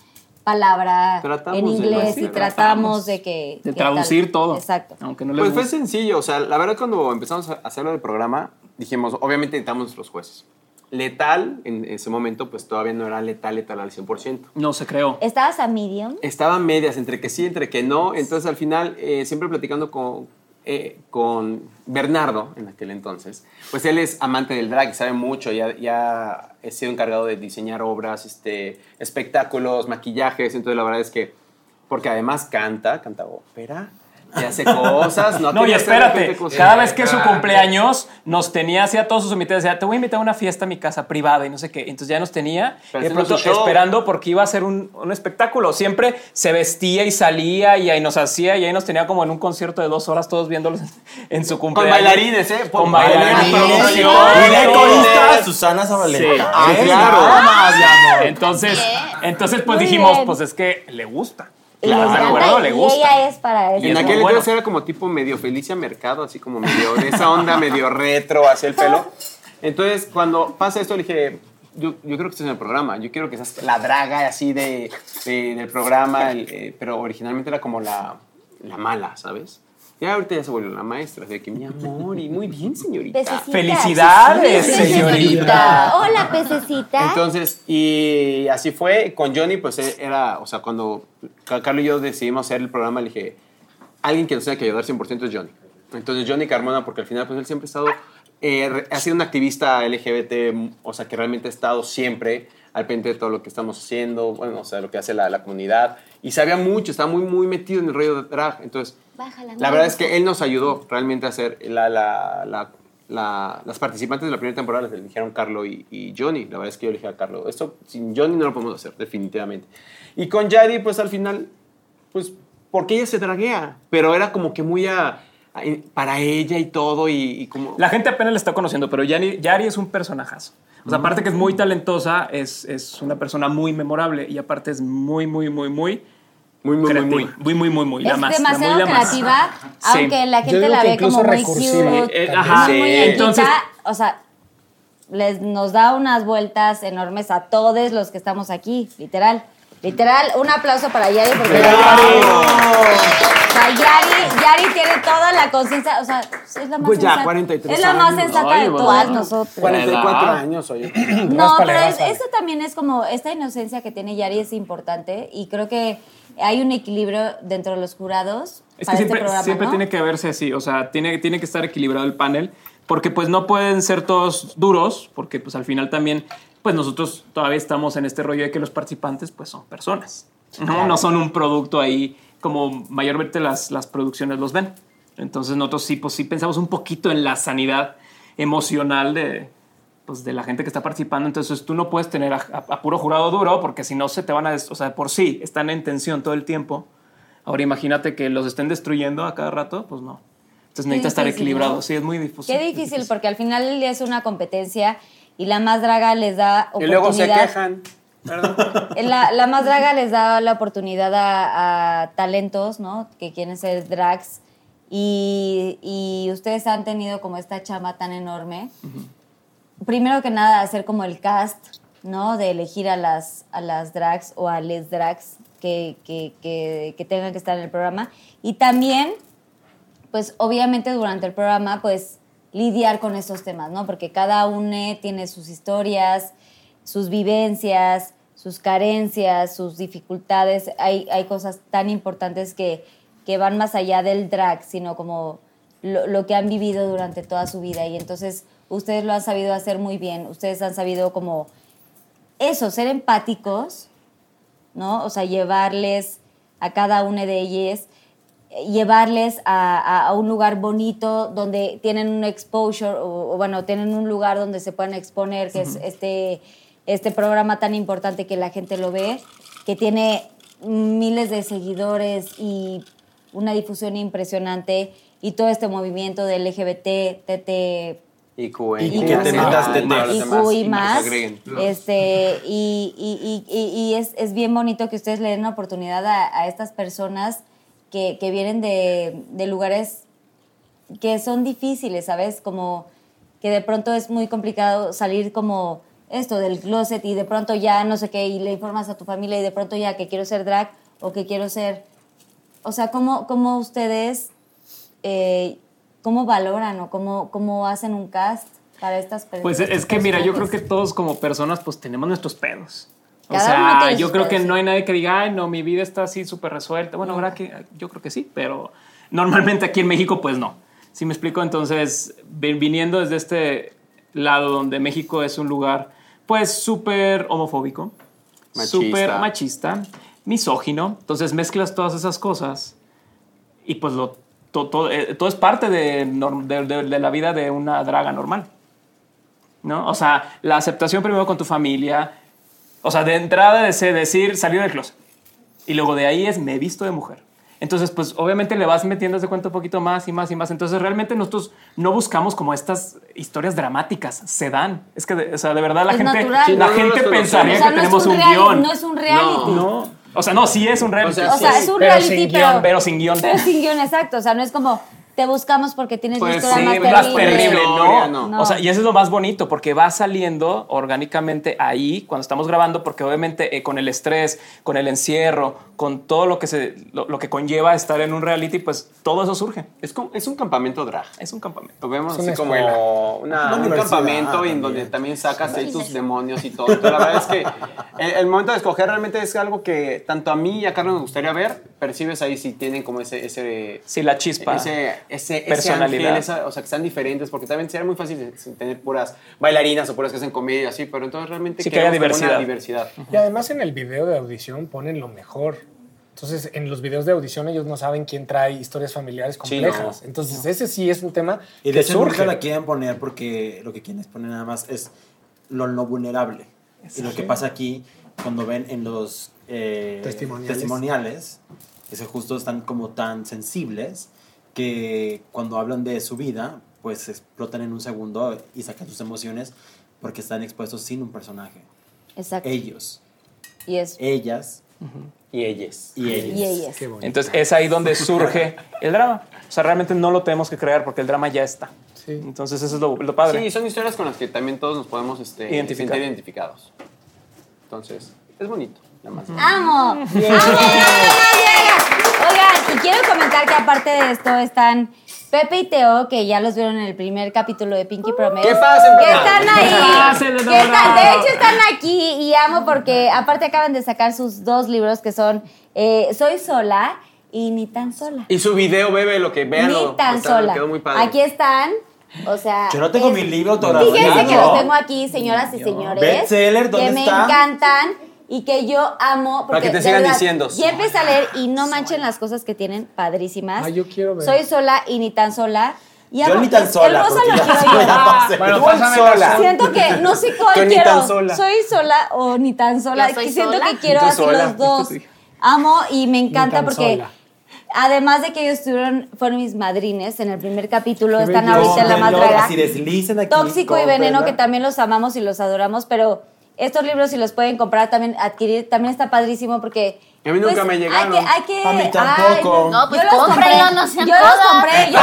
palabra Tratamos en inglés y tratamos de que... De que tal. traducir todo. Exacto. Aunque no les Pues fue sencillo, o sea, la verdad cuando empezamos a hacerlo del programa, dijimos, obviamente necesitamos nuestros jueces. Letal, en ese momento, pues todavía no era letal, letal al 100%. No se creó. ¿Estabas a medium? Estaba a medias, entre que sí, entre que no. Entonces, al final, eh, siempre platicando con, eh, con Bernardo, en aquel entonces, pues él es amante del drag, sabe mucho, ya, ya he sido encargado de diseñar obras, este, espectáculos, maquillajes. Entonces, la verdad es que, porque además canta, canta ópera, y hace cosas. No, No, y espérate, cada vez que es su cumpleaños nos tenía así a todos sus invitados, decía, te voy a invitar a una fiesta a mi casa privada y no sé qué. Entonces ya nos tenía Pero de pronto esperando porque iba a ser un, un espectáculo. Siempre se vestía y salía y ahí nos hacía y ahí nos tenía como en un concierto de dos horas todos viéndolos en su Con cumpleaños. bailarines, ¿eh? Con bailarines, producción. Y de Susana Zabaleta. Sí. Ah, claro. Entonces, entonces pues Muy dijimos, bien. pues es que le gusta. Y les Claro, encanta, ¿verdad? Le y gusta. ella es para eso. Y En aquel bueno. entonces era como tipo medio Felicia Mercado, así como medio de esa onda, medio retro, hacia el pelo. Entonces, cuando pasa esto, le dije, yo, yo creo que estás en el programa, yo quiero que seas la draga así de, de- del programa, el, eh, pero originalmente era como la, la mala, ¿sabes? Ya ahorita ya se volvió la maestra, de que mi amor, y muy bien, señorita. Pececita. Felicidades, Sí, señorita. Hola, pececita. Entonces, y así fue. Con Johnny, pues eh, era, o sea, cuando Ca- Carlos y yo decidimos hacer el programa, le dije, alguien que nos tenga que ayudar 100% es Johnny. Entonces, Johnny Carmona, porque al final, pues él siempre ha estado, eh, ha sido un activista LGBT, o sea, que realmente ha estado siempre al pendiente de todo lo que estamos haciendo, bueno, o sea, lo que hace la, la comunidad. Y sabía mucho, estaba muy, muy metido en el rollo de drag. Entonces, Bájala, la verdad es que él nos ayudó realmente a hacer la, la, la, la- las participantes de la primera temporada las eligieron Carlo y, y Johnny. La verdad es que yo elegí a Carlo. Esto sin Johnny no lo podemos hacer, definitivamente. Y con Yari, pues al final, pues porque ella se draguea, pero era como que muy a- a- para ella y todo y, y como... La gente apenas le está conociendo, pero Yari, Yari es un personajazo. O sea, aparte que es muy talentosa, es, es una persona muy memorable y aparte es muy, muy, muy, muy muy, muy, muy, creativa. muy. Muy, muy, muy, muy. La es más, la muy, demasiado la más. creativa, Sí. aunque la Yo gente la ve como muy cute, Eh, ajá. muy Sí. muñequita. Entonces- o sea, les, nos da unas vueltas enormes a todos los que estamos aquí, literal. Literal, un aplauso para Yari porque o sea, Yari, Yari tiene toda la conciencia, o sea, es la más Pues ya, sensata. 43 Es la más años. sensata Ay, de bueno. todas nosotros. 44 ¿Verdad? años, oye. No, pero es- eso también es como, esta inocencia que tiene Yari es importante y creo que hay un equilibrio dentro de los jurados Es que para siempre, este programa, siempre ¿no? tiene que verse así, o sea, tiene, tiene que estar equilibrado el panel, porque pues no pueden ser todos duros, porque pues al final también, pues nosotros todavía estamos en este rollo de que los participantes pues son personas, no, no son un producto ahí como mayormente las, las producciones los ven. Entonces nosotros sí, pues sí pensamos un poquito en la sanidad emocional de, pues, de la gente que está participando. Entonces tú no puedes tener a, a- a puro jurado duro porque si no se te van a... O sea, por sí están en tensión todo el tiempo. Ahora imagínate que los estén destruyendo a cada rato, pues no. Entonces necesita estar difícil, equilibrado. ¿no? Sí, es muy difícil. Qué difícil, porque al final del día es una competencia y la más draga les da Y oportunidad. luego se quejan. La, la más draga les da la oportunidad a, a talentos, ¿no? Que quieren ser drags. Y, y ustedes han tenido como esta chamba tan enorme. Primero que nada, hacer como el cast, ¿no? De elegir a las, a las drags o a les drags que, que, que, que tengan que estar en el programa. Y también, pues obviamente durante el programa, pues lidiar con estos temas, ¿no? Porque cada uno tiene sus historias, sus vivencias, sus carencias, sus dificultades. Hay, hay cosas tan importantes que, que van más allá del drag, sino como lo, lo que han vivido durante toda su vida. Y entonces ustedes lo han sabido hacer muy bien. Ustedes han sabido como eso, ser empáticos, ¿no? O sea, llevarles a cada una de ellas, llevarles a, a- a un lugar bonito donde tienen un exposure, o, o, bueno, tienen un lugar donde se puedan exponer, que es este, este programa tan importante que la gente lo ve, que tiene miles de seguidores y una difusión impresionante, y todo este movimiento del LGBT, TT, Y ¿eh? Y que te metas, te- y y más. Este, y y- y- y- y es, es bien bonito que ustedes le den una oportunidad a, a estas personas que, que vienen de, de lugares que son difíciles, ¿sabes? Como que de pronto es muy complicado salir como esto del closet y de pronto ya no sé qué y le informas a tu familia y de pronto ya que quiero ser drag o que quiero ser... O sea, ¿cómo, cómo ustedes, eh, cómo valoran o cómo, cómo hacen un cast para estas personas? Pues es que mira, yo creo que todos como personas pues tenemos nuestros pedos. O Cada sea, yo creo que no hay nadie que diga, ay, no, mi vida está así súper resuelta. Bueno, ahora que yo creo que sí, pero normalmente aquí en México pues no. ¿Sí me explico? Entonces, viniendo desde este lado donde México es un lugar pues súper homofóbico, Machista. súper machista, misógino, entonces mezclas todas esas cosas y pues lo, to- to- eh, todo es parte de, de- de- de la vida de una draga normal. ¿no? O sea, la aceptación primero con tu familia, o sea, de entrada de ese decir salir del closet. Y luego de ahí es me he visto de mujer. Entonces, pues obviamente le vas metiendo de cuenta un poquito más y más y más. Entonces, realmente nosotros no buscamos como estas historias dramáticas, se dan. Es que, de, o sea, de verdad la Es gente, natural. La no, no gente los pensaría O sea, que no es tenemos un un, guion. no es un reality. No. O sea, no, sí es un reality. O sea, O sea, Sí, es un pero reality, sin pero, guion, pero sin guion. pero sin guion, exacto. O sea, no es como te buscamos porque tienes Pues la historia sí, más más terrible. terrible, no. no. No. O sea, y eso es lo más bonito, porque va saliendo orgánicamente ahí cuando estamos grabando, porque obviamente eh, con el estrés, con el encierro, con todo lo que, se, lo, lo que conlleva estar en un reality, pues todo eso surge. Es, como- es un campamento drag. Es un campamento. Lo vemos Es así como escuela. una- Una un campamento en donde también sacas ahí tus demonios y todo. Pero la verdad es que el, el momento de escoger realmente es algo que tanto a mí y a Carlos nos gustaría ver. Percibes ahí si tienen como ese... ese Sí, la chispa. ese, ese, ese Personalidad. ángel, esa- o sea, que están diferentes, porque también sería muy fácil tener puras bailarinas o puras que hacen comedia así, pero entonces realmente Sí, que haya como una diversidad. diversidad. Y además en el video de audición ponen lo mejor. Entonces, en los videos de audición ellos no saben quién trae historias familiares Sí, complejas. no. Entonces, ese sí es un tema Y de que hecho surge. la quieren poner porque lo que quieren poner nada más es lo no vulnerable. Y lo que pasa aquí, cuando ven en los eh, Testimoniales. testimoniales, que justo están como tan sensibles que cuando hablan de su vida, pues explotan en un segundo y sacan sus emociones porque están expuestos sin un personaje. Exacto. Ellos, Y es. ellas Y ellas. y ellas. Y ellas. Qué bonito. Entonces es ahí donde surge el drama. O sea, realmente no lo tenemos que crear porque el drama ya está. Sí. Entonces eso es lo, lo padre. Sí, son historias con las que también todos nos podemos este, Identificar. sentir identificados. Entonces, es bonito. Nada más. ¡Amo! ¡Amo! Oigan, y quiero comentar que aparte de esto están Pepe y Teo, que ya los vieron en el primer capítulo de Pinky Promise. ¿Qué pasen, Que están ahí. ¿Qué que están- de hecho, están aquí y amo porque aparte acaban de sacar sus dos libros que son eh, Soy sola y Ni tan sola. Y su video, bebe, lo que vean. Ni tan sola. Quedó muy padre. Aquí están. O sea. Yo no tengo es- mi libro autografiado. Fíjense que los tengo aquí, señoras y señores. Bestseller, ¿dónde Que me encantan y que yo amo. Porque, que te sigan verdad, diciendo. Ya empecé a leer y no manchen las cosas que tienen padrísimas. Ay, yo quiero ver. Soy sola y ni tan sola. Y Yo amo- ni tan el sola, rosa porque lo ya quiero yo. Bueno, sola. Siento que no sé cuál ni quiero. tan sola. Soy sola o ni tan sola. Soy siento sola. que quiero así sola. los dos. Amo y me encanta porque sola. además de que ellos estuvieron, fueron mis madrines en el primer capítulo, están ahorita en la aquí. Tóxico y Veneno, que también los amamos y los adoramos, pero estos libros si los pueden comprar, también adquirir, también está padrísimo porque... pues, A mí nunca me llegaron. Hay que, hay que- A mí ay, tampoco. No, pues yo los cómprenlo, compré, no sean Yo los compré, yo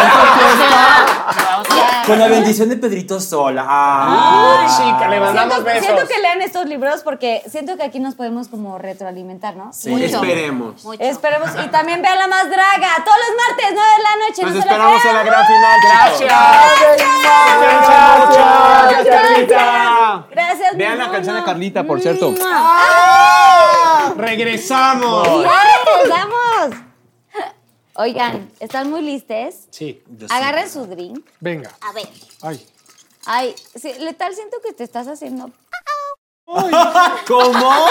Con la bendición de Pedrito sola. Ah. Ay, chica, le mandamos siento, besos. siento que lean estos libros porque siento que aquí nos podemos como retroalimentar, ¿no? Sí. mucho. Esperemos. Mucho. Esperemos. Y también vean la más draga. Todos los martes, 9 de la noche. Nos esperamos en la gran final. chicos. Gracias, Gracias, Carlita. Gracias, Vean la canción de Carlita, por cierto. Regresamos. ¡Ya! ¡Vamos! Oigan, ¿están muy listes? Sí. Agarren su drink. venga. A ver. Ay. Ay, sí, letal, siento que te estás haciendo. ¿Cómo?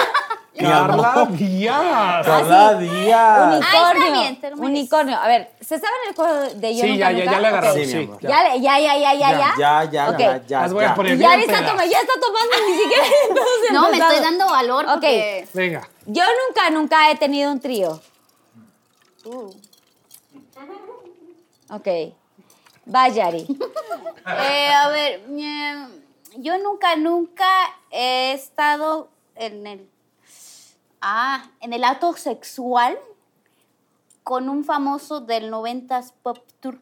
Carla Díaz. Carla Díaz. Unicornio. mereces. Unicornio. A ver, ¿se saben el juego de yo Sí, nunca, ya, ya, nunca? ya le. Ok. Sí, ya. Ya, ya, ya, ya, ya, ya. Ya, ya, Ok. ya, ya. Las voy a ya. poner Ya está, ya tomando ni siquiera. No, me estoy dando valor porque... Venga. Yo nunca, nunca he tenido un trío. Uh. Ok. Va, Yari. Eh, a ver, eh, yo nunca, nunca he estado en el... Ah, en el acto sexual con un famoso del 90s Pop Tour.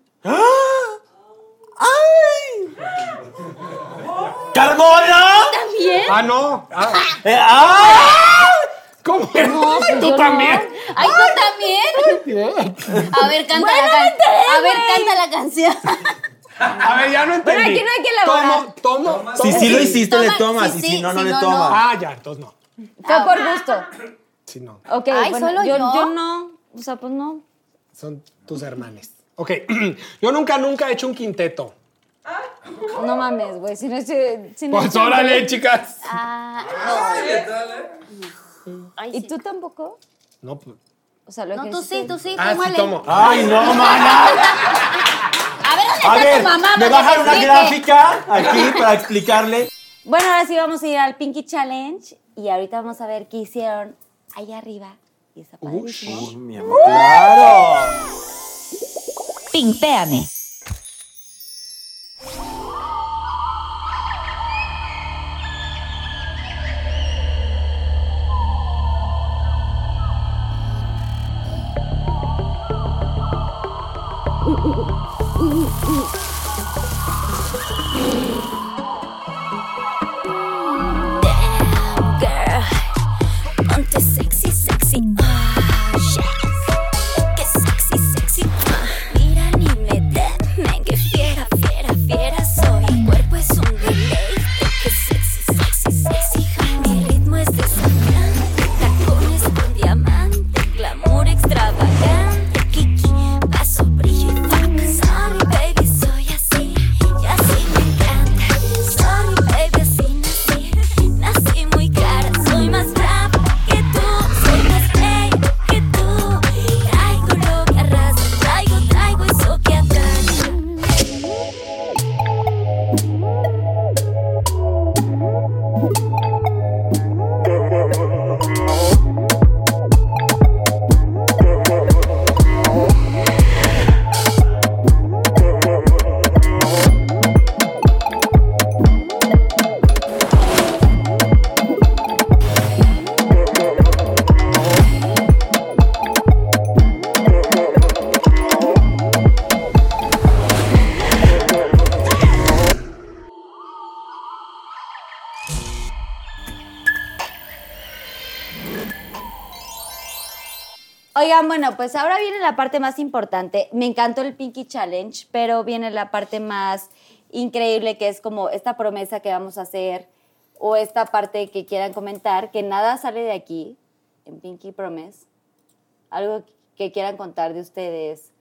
¡Carmona! ¿También? Ah, no. Ah, Eh, ¡Ah! ¿Cómo? pues ¿Tú también? ¡Ay, tú también! A ver, canta la canción. A ver, canta la canción. A ver, ya no entendí. Pero aquí no hay que elaborar. Tomo, tomo. Si sí lo hiciste, le Toma, tomas. sí, y sí, si no, no si le no, tomas. no. Ah, ya, entonces no. Fue por gusto. Sí, no. Ok, Ay, bueno, ¿solo yo, yo? yo no. O sea, pues no. Son tus hermanes. Ok. Yo nunca, nunca he hecho un quinteto. No mames, güey. Si no estoy. Si no Pues órale, chicas. Ah, no. Ay, ¿Y sí. tú tampoco? No, pues. O sea, lo No, que tú sí, tú sí, Ah, sí, tomo. ¡Ay, no, mana! A ver, ¿dónde A está ver, tu mamá? me bajan una gráfica aquí para explicarle. Bueno, ahora sí vamos a ir al Pinky Challenge. Y ahorita vamos a ver qué hicieron allá arriba. Y está padrísimo. Uy, mi amor, claro. Pimpéame. Bueno, pues ahora viene la parte más importante. Me encantó el Pinky Challenge, pero viene la parte más increíble que es como esta promesa que vamos a hacer o esta parte que quieran comentar, que nada sale de aquí en Pinky Promise. Algo que quieran contar de ustedes,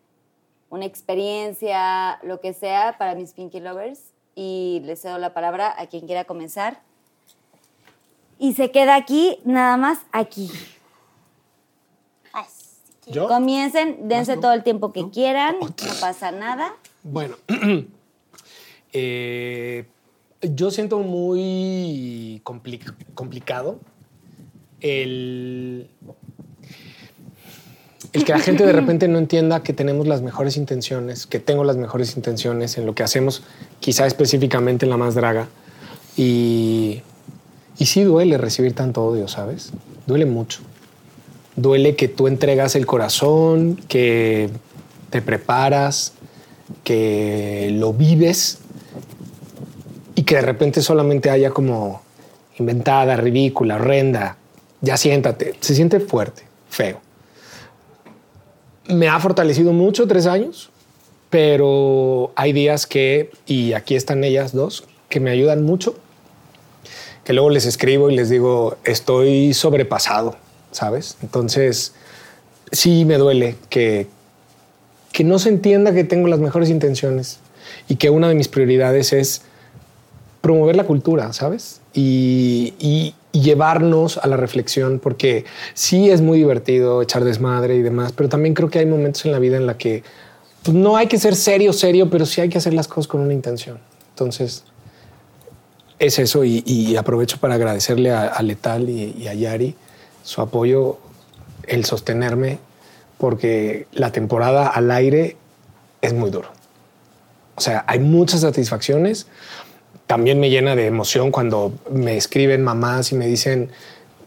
una experiencia, lo que sea para mis Pinky Lovers. Y les cedo la palabra a quien quiera comenzar. Y se queda aquí, nada más aquí. ¿Yo? Comiencen, dense todo el tiempo que quieran, no pasa nada. Bueno, eh, yo siento muy compli- complicado el, el que la gente de repente no entienda que tenemos las mejores intenciones, que tengo las mejores intenciones en lo que hacemos, quizá específicamente en la más draga. Y, y sí duele recibir tanto odio, ¿sabes? Duele mucho. Duele que tú entregas el corazón, que te preparas, que lo vives y que de repente solamente haya como inventada, ridícula, horrenda. Ya siéntate. Se siente fuerte, feo. Me ha fortalecido mucho tres años, pero hay días que, y aquí están ellas dos, que me ayudan mucho, que luego les escribo y les digo, estoy sobrepasado, ¿sabes? Entonces, sí me duele que, que no se entienda que tengo las mejores intenciones y que una de mis prioridades es promover la cultura, ¿sabes? Y, llevarnos a la reflexión, porque sí es muy divertido echar desmadre y demás, pero también creo que hay momentos en la vida en la que pues, no hay que ser serio, serio, pero sí hay que hacer las cosas con una intención. Entonces, es eso y, aprovecho para agradecerle a, a Letal y a Yari su apoyo, el sostenerme, porque la temporada al aire es muy duro. O sea, hay muchas satisfacciones. También me llena de emoción cuando me escriben mamás y me dicen,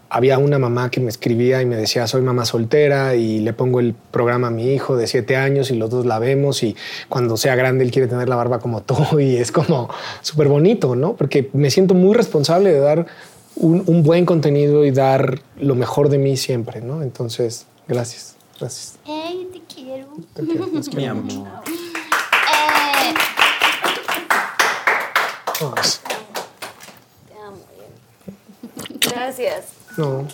había una mamá que me escribía y me decía, soy mamá soltera y le pongo el programa a mi hijo de siete años y los dos la vemos y cuando sea grande él quiere tener la barba como tú y es como súper bonito, ¿no? Porque me siento muy responsable de dar un, un buen contenido y dar lo mejor de mí siempre, ¿no? Entonces, gracias, gracias. Ey, te quiero. Te quiero, los Mi quiero mucho. Eh, No, es- Gracias. no.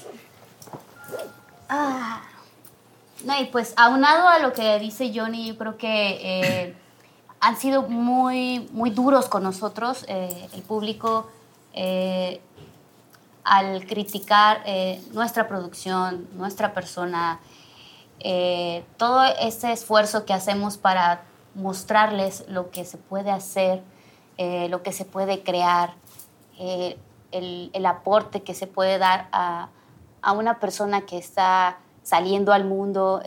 No, y pues aunado a lo que dice Johnny, yo creo que eh, han sido muy, muy duros con nosotros, eh, el público, eh, al criticar eh, nuestra producción, nuestra persona, eh, todo ese esfuerzo que hacemos para mostrarles lo que se puede hacer, eh, lo que se puede crear, el, el aporte que se puede dar a, a una persona que está saliendo al mundo,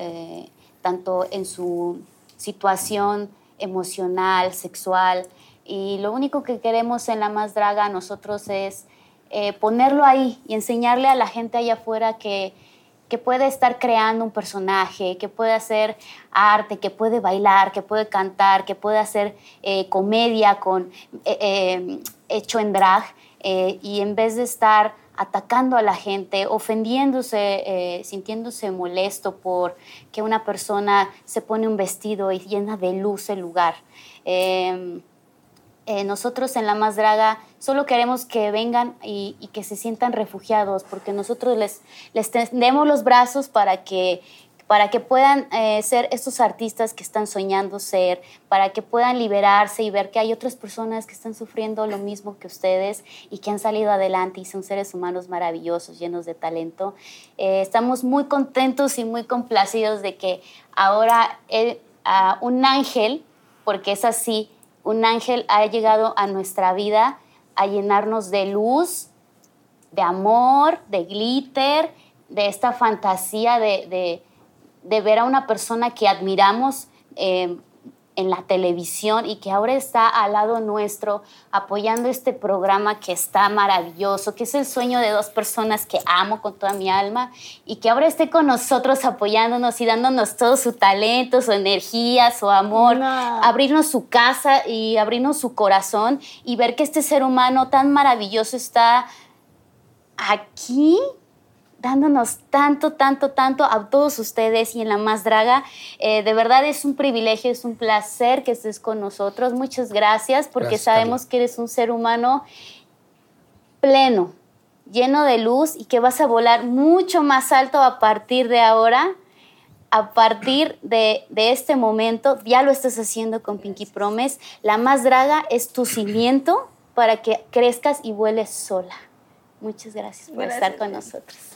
tanto en su situación emocional, sexual. Y lo único que queremos en La Más Draga nosotros es eh, ponerlo ahí y enseñarle a la gente allá afuera que, que puede estar creando un personaje, que puede hacer arte, que puede bailar, que puede cantar, que puede hacer eh, comedia con, eh, hecho en drag. y en vez de estar atacando a la gente, ofendiéndose, sintiéndose molesto por que una persona se pone un vestido y llena de luz el lugar. Eh, nosotros en La Más Draga solo queremos que vengan y, que se sientan refugiados, porque nosotros les, tendemos los brazos para que, para que puedan eh, ser estos artistas que están soñando ser, para que puedan liberarse y ver que hay otras personas que están sufriendo lo mismo que ustedes y que han salido adelante y son seres humanos maravillosos, llenos de talento. Eh, estamos muy contentos y muy complacidos de que ahora él, un ángel, porque es así, un ángel ha llegado a nuestra vida a llenarnos de luz, de amor, de glitter, de esta fantasía de, de- ver a una persona que admiramos eh, en la televisión y que ahora está al lado nuestro apoyando este programa que está maravilloso, que es el sueño de dos personas que amo con toda mi alma y que ahora esté con nosotros apoyándonos y dándonos todo su talento, su energía, su amor, No. abrirnos su casa y abrirnos su corazón y ver que este ser humano tan maravilloso está aquí dándonos tanto, tanto, tanto a todos ustedes y en La Más Draga. Eh, de verdad es un privilegio, es un placer que estés con nosotros. Muchas gracias porque Gracias, sabemos Carla. que eres un ser humano pleno, lleno de luz y que vas a volar mucho más alto a partir de ahora. A partir de, de este momento, ya lo estás haciendo con Pinky Promise. La más draga es tu cimiento para que crezcas y vueles sola. Muchas gracias por estar con nosotros.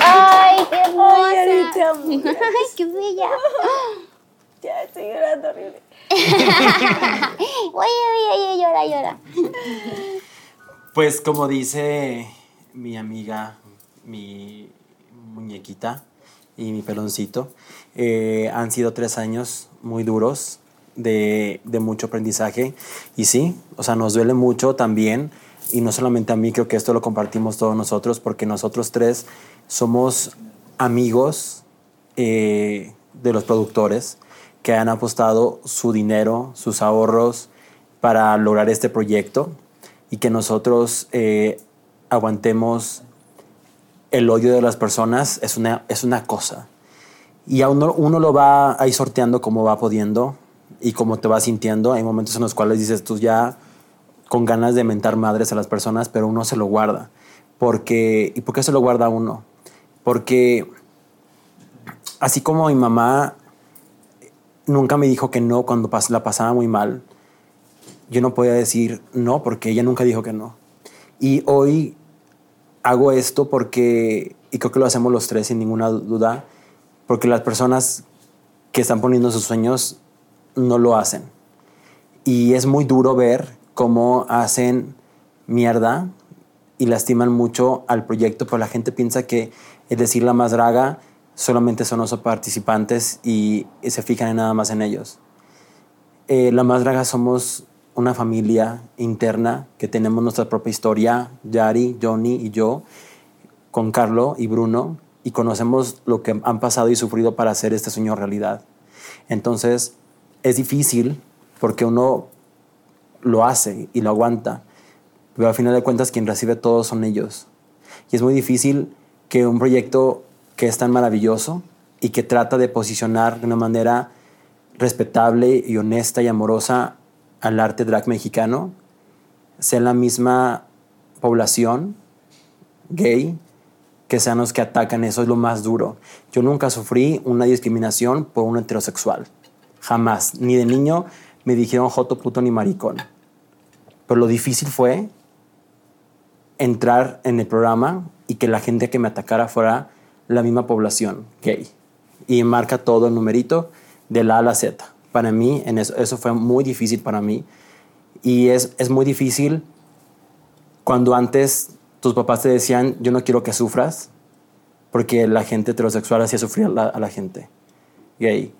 ¡Ay, qué hermosa! ¡Ay, qué bella! Ya estoy llorando horrible. Oye, oye, oye, llora, llora. Pues como dice mi amiga, mi muñequita y mi peloncito, eh, han sido tres años muy duros de, de mucho aprendizaje y sí, o sea, nos duele mucho también y no solamente a mí, creo que esto lo compartimos todos nosotros porque nosotros tres somos amigos eh, de los productores que han apostado su dinero, sus ahorros para lograr este proyecto y que nosotros eh, aguantemos el odio de las personas es una, es una cosa. Y a uno, uno lo va ahí sorteando como va pudiendo y como te va sintiendo. Hay momentos en los cuales dices tú ya con ganas de mentar madres a las personas, pero uno se lo guarda. Porque, ¿Y por qué se lo guarda uno? Porque así como mi mamá nunca me dijo que no cuando la pasaba muy mal, yo no podía decir no porque ella nunca dijo que no. Y hoy hago esto porque, y creo que lo hacemos los tres sin ninguna duda, porque las personas que están poniendo sus sueños no lo hacen. Y es muy duro ver cómo hacen mierda y lastiman mucho al proyecto, pero la gente piensa que es decir la más draga solamente son los participantes y, se fijan en nada más en ellos. Eh, la más draga somos una familia interna que tenemos nuestra propia historia, Yari, Johnny y yo, con Carlo y Bruno, y conocemos lo que han pasado y sufrido para hacer este sueño realidad. Entonces, es difícil porque uno lo hace y lo aguanta, pero al final de cuentas quien recibe todo son ellos. Y es muy difícil que un proyecto que es tan maravilloso y que trata de posicionar de una manera respetable y honesta y amorosa al arte drag mexicano sea la misma población gay que sean los que atacan. Eso es lo más duro. Yo nunca sufrí una discriminación por un heterosexual. Jamás. Ni de niño me dijeron joto, puto ni maricón. Pero lo difícil fue entrar en el programa y que la gente que me atacara fuera la misma población gay. Y marca todo el numerito de la A a la Z. Para mí, en eso, eso fue muy difícil para mí. Y es, es muy difícil cuando antes tus papás te decían, yo no quiero que sufras, porque la gente heterosexual hacía sufrir a la, a la gente gay.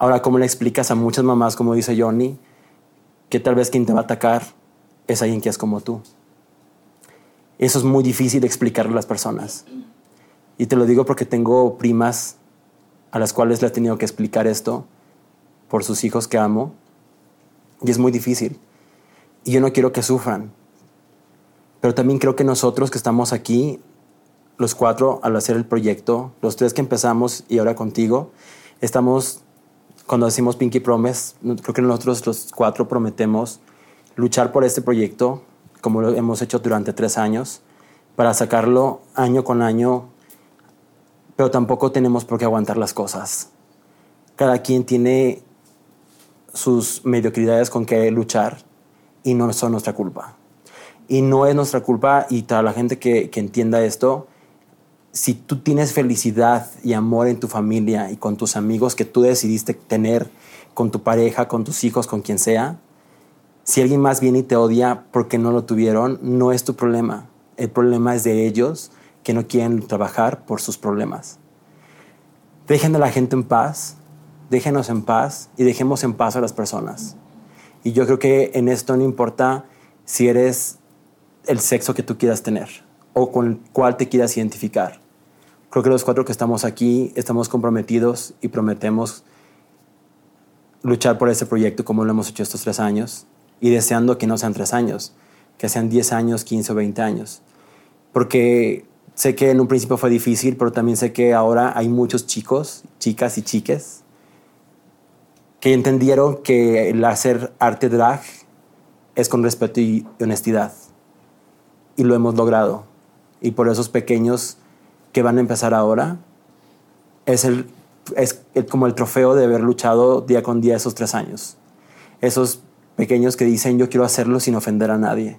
Ahora, ¿cómo le explicas a muchas mamás, como dice Johnny, que tal vez quien te va a atacar es alguien que es como tú? Eso es muy difícil de explicarle a las personas. Y te lo digo porque tengo primas a las cuales le he tenido que explicar esto por sus hijos que amo. Y es muy difícil. Y yo no quiero que sufran. Pero también creo que nosotros que estamos aquí, los cuatro al hacer el proyecto, los tres que empezamos y ahora contigo, estamos, cuando decimos Pinky Promise, creo que nosotros los cuatro prometemos luchar por este proyecto, como lo hemos hecho durante tres años, para sacarlo año con año, pero tampoco tenemos por qué aguantar las cosas. Cada quien tiene sus mediocridades con que luchar y no son nuestra culpa. Y no es nuestra culpa, y para la gente que, que entienda esto, si tú tienes felicidad y amor en tu familia y con tus amigos que tú decidiste tener, con tu pareja, con tus hijos, con quien sea, si alguien más viene y te odia porque no lo tuvieron, no es tu problema. El problema es de ellos que no quieren trabajar por sus problemas. Dejen a la gente en paz, déjenos en paz y dejemos en paz a las personas. Y yo creo que en esto no importa si eres el sexo que tú quieras tener o con el cual te quieras identificar. Creo que los cuatro que estamos aquí estamos comprometidos y prometemos luchar por este proyecto como lo hemos hecho estos tres años y deseando que no sean tres años, que sean 10 años, 15 o 20 años. Porque sé que en un principio fue difícil, pero también sé que ahora hay muchos chicos, chicas y chiques que entendieron que el hacer arte drag es con respeto y honestidad. Y lo hemos logrado. Y por esos pequeños que van a empezar ahora, es, el, es como el trofeo de haber luchado día con día esos tres años. Esos pequeños que dicen yo quiero hacerlo sin ofender a nadie.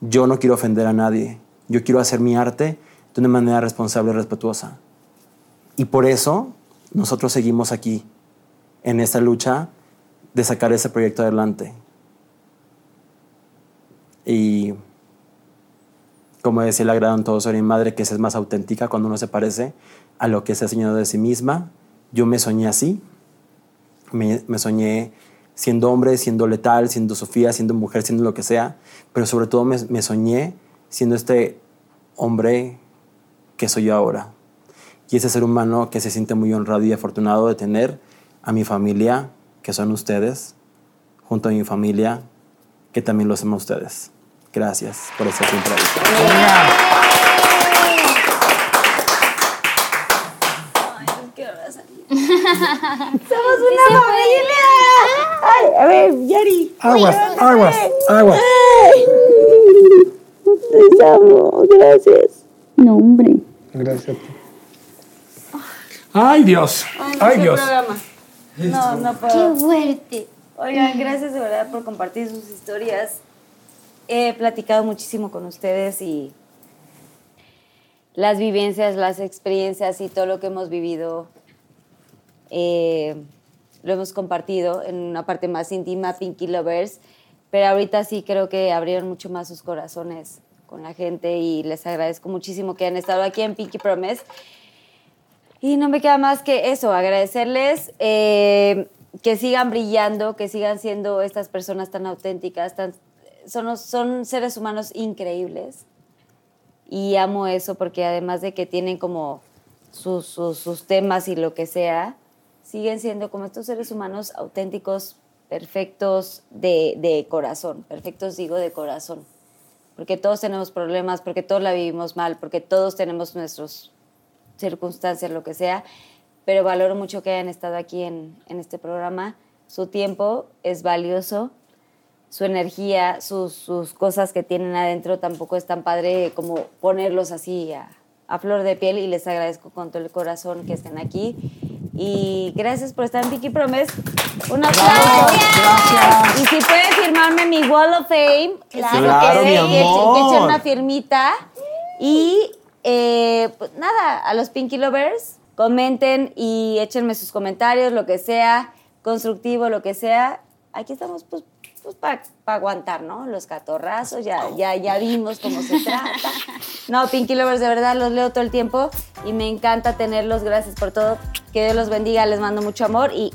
Yo no quiero ofender a nadie. Yo quiero hacer mi arte de una manera responsable y respetuosa. Y por eso nosotros seguimos aquí, en esta lucha de sacar ese proyecto adelante. Y como decía la gran todo sobre mi madre, que es más auténtica cuando uno se parece a lo que se ha soñado de sí misma. Yo me soñé así. Me, soñé siendo hombre, siendo letal, siendo Sofía, siendo mujer, siendo lo que sea. Pero sobre todo me, me soñé siendo este hombre que soy yo ahora. Y ese ser humano que se siente muy honrado y afortunado de tener a mi familia, que son ustedes, junto a mi familia, que también lo hacen ustedes. Gracias por estar siempre ahí. A ver, Yari. Aguas, aguas, aguas. Te amo, gracias. No, hombre. Gracias a ti. Ay, Dios. Ay, Dios. No, no puedo. Qué fuerte. Oigan, gracias de verdad por compartir sus historias. He platicado muchísimo con ustedes y las vivencias, las experiencias y todo lo que hemos vivido eh, lo hemos compartido en una parte más íntima, Pinky Lovers, pero ahorita sí creo que abrieron mucho más sus corazones con la gente y les agradezco muchísimo que hayan estado aquí en Pinky Promise. Y no me queda más que eso, agradecerles eh, que sigan brillando, que sigan siendo estas personas tan auténticas, tan, son, son seres humanos increíbles. Y amo eso porque además de que tienen como sus, sus, sus temas y lo que sea, siguen siendo como estos seres humanos auténticos, perfectos de, de corazón, perfectos digo de corazón. Porque todos tenemos problemas, porque todos la vivimos mal, porque todos tenemos nuestros circunstancias, lo que sea, pero valoro mucho que hayan estado aquí en, en este programa. Su tiempo es valioso, su energía, sus, sus cosas que tienen adentro tampoco es tan padre como ponerlos así a, a flor de piel y les agradezco con todo el corazón que estén aquí. Y gracias por estar en Vicky Promes. Un aplauso. Y si pueden firmarme mi Wall of Fame, Claro. Claro, que, mi que amor. echen una firmita. Y eh, pues nada, a los Pinky Lovers, comenten y échenme sus comentarios, lo que sea, constructivo, lo que sea. Aquí estamos pues, pues para pa aguantar, ¿no? Los catorrazos, ya, ya, ya vimos cómo se trata. No, Pinky Lovers, de verdad los leo todo el tiempo y me encanta tenerlos. Gracias por todo. Que Dios los bendiga, les mando mucho amor y